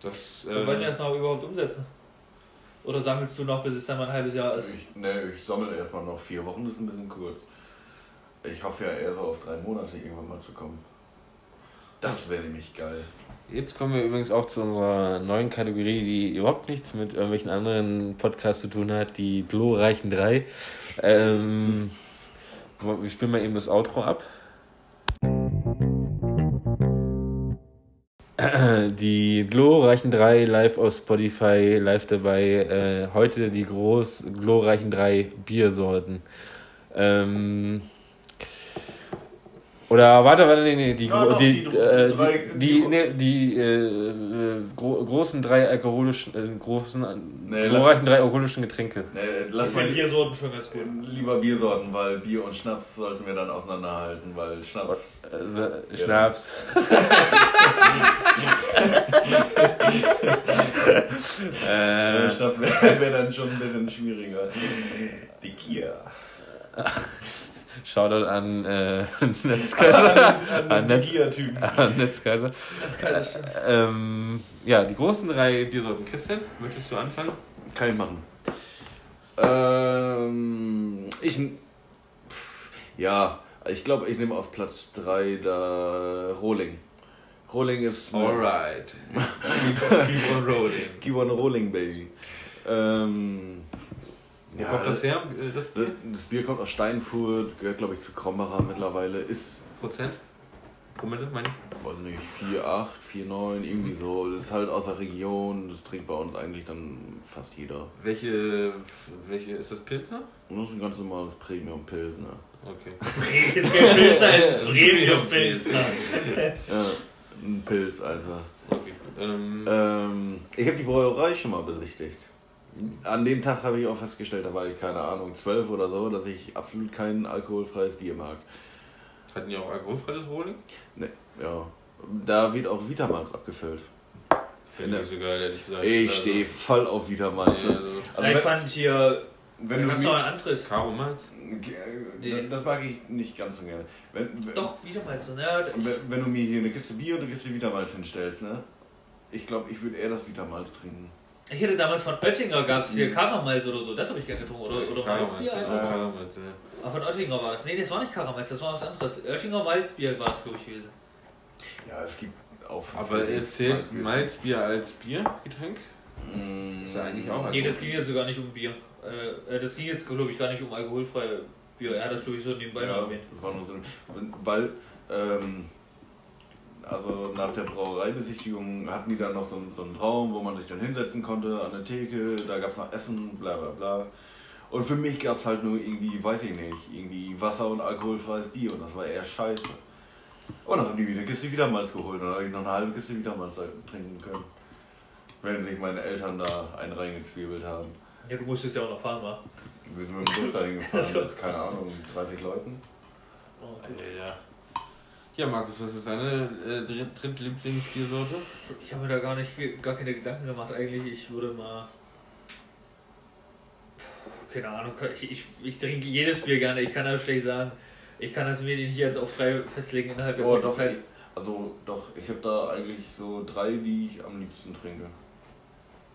Das. Wann wollen wir Äh, das noch überhaupt umsetzen? Oder sammelst du noch, bis es dann mal ein halbes Jahr ist? Ich, ne, ich sammle erstmal noch vier Wochen, das ist ein bisschen kurz. Ich hoffe ja eher so auf drei Monate irgendwann mal zu kommen. Das wäre nämlich geil. Jetzt kommen wir übrigens auch zu unserer neuen Kategorie, die überhaupt nichts mit irgendwelchen anderen Podcasts zu tun hat, die glorreichen drei. Ähm, wir spielen mal eben das Outro ab. (clears throat) Die glorreichen drei live auf Spotify, live dabei. Äh, heute die groß glorreichen drei Biersorten. Ähm, oder warte, warte, nee, nee, die, Ja, doch, die, die- äh, die drei- die, die, nee, die äh, äh, gro großen drei alkoholischen, äh, großen, Nee, glorreichen drei alkoholischen Getränke. Ne, Ich lass mal Biersorten schon ganz gut. lieber Biersorten, weil Bier und Schnaps sollten wir dann auseinanderhalten, weil Schnaps. Also, Schnaps. (laughs) Äh, äh, Schnaps wäre wär dann schon ein bisschen schwieriger. Die Gier. (laughs) Shoutout an äh, (laughs) Netzkaiser. An An den Netz, an Netzkaiser. Ich stimmt. Ähm, ja, die großen drei Biersorten. Christian, möchtest du anfangen? Kann ich machen. Ähm, ich. Ja, Ich glaube, ich nehme auf Platz 3 da Rolling. Rolling ist. Alright. (laughs) keep, on, keep on rolling. Keep on rolling, baby. Ähm, Wo kommt das her, äh, das Bier? Das Bier kommt aus Steinfurt, gehört glaube ich zu Krombacher mittlerweile. Ist, Prozent? Promille, meine ich? weiß nicht, 4,8, 4,9, irgendwie so. Das ist halt aus der Region, das trinkt bei uns eigentlich dann fast jeder. Welche, welche ist das Pilzer? Und das ist ein ganz normales Premium-Pilsner. Okay. (laughs) Es ist Premium-Pilsner. Ja, ein Pilz einfach. okay. Ähm, Ähm, ich habe die Brauerei schon mal besichtigt. An dem Tag habe ich auch festgestellt, da war ich keine Ahnung, 12 oder so, dass ich absolut kein alkoholfreies Bier mag. hatten die auch alkoholfreies Rolling? Ne, ja. Da wird auch Vitamals abgefüllt. Finde ich so geil, ehrlich gesagt. Ich Also, stehe voll auf Vitamals. Ja, also, Also, ich wenn, fand hier, wenn du es noch ein anderes. Karo Malz? Äh, Das mag ich nicht ganz so gerne. Wenn, wenn- Doch, wieder so, ne? Wenn, wenn du mir hier eine Kiste Bier und eine Kiste Vitamals hinstellst, ne? Ich glaube, ich würde eher das Vitamals trinken. Ich hätte damals von Oettinger gab es hier Karamals oder so, das habe ich gerne getrunken. Oder, oder Karo Malzbier einfach. genau, Karo Malz, ja. Ah, von Oettinger war das. Nee, das war nicht Karamals, das war was anderes. Oettinger Malzbier war es, glaube ich, gewesen. Ja, es gibt auch. Aber er zählt Malzbier als Biergetränk? Mm, Ist ja eigentlich auch Nee, das ging jetzt sogar nicht um Bier. Äh, das ging jetzt, glaube ich, gar nicht um alkoholfreie Bier. Er hat das, glaube ich, so nebenbei Ja, erwähnt. das war nur so. Weil, ähm, also nach der Brauereibesichtigung hatten die dann noch so, einen- so einen Raum, wo man sich dann hinsetzen konnte an der Theke, da gab es noch Essen, bla bla bla. Und für mich gab es halt nur irgendwie, weiß ich nicht, irgendwie Wasser und alkoholfreies Bier und das war eher scheiße. Und dann haben die wieder eine Kiste Wiedermalz geholt und dann habe ich noch eine halbe Kiste Wiedermalz trinken können. Wenn sich meine Eltern da einen reingezwiebelt haben. Ja, du musstest ja auch noch fahren, wa? Wir sind mit dem Bus dahin gefahren, (laughs) Also- mit, keine Ahnung, 30 Leuten. Ja. Ja, Markus, was ist deine äh, dritt, drittlieblingsbiersorte? Ich habe mir da gar nicht gar keine Gedanken gemacht eigentlich. Ich würde mal. Keine Ahnung, ich, ich, ich trinke jedes Bier gerne, ich kann das schlecht sagen. Ich kann das mir nicht jetzt auf drei festlegen innerhalb der Oh, doch, Zeit. ich, also doch, ich habe da eigentlich so drei, die ich am liebsten trinke.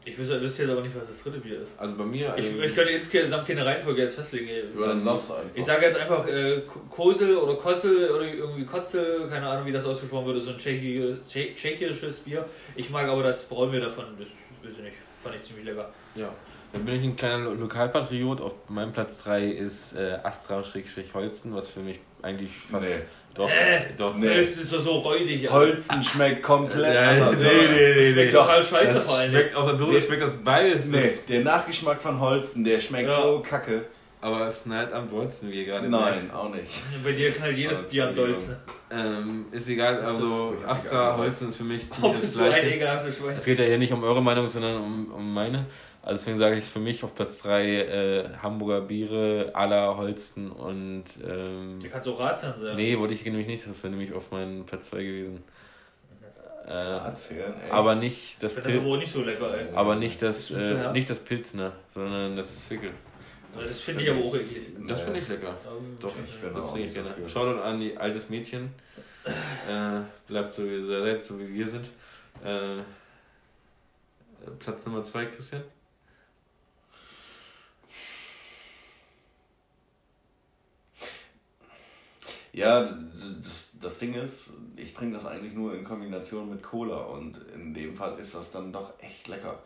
Ich wüsste, wüsste jetzt aber nicht, was das dritte Bier ist. Also bei mir. Ich, ich könnte insgesamt keine Reihenfolge jetzt festlegen. Oder dann du einfach. Ich sage jetzt einfach äh, Kosel oder Kossel oder irgendwie Kotzel, keine Ahnung, wie das ausgesprochen wird, so ein tschechische, tsche- tschechisches Bier. Ich mag aber das Braunbier davon, das weiß ich nicht, fand ich ziemlich lecker. Ja. Dann bin ich ein kleiner Lo- Lokalpatriot. Auf meinem Platz 3 ist äh, Astra-Holzen, was für mich eigentlich fast. Nee. Doch, Äh, doch. Nee. Es ist doch so räudig. Holzen schmeckt komplett Ja, anders. nee, nee, nee, Schmeckt nee. total scheiße Das vor allem. schmeckt aus der Dose, Nee. schmeckt das beides. Nee, der Nachgeschmack von Holzen, der schmeckt Ja. so kacke. Aber es knallt am dollsten, wie ihr gerade Nein, merkt. auch nicht. Bei dir knallt jedes Oh, Bier am dollsten. Ähm, ist egal, also ist Astra egal. Holzen ist für mich ziemlich das so gleiche. Es geht ja hier nicht um eure Meinung, sondern um, um meine. Also deswegen sage ich für mich auf Platz 3 äh, Hamburger Biere, Aller Holsten und ähm, Du kannst auch Ratsherrn sein. nee, wollte ich nämlich nicht, das wäre nämlich auf meinem Platz 2 gewesen. Äh, ey. aber nicht das das Pil auch nicht so lecker, ey. aber nicht das Ist so, äh, nicht das Pilzner, sondern das Fickel. Das finde ich aber auch eklig. Das finde ich lecker. Ähm, Doch, ich bin das trinke ich so gerne. für. Shoutout an die altes Mädchen. Äh, bleibt so wie ihr seid, so wie wir sind. Äh, Platz Nummer 2, Christian. Ja, das, das Ding ist, ich trinke das eigentlich nur in Kombination mit Cola und in dem Fall ist das dann doch echt lecker.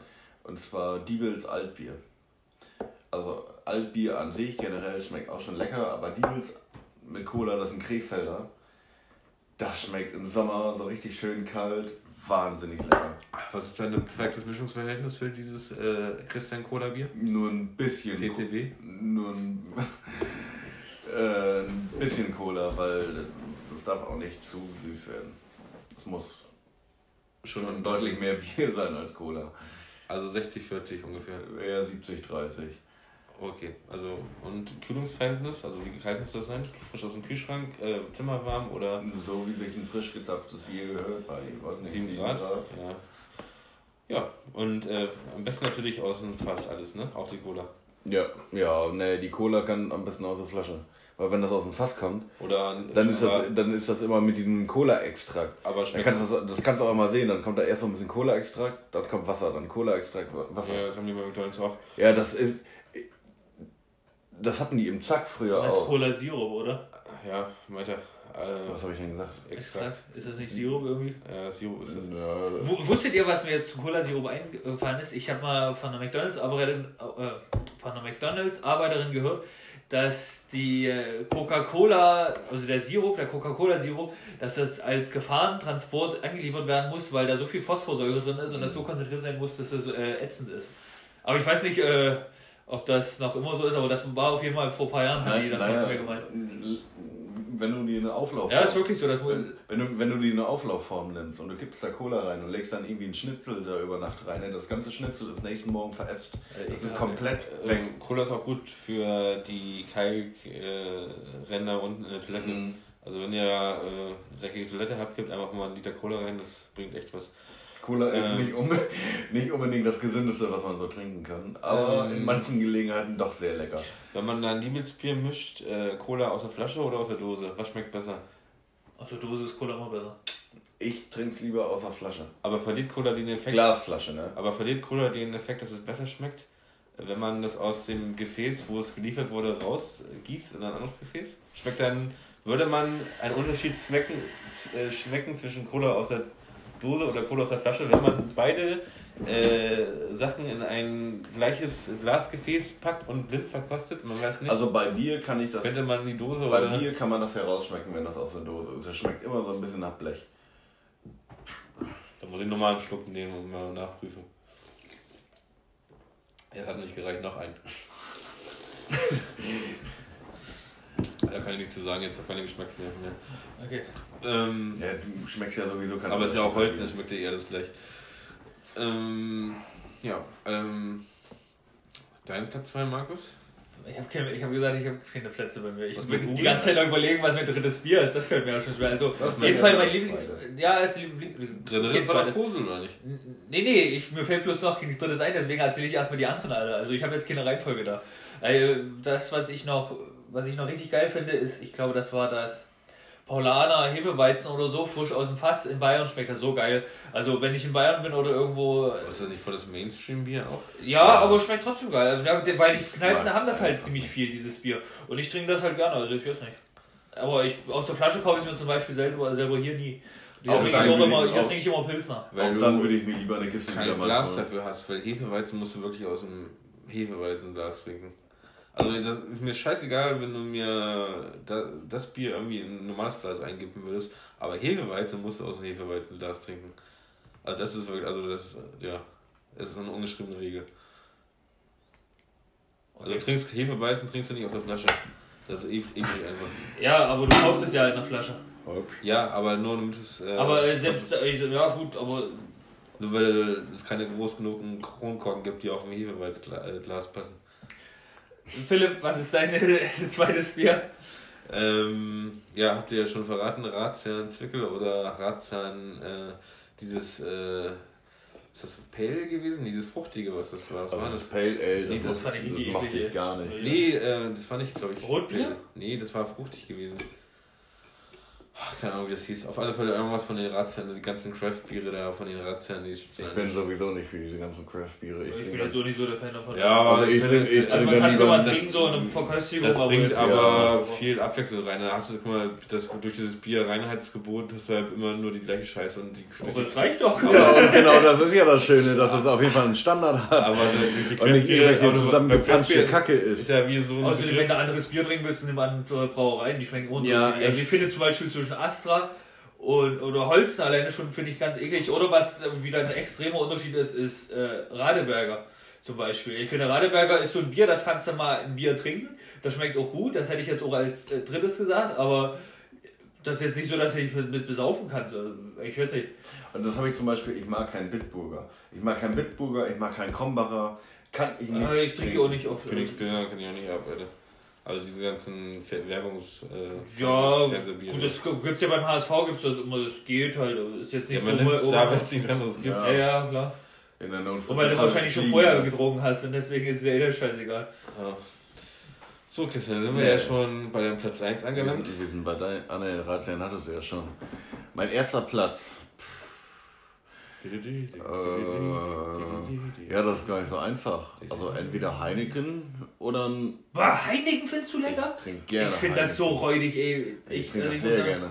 Und zwar Diebels Altbier. Also Altbier an sich generell schmeckt auch schon lecker, aber Diebels mit Cola, das ist ein Krefelder. Das schmeckt im Sommer so richtig schön kalt, wahnsinnig lecker. Was ist dein perfektes Mischungsverhältnis für dieses äh, Christian Cola Bier? Nur ein bisschen. CCB? Nur ein, (laughs) äh, ein bisschen Cola, weil das darf auch nicht zu süß werden. Es muss Schon deutlich mehr (laughs) Bier sein als Cola. Also 60, 40 ungefähr. Eher 70, 30. Okay, also und Kühlungsverhältnis, also wie kalt muss das sein? Frisch aus dem Kühlschrank, äh, zimmerwarm oder So wie sich ein frisch gezapftes Bier gehört, bei weiß nicht, 7 Grad? Ja. Ja, und äh, am besten natürlich aus dem Fass alles, ne? Auch die Cola. Ja, ja, ne, die Cola kann am besten aus der Flasche. Weil wenn das aus dem Fass kommt, Oder dann ist das, dann ist das immer mit diesem Cola-Extrakt. aber Dann schmeckt kannst du das, das kannst du auch mal sehen, dann kommt da erst noch ein bisschen Cola-Extrakt, dann kommt Wasser, dann Cola-Extrakt, Wasser. Ja, das haben die bei McDonalds auch. Ja, das ist. Das hatten die im Zack früher Als auch. Cola Sirup, oder? ja, weiter. Äh, Was habe ich denn gesagt? Extrakt. Extrakt. Ist das nicht Sirup irgendwie? Ja, Sirup ist das. Ja, wusstet ihr, was mir jetzt zu Cola-Sirup eingefallen ist? Ich habe mal von einer McDonalds-Arbeiterin äh, von einer McDonalds-Arbeiterin gehört, dass die äh, Coca-Cola, also der Sirup, der Coca-Cola-Sirup, dass das als Gefahrentransport angeliefert werden muss, weil da so viel Phosphorsäure drin ist und das so konzentriert sein muss, dass das äh, ätzend ist. Aber ich weiß nicht, äh, ob das noch immer so ist, aber das war auf jeden Fall vor ein paar Jahren, haben die das mal naja, zu mir gemeint. Wenn du die eine Auflaufform Ja, ist wirklich so. Das wenn, wenn, du, wenn du die eine Auflaufform nimmst und du kippst da Cola rein und legst dann irgendwie einen Schnitzel da über Nacht rein, ne, das ganze Schnitzel ist nächsten Morgen verätzt. Äh, Das ist komplett weg. Ähm, Cola ist auch gut für die Kalkränder unten in der Toilette. Mhm. Also wenn ihr äh, dreckige Toilette habt, gebt einfach mal einen Liter Cola rein, das bringt echt was. Cola ist Ähm. nicht, unbe (laughs) nicht unbedingt das Gesündeste, was man so trinken kann, aber Ähm. in manchen Gelegenheiten doch sehr lecker. Wenn man dann Liebesbier mischt, äh, Cola aus der Flasche oder aus der Dose, was schmeckt besser? Aus der Dose ist Cola immer besser. Ich trinke es lieber aus der Flasche. Aber verliert Cola den Effekt? Glasflasche, ne? Aber verliert Cola den Effekt, dass es besser schmeckt, wenn man das aus dem Gefäß, wo es geliefert wurde, rausgießt in ein anderes Gefäß? Schmeckt dann, würde man einen Unterschied schmecken, äh, schmecken zwischen Cola aus der Dose oder Cola aus der Flasche, wenn man beide äh, Sachen in ein gleiches Glasgefäß packt und blind verkostet? Man weiß nicht. Also bei Bier kann ich das. könnte man die Dose Bei oder. Bier kann man das herausschmecken, wenn das aus der Dose ist. Das schmeckt immer so ein bisschen nach Blech. Da muss ich nochmal einen Schluck nehmen und mal nachprüfen. Es hat nicht gereicht, noch einen. (laughs) da kann ich nichts zu sagen, jetzt habe keine Geschmacksnerven mehr. Okay. Ähm, Ja, du schmeckst ja sowieso keine aber es ist ja auch Holz, dann schmeckt ja eh alles gleich. Ähm, ja, ähm, dein Platz 2, Markus? Ich habe keine, ich hab gesagt, ich habe keine Plätze bei mir. Ich Was bin die ganze Zeit noch überlegen, was mein drittes Bier ist. Das fällt mir auch schon schwer. Also, auf jeden Fall mein drittes Lieblings. Zweite? Ja, ist Liebling. Drin okay, ist war doch Kosel, oder nicht? Nee, nee, ich, mir fällt bloß noch kein drittes ein, deswegen erzähle ich erstmal die anderen alle. Also, ich habe jetzt keine Reihenfolge da. Äh, Das, was ich noch, was ich noch richtig geil finde, ist, ich glaube, das war das. Paulaner Hefeweizen oder so, frisch aus dem Fass. In Bayern schmeckt das so geil. Also, wenn ich in Bayern bin oder irgendwo Ist das nicht voll das Mainstream-Bier auch? Ja, aber schmeckt trotzdem geil. Also, ja, weil die Kneipen haben das halt ziemlich viel, dieses Bier. Und ich trinke das halt gerne, also ich weiß nicht. Aber ich, aus der Flasche kaufe ich mir zum Beispiel selber, selber hier nie. Hier trinke ich, auch immer, ich- hier trinke ich immer Pilsner. Weil auch du dann würde ich mir lieber eine Kiste kein wieder mal Glas dafür hast. Weil Hefeweizen musst du wirklich aus dem Hefeweizenglas trinken. Also das, mir ist scheißegal, wenn du mir da, das Bier irgendwie in ein normales Glas einkippen würdest, aber Hefeweizen musst du aus dem Hefeweizenglas trinken. Also das ist wirklich, also das ist, ja, es ist eine ungeschriebene Regel. Also du trinkst Hefeweizen, trinkst du nicht aus der Flasche. Das ist eklig einfach. Ja, aber du kaufst es ja halt in der Flasche. Ja, aber nur damit es... Äh, Aber selbst, äh, ja gut, aber Nur weil es keine groß genugen Kronkorken gibt, die auf dem Hefeweizglas passen. Philipp, was ist dein (laughs) zweites Bier? Ähm, ja, habt ihr ja schon verraten, Ratsherrn Zwickel oder Ratsherrn, äh, dieses, äh, ist das Pale gewesen? Dieses Fruchtige, was das war? Was war Also das das? Pale Ale, Nee, das, das fand ich das mochte ich gar nicht. Nee. Äh, das war nicht, glaube ich. Rotbier? Pale. Nee, das war fruchtig gewesen. Ach, keine Ahnung, wie das hieß. Auf alle Fälle irgendwas von den Ratsherren, die ganzen Craft-Biere da von den Ratsherren. Die Ich bin sowieso nicht für diese ganzen Craft-Biere. Ich Ich bin trinke- halt so nicht so der Fan davon. Ja, Also ich ich finde, trinke- ich Also man kann es aber lieber- trinken, so in einer Verköstigung. Das aber bringt aber ja. viel Abwechslung rein. Da hast du, guck mal, das, durch dieses Bier-Reinheitsgebot hast du halt immer nur die gleiche Scheiße und die. Aber das reicht doch. Ja, genau das ist ja das Schöne, dass es auf jeden Fall einen Standard hat. Aber die Und nicht irgendwelche aber bei zusammengepanschte Craft-Bier Kacke ist ist. ja wie so ein Außerdem, wenn du anderes Bier trinken willst, nimm an äh, Brauereien, die schmecken unterschiedlich. Ja, ich finde zum Beispiel zwischen Astra und, oder Holsten alleine schon, finde ich ganz eklig. Oder was wieder ein extremer Unterschied ist, ist äh, Radeberger zum Beispiel. Ich finde, Radeberger ist so ein Bier, das kannst du mal ein Bier trinken. Das schmeckt auch gut, das hätte ich jetzt auch als äh, drittes gesagt, aber das ist jetzt nicht so, dass ich mit, mit besaufen kann. So, ich weiß nicht. Und das habe ich zum Beispiel, ich mag keinen Bitburger. Ich mag keinen Bitburger, ich mag keinen Krombacher. Kann ich nicht. Äh, ich trinke auch nicht oft. Königsbier kann ich auch nicht ab, Alter. Also diese ganzen Werbungs... Äh, Ja, gut, das gibt es ja beim HSV, gibt es das immer, das geht halt. Ist jetzt ja, nicht man so. nimmt da, wenn es nichts anderes gibt. ja, ja, klar. In der Und weil du wahrscheinlich schon vorher getrunken hast und deswegen ist es ja eh scheißegal. Ja. So, Christian, dann sind wir Nee. ja schon bei deinem Platz 1 Wir angelangt. sind, wir sind bei dein, ah ne, Razian hat es ja schon. Mein erster Platz. Äh, ja, das ist gar nicht so einfach. Also entweder Heineken oder ein. Boah, Heineken findest du lecker? Ich trinke gerne. ich finde das so räudig, ey. Ich, Ich, trinke das ich sehr gerne.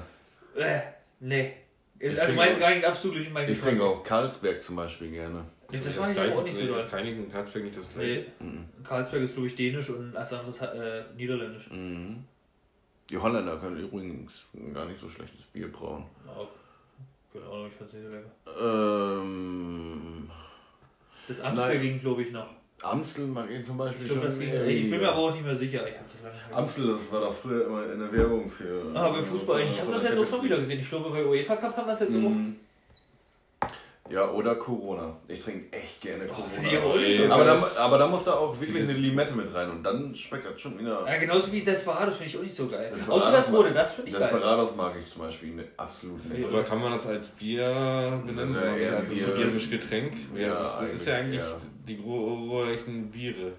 Äh, nee. Ist Ich also trinke mein auch- gar nicht absolut nicht mein Ich Geschmack. trinke auch Karlsberg zum Beispiel gerne. Nee, das ist war ich auch nicht so das doll. Heineken hat wirklich nicht das gleiche. Nee, Mhm. Karlsberg ist, glaube ich, dänisch und das andere ist äh, niederländisch. Mhm. Die Holländer können übrigens gar nicht so schlechtes Bier brauen. Ja, Ahnung, ich fand's nicht so lecker. Ähm, Das Amstel Nein. ging, glaube ich, noch. Amstel mag ich zum Beispiel Ich, glaub, schon. ging, ich bin mir aber auch nicht mehr sicher. Das Amstel, das war doch früher immer in der Werbung für. Ah, beim Fußball. Ich habe das jetzt auch schon wieder gesehen. Ich glaube, bei UEFA Cup haben das jetzt. Mhm. Ja, oder Corona. Ich trinke echt gerne Oh, Corona. finde ich aber da, aber da muss da auch wirklich eine Limette mit rein und dann schmeckt das schon wieder. Ja, genauso wie Desperados finde ich auch nicht so geil. Desperados Außer das mag- Rote, das finde ich geil. Desperados mag ich zum Beispiel ne, absolut nicht. Aber kann man das als Bier benennen? Ja eher also Bier. so Biermischgetränk? Ja, Ja, das ist ja eigentlich ja. die glorreichen Biere.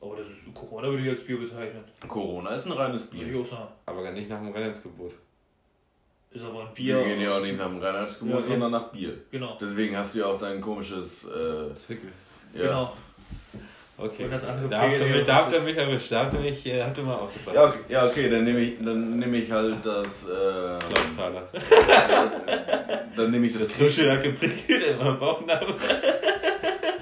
Aber das ist Corona würde ich als Bier bezeichnen. Corona ist ein reines Bier. Aber gar nicht nach dem Reinheitsgebot. Ist aber ein Wir Bier. gehen ja auch nicht nach dem Reinheitsgebot, Ja, sondern nach Bier. Genau. Deswegen hast du ja auch dein komisches. Äh, Zwickel. ja. Genau. Okay. Und das andere da habt ihr mich, da habt ihr mich erwischt. Da habt ihr mich, äh, habt ihr mal aufgepasst. Ja, okay, ja, okay, dann nehme ich, dann nehme ich halt das. Äh, Klaus Thaler. (laughs) dann nehme ich das. So schön hat geprickelt in meinem Bauchnabel.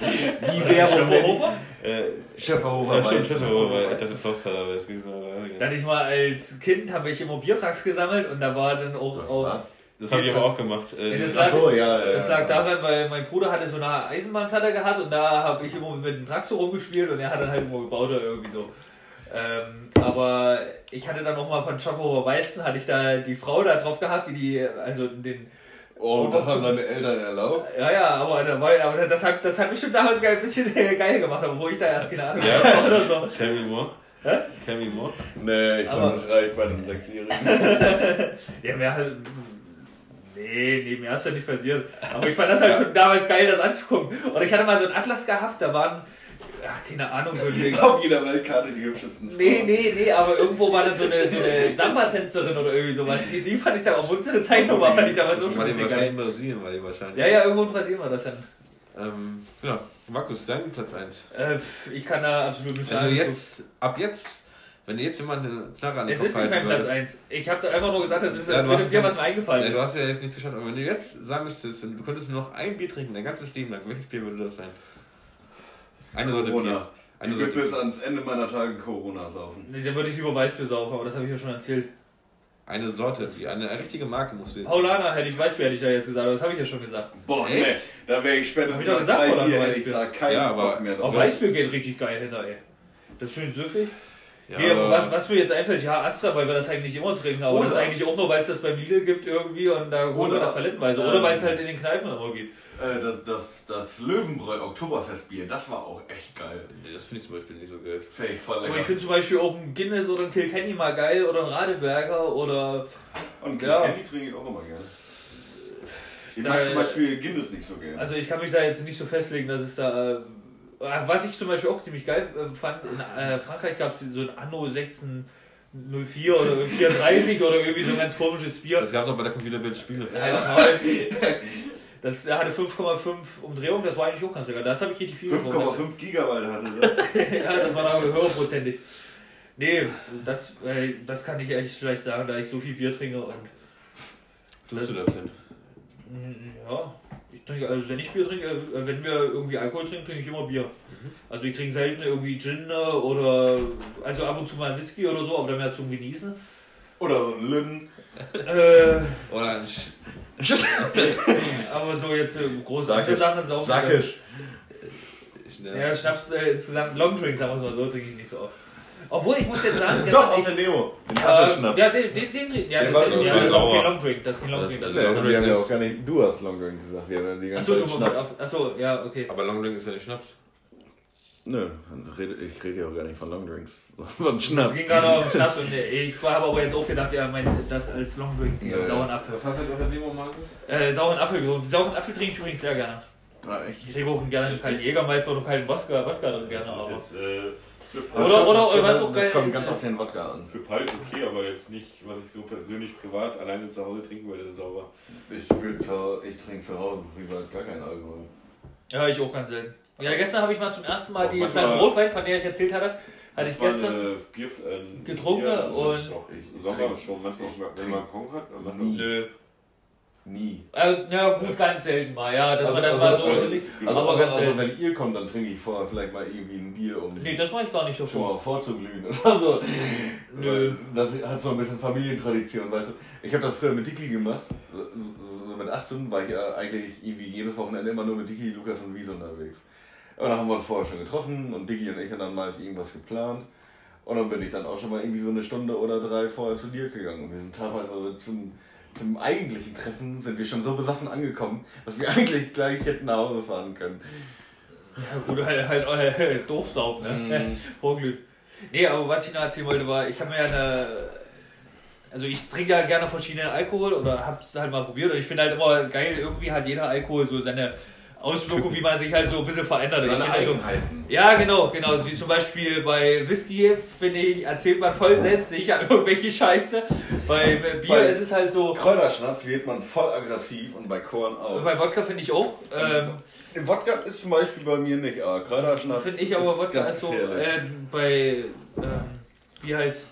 Die Werbung. Schöpferhofer? Äh. Ja, stimmt, dachte, Klaus Thaler wäre es gewesen. aber ja. Dann ich mal als Kind habe ich immer Biertracks gesammelt und da war dann auch. Was, auch was? Das habe ich aber auch gemacht. Äh, Das Ach so, ja, ja. Das ja. lag daran, weil mein Bruder hatte so eine Eisenbahnplatte gehabt und da habe ich immer mit dem Traktor rumgespielt und er hat dann halt immer gebaut oder irgendwie so. Ähm, aber ich hatte dann auch mal von Schoppehofer Weizen, hatte ich da die Frau da drauf gehabt, wie die, also den, Oh, das haben deine Eltern erlaubt? ja, ja, aber, aber das, hat, das hat mich schon damals ein bisschen (laughs) geil gemacht, obwohl ich da erst keine Ahnung Ja. war oder so. Tell me more. Hä? Tell me more. Nee, ich glaube, das reicht bei einem Sechsjährigen. (laughs) (laughs) Ja, mehr halt. Nee, nee, mir ist das nicht passiert. Aber ich fand das halt schon damals geil, das anzugucken. Und ich hatte mal so einen Atlas gehabt, da waren, ach, keine Ahnung, so (laughs) die, Auf jeder Weltkarte die hübschesten Frauen. Nee, nee, nee, aber irgendwo war dann so eine, so eine Samba-Tänzerin oder irgendwie sowas. Die, die fand ich da, es eine Zeichnung war, fand ich damals so schon war die wahrscheinlich in Brasilien, war die wahrscheinlich. Ja, ja, irgendwo in Brasilien war das dann. Ähm, genau. Markus, dein Platz 1. Äh, ich kann da absolut nicht Wenn sagen. du jetzt, ab jetzt, wenn dir jetzt jemand eine Knarre an den Es Kopf ist nicht mein Platz würde- 1. Ich habe da einfach nur gesagt, das ist das du dritte hast Bier, ja- was mir eingefallen Ja, du ist. hast ja jetzt nicht geschafft, aber wenn du jetzt sagen müsstest, du könntest nur noch ein Bier trinken, dein ganzes Leben lang, welches Bier würde das sein? Eine Sorte Bier. Corona. Eine Ich würde bis ans Ende meiner Tage Corona saufen. Nee, dann würde ich lieber Weißbier saufen, aber das habe ich ja schon erzählt. eine Sorte eine, eine richtige Marke musst du jetzt. Paulaner hätte ich Weißbier, hätte ich da jetzt gesagt, aber das habe ich ja schon gesagt. Boah, Echt? ne, da wäre ich spätestens ich doch nach gesagt, drei? Bier hätte ich Weißbier? da keinen Ja, aber Bock mehr Auch drauf. Weißbier geht richtig geil hinter, ey. Das ist schön süffig. Ja, nee, aber aber was, was mir jetzt einfällt, ja, Astra, weil wir das eigentlich immer trinken, aber Oder- das ist eigentlich auch nur, weil es das beim Lidl gibt irgendwie und da holen wir das palettenweise. Oder ähm, weil es halt in den Kneipen immer gibt. Äh, das, das, das Löwenbräu Oktoberfestbier, das war auch echt geil. Das finde ich zum Beispiel nicht so geil. Fähig voll Aber lecker. ich finde zum Beispiel auch ein Guinness oder ein Kilkenny mal geil oder ein Radeberger oder. Und Ja. Candy trinke ich auch immer gerne. Ich Da- mag zum Beispiel Guinness nicht so gerne. Also ich kann mich da jetzt nicht so festlegen, dass es da. Äh, was ich zum Beispiel auch ziemlich geil äh, fand, in äh, Frankreich gab es so ein Anno 1604 oder 34 oder irgendwie so ein ganz komisches Bier. Das gab es auch bei der das, war halt, das hatte 5,5 Umdrehungen, das war eigentlich auch ganz lecker. Das habe ich richtig viel getrunken. 5,5 Gigabyte hatte das. (laughs) ja, das war aber höherprozentig. Nee, das, äh, das kann ich echt schlecht sagen, da ich so viel Bier trinke und Tust du das denn? mm, ja, ich trinke, also wenn ich Bier trinke, äh, wenn wir irgendwie Alkohol trinken, trinke ich immer Bier. Also ich trinke selten irgendwie Gin oder also ab und zu mal Whisky oder so, aber dann mehr zum Genießen. Oder so ein Lünnen. Äh, Oder ein Sch (laughs) aber so jetzt äh, große Sag andere. Sachen saufen. Sag es. Ja, Schnaps äh, insgesamt Longdrinks, sagen wir es mal so, trinke ich nicht so oft. Obwohl, ich muss jetzt sagen, (laughs) Doch, gestern aus der Demo. Den Äh, ja, den, den, den, ja, Der das, war ist- ja, das ist auch kein. Longdrink, das ist kein Longdrink. Das- Das Nee, das- wir haben ja auch gar nicht, du hast Long Drink gesagt, wir haben ja die ganze Achso, du Zeit musst Schnaps. auf. Achso, ja, okay. Aber Longdrink ist ja nicht Schnaps. Nö, dann rede- ich rede ja auch gar nicht von Long Drinks, (laughs) sondern von Es Schnaps. ging gerade um Schnaps und äh, ich habe aber jetzt auch gedacht, er meint das als Longdrink, Ja, ja. sauren Apfel. hast du auf der Demo, Markus? Äh, sauren Apfel getrunken. Sauren Apfel trinke ich übrigens sehr gerne. Ah? Ich trinke auch gerne einen kalten Jägermeister oder einen kalten Wodka, Wodka dann gerne, aber. äh, Oder- Preis, oder- oder was auch das geil kommt ist, ganz auf den Wodka an. für Preis okay, aber jetzt nicht, was ich so persönlich privat alleine zu Hause trinken würde, sauber. Ich, zu, ich trinke zu Hause privat gar keinen Alkohol. Ja, ich auch ganz selten. Ja, gestern habe ich mal zum ersten Mal Auch die manchmal- Flasche Rotwein, von der ich erzählt hatte, hatte ich Das gestern. Bier, äh, getrunken Bier, das und- Doch, Ich- Sommer schon manchmal, wenn man Kong hat. Dann macht man Nie. Nö. Nie. Äh, ja, gut, ganz selten mal, ja, dass Also- man dann also- mal so. also-. Also, aber also, ganz also wenn ihr kommt, dann trinke ich vorher vielleicht mal irgendwie ein Bier, um Nee, das mache ich gar nicht schon davor. mal vorzuglühen oder so. Nö. Das hat so ein bisschen Familientradition, weißt du. Ich habe das früher mit Dicky gemacht. So, so- so mit 18 war ich ja eigentlich irgendwie jedes Wochenende immer nur mit Dicky, Lukas und Wiese unterwegs. Und dann haben wir uns vorher schon getroffen und Dicky und ich haben dann meist irgendwas geplant. Und dann bin ich dann auch schon mal irgendwie so eine Stunde oder drei vorher zu dir gegangen. Und wir sind teilweise zum, zum eigentlichen Treffen sind wir schon so besoffen angekommen, dass wir (laughs) eigentlich gleich hätten nach Hause fahren können. Ja, gut, halt, halt äh, (laughs) Doofsaug, ne? Mhm. (laughs) Vorglüht. Nee, aber was ich noch erzählen wollte, war, ich habe mir ja eine. Also ich trinke ja gerne verschiedenen Alkohol oder hab's halt mal probiert und ich finde halt immer geil, irgendwie hat jeder Alkohol so seine Auswirkungen, wie man sich halt so ein bisschen verändert. Seine finde so, Eigenheiten. ja, genau, genau. Wie zum Beispiel bei Whisky, finde ich, erzählt man voll selbstsicher (laughs) irgendwelche Scheiße. Bei äh, Bier Bei- ist es halt so. Kräuterschnaps wird man voll aggressiv und bei Korn auch. Bei Wodka finde ich auch. Ähm, Wodka ist zum Beispiel bei mir nicht, aber Kräuterschnaps Finde ich aber Wodka ist so, äh, bei, ähm, wie heißt, äh,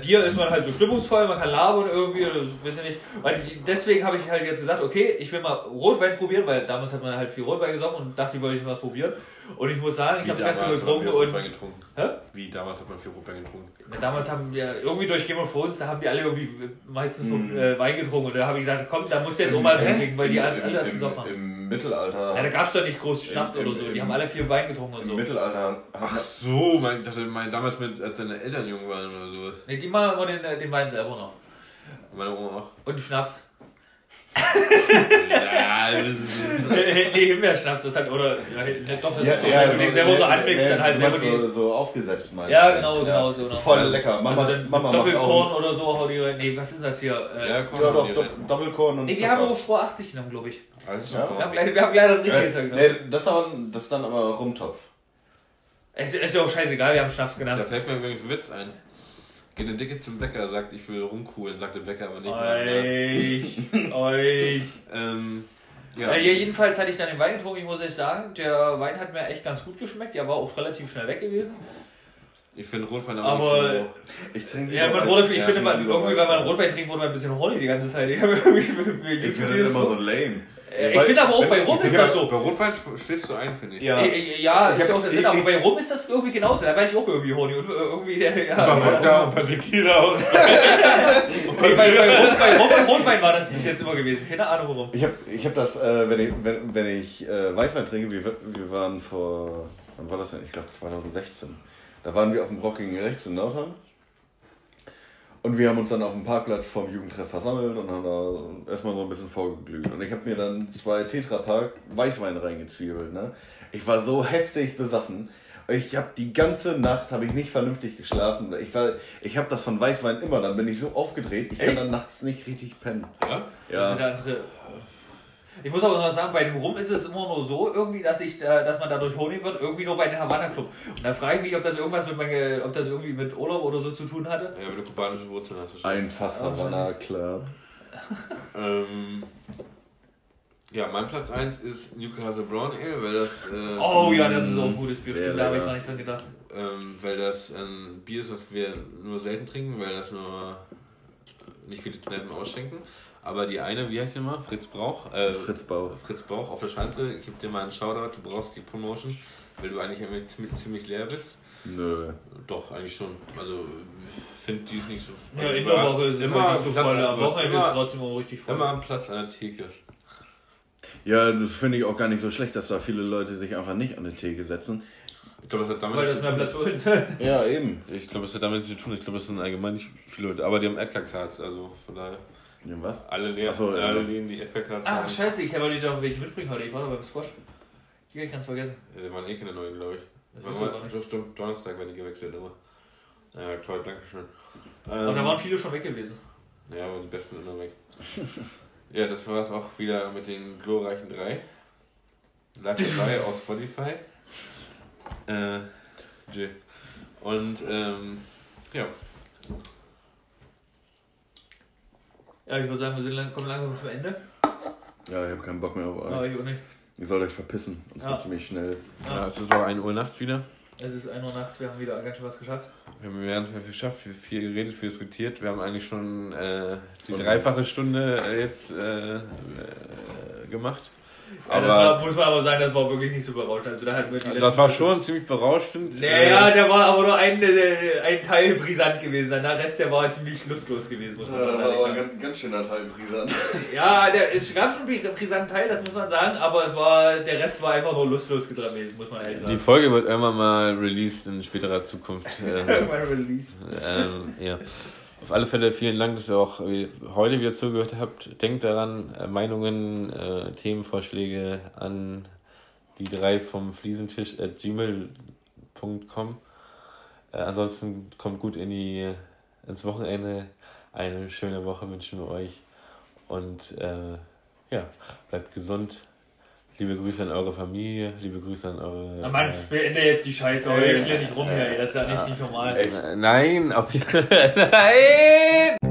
Bier ist man halt so stimmungsvoll, man kann labern irgendwie, weiß ich nicht. Und deswegen habe ich halt jetzt gesagt, okay, ich will mal Rotwein probieren, weil damals hat man halt viel Rotwein gesoffen und dachte, ich wollte was probieren. Und ich muss sagen, ich habe gestern getrunken und getrunken. Hä? Wie damals hat man viel Rotwein getrunken. Na, damals haben wir irgendwie durch Game of Thrones, da haben die alle irgendwie meistens äh, Wein getrunken und da habe ich gesagt, komm, da musst du jetzt auch mal trinken, weil die Im- alle im, das im, gesoffen haben. Im Mittelalter. Ja, da gab es doch nicht groß Schnaps im- oder so, die im- haben alle viel Wein getrunken und Im so. Mittelalter hat Ach so, mein, ich dachte, mein, damals mit, als deine Eltern jung waren oder sowas. Ne, die machen immer den, äh, den Wein selber noch. Meine Oma auch. Und Schnaps. Ja, das ist. nee, Himbeerschnaps, das hat, oder, ja, doch, das ja, ist so, ja, wenn du den selber so nee, anmixt, nee, dann halt du selber die, so, so aufgesetzt meinst Ja, genau, genau, so noch. Voll lecker. Mama, also dann Mama macht Doppelkorn auch. oder so, hau die rein. Nee, was ist denn das hier? Äh, Ja, komm, Ja, doch, die Do rein. Doppelkorn und nee, wir Zucker. haben auch Spor 80 genommen, glaube ich. Alles Ja. so Wir haben gleich, wir haben gleich das richtige Äh, Zeug genommen. nee, das, aber, das ist dann aber Rumtopf. Es ist ja auch scheißegal, wir haben Schnaps Da genannt. fällt mir übrigens ein Witz ein. Geht eine Dicke zum Bäcker, sagt, ich will rumkuhlen, sagt der Bäcker aber nicht. Euch, (laughs) euch. ähm, ja. Ja. jedenfalls hatte ich dann den Wein getrunken, ich muss euch sagen, der Wein hat mir echt ganz gut geschmeckt, der war auch relativ schnell weg gewesen. Ich finde Rotwein aber, Aber- nicht Ich trinke Ja, man Rotwein, ich finde, man, irgendwie, wenn man. Rotwein trinkt, wurde man ein bisschen horny die ganze Zeit. Ich, Ich finde das immer so lame. Äh, ich finde aber auch bei Rum ist das so. Bei Rotwein schläfst du ein, finde ich. Ja. Äh, äh, Ja, Ich ist ja hab- auch der Sinn, aber bei Rum ist das irgendwie genauso. Da war ich auch irgendwie horny und irgendwie der. Ja, Bei ja. Wodka und bei Tequila und (laughs) Nee, bei, bei, Rum, bei Rum und Rotwein war das bis jetzt immer gewesen. Keine Ahnung warum. Ich habe ich hab das, äh, wenn ich, wenn, wenn ich äh, Weißwein trinke, wir, wir waren vor, wann war das denn? Ich glaube 2016. Da waren wir auf dem Rocking rechts in Nordhorn. Und wir haben uns dann auf dem Parkplatz vom Jugendtreff versammelt und haben da erstmal so ein bisschen vorgeglüht. Und ich habe mir dann zwei Tetrapack Weißwein reingezwiebelt. Ne? Ich war so heftig besoffen. Ich habe die ganze Nacht habe ich nicht vernünftig geschlafen. Ich war, ich habe das von Weißwein immer. Dann bin ich so aufgedreht. Ich kann Echt? dann nachts nicht richtig pennen. Ja? Also der andere- Ich muss aber noch sagen, bei dem Rum ist es immer nur so, irgendwie, dass ich, da, dass man dadurch horny wird, irgendwie nur bei den Havana Club. Und da frage ich mich, ob das irgendwas mit meine, ob das irgendwie mit Urlaub oder so zu tun hatte. Ja, wenn du kubanische Wurzeln hast. wahrscheinlich. Ein Fass Havana Club. Ähm, ja, mein Platz 1 ist Newcastle Brown Ale, weil das. Äh, Oh ja, das ist auch ein gutes Bier. Stimmt, da habe ich gar nicht dran gedacht. Ähm, weil das ein Bier ist, was wir nur selten trinken, weil das nur nicht viele Kneipen ausschenken. Aber die eine, wie heißt die mal? Fritz Brauch. Äh, Fritz Bauch. Fritz Brauch auf der Schanze. Ich gebe dir mal einen Shoutout, du brauchst die Promotion, weil du eigentlich immer ziemlich, ziemlich leer bist. Nö. Doch, eigentlich schon. Also, ich finde die nicht so. Ja, in der Woche ist es immer halt nicht so Platz voll. Am Wochenende ist es immer, trotzdem auch richtig voll. immer am Platz an der Theke. Ja, das finde ich auch gar nicht so schlecht, dass da viele Leute sich einfach nicht an die Theke setzen. Ich glaube, das hat damit Weil das mehr tun. Platz uns. (laughs) Ja, eben. Ich glaube, es hat damit zu tun. Ich glaube, es sind allgemein nicht viele Leute. Aber die haben Edgar-Cards, also von daher. Ja, was? Alle. Ach so, ja. alle Läden, die Edgar-Cards Ach, haben. scheiße, ich wollte doch welche mitbringen heute. Ich war doch beim Squash. Die hab ich ganz vergessen. Ja, die waren eh keine neuen, glaube ich. Das war aber nicht. Doch, stimmt, Donnerstag werden die gewechselt immer. Ja, toll, danke schön. Und da waren viele schon weg gewesen. Ja, aber die besten immer weg. (laughs) ja, das war es auch wieder mit den glorreichen drei. Live (laughs) dabei auf Spotify. Äh, J. Und, ähm, ja. Ja, ich würde sagen, wir sind lang, kommen langsam zum Ende. Ja, ich habe keinen Bock mehr auf Aber euch. ich auch nicht. Ihr sollt euch verpissen. Und zwar Ja. ziemlich schnell. ja. Es ist auch 1 Uhr nachts wieder. Es ist 1 Uhr nachts, wir haben wieder ganz schön was geschafft. Wir haben ganz viel geschafft, wir haben viel geredet, viel diskutiert. Wir haben eigentlich schon äh, die dreifache Stunde äh, jetzt äh, äh, gemacht. Ja, das Aber war, muss man aber sagen, das war wirklich nicht so berauschend. Also da hatten wir die das war schon ziemlich berauschend. Naja, Äh, der war aber nur ein, äh, ein Teil brisant gewesen. Der Rest, der war ziemlich lustlos gewesen, muss man Ja, da sagen. war aber ein ganz, ganz schöner Teil brisant. (laughs) Ja, der, es gab schon einen brisanten Teil, das muss man sagen, aber es war, der Rest war einfach nur lustlos gewesen, muss man ehrlich die sagen. Folge wird irgendwann mal released in späterer Zukunft. (laughs) Äh, Irgendwann released. ähm, ja. Auf alle Fälle vielen Dank, dass ihr auch heute wieder zugehört habt. Denkt daran, äh, Meinungen, äh, Themenvorschläge an die drei vom Fliesentisch at gmail.com. Äh, ansonsten kommt gut in die, ins Wochenende. Eine schöne Woche wünschen wir euch. Und äh, ja, bleibt gesund. Liebe Grüße an eure Familie, liebe Grüße an eure. Na Mann, äh, beende jetzt die Scheiße, aber ich hier nicht rum hier, ey, das ist ja nicht, nicht normal. äh, nein, auf (laughs) Nein!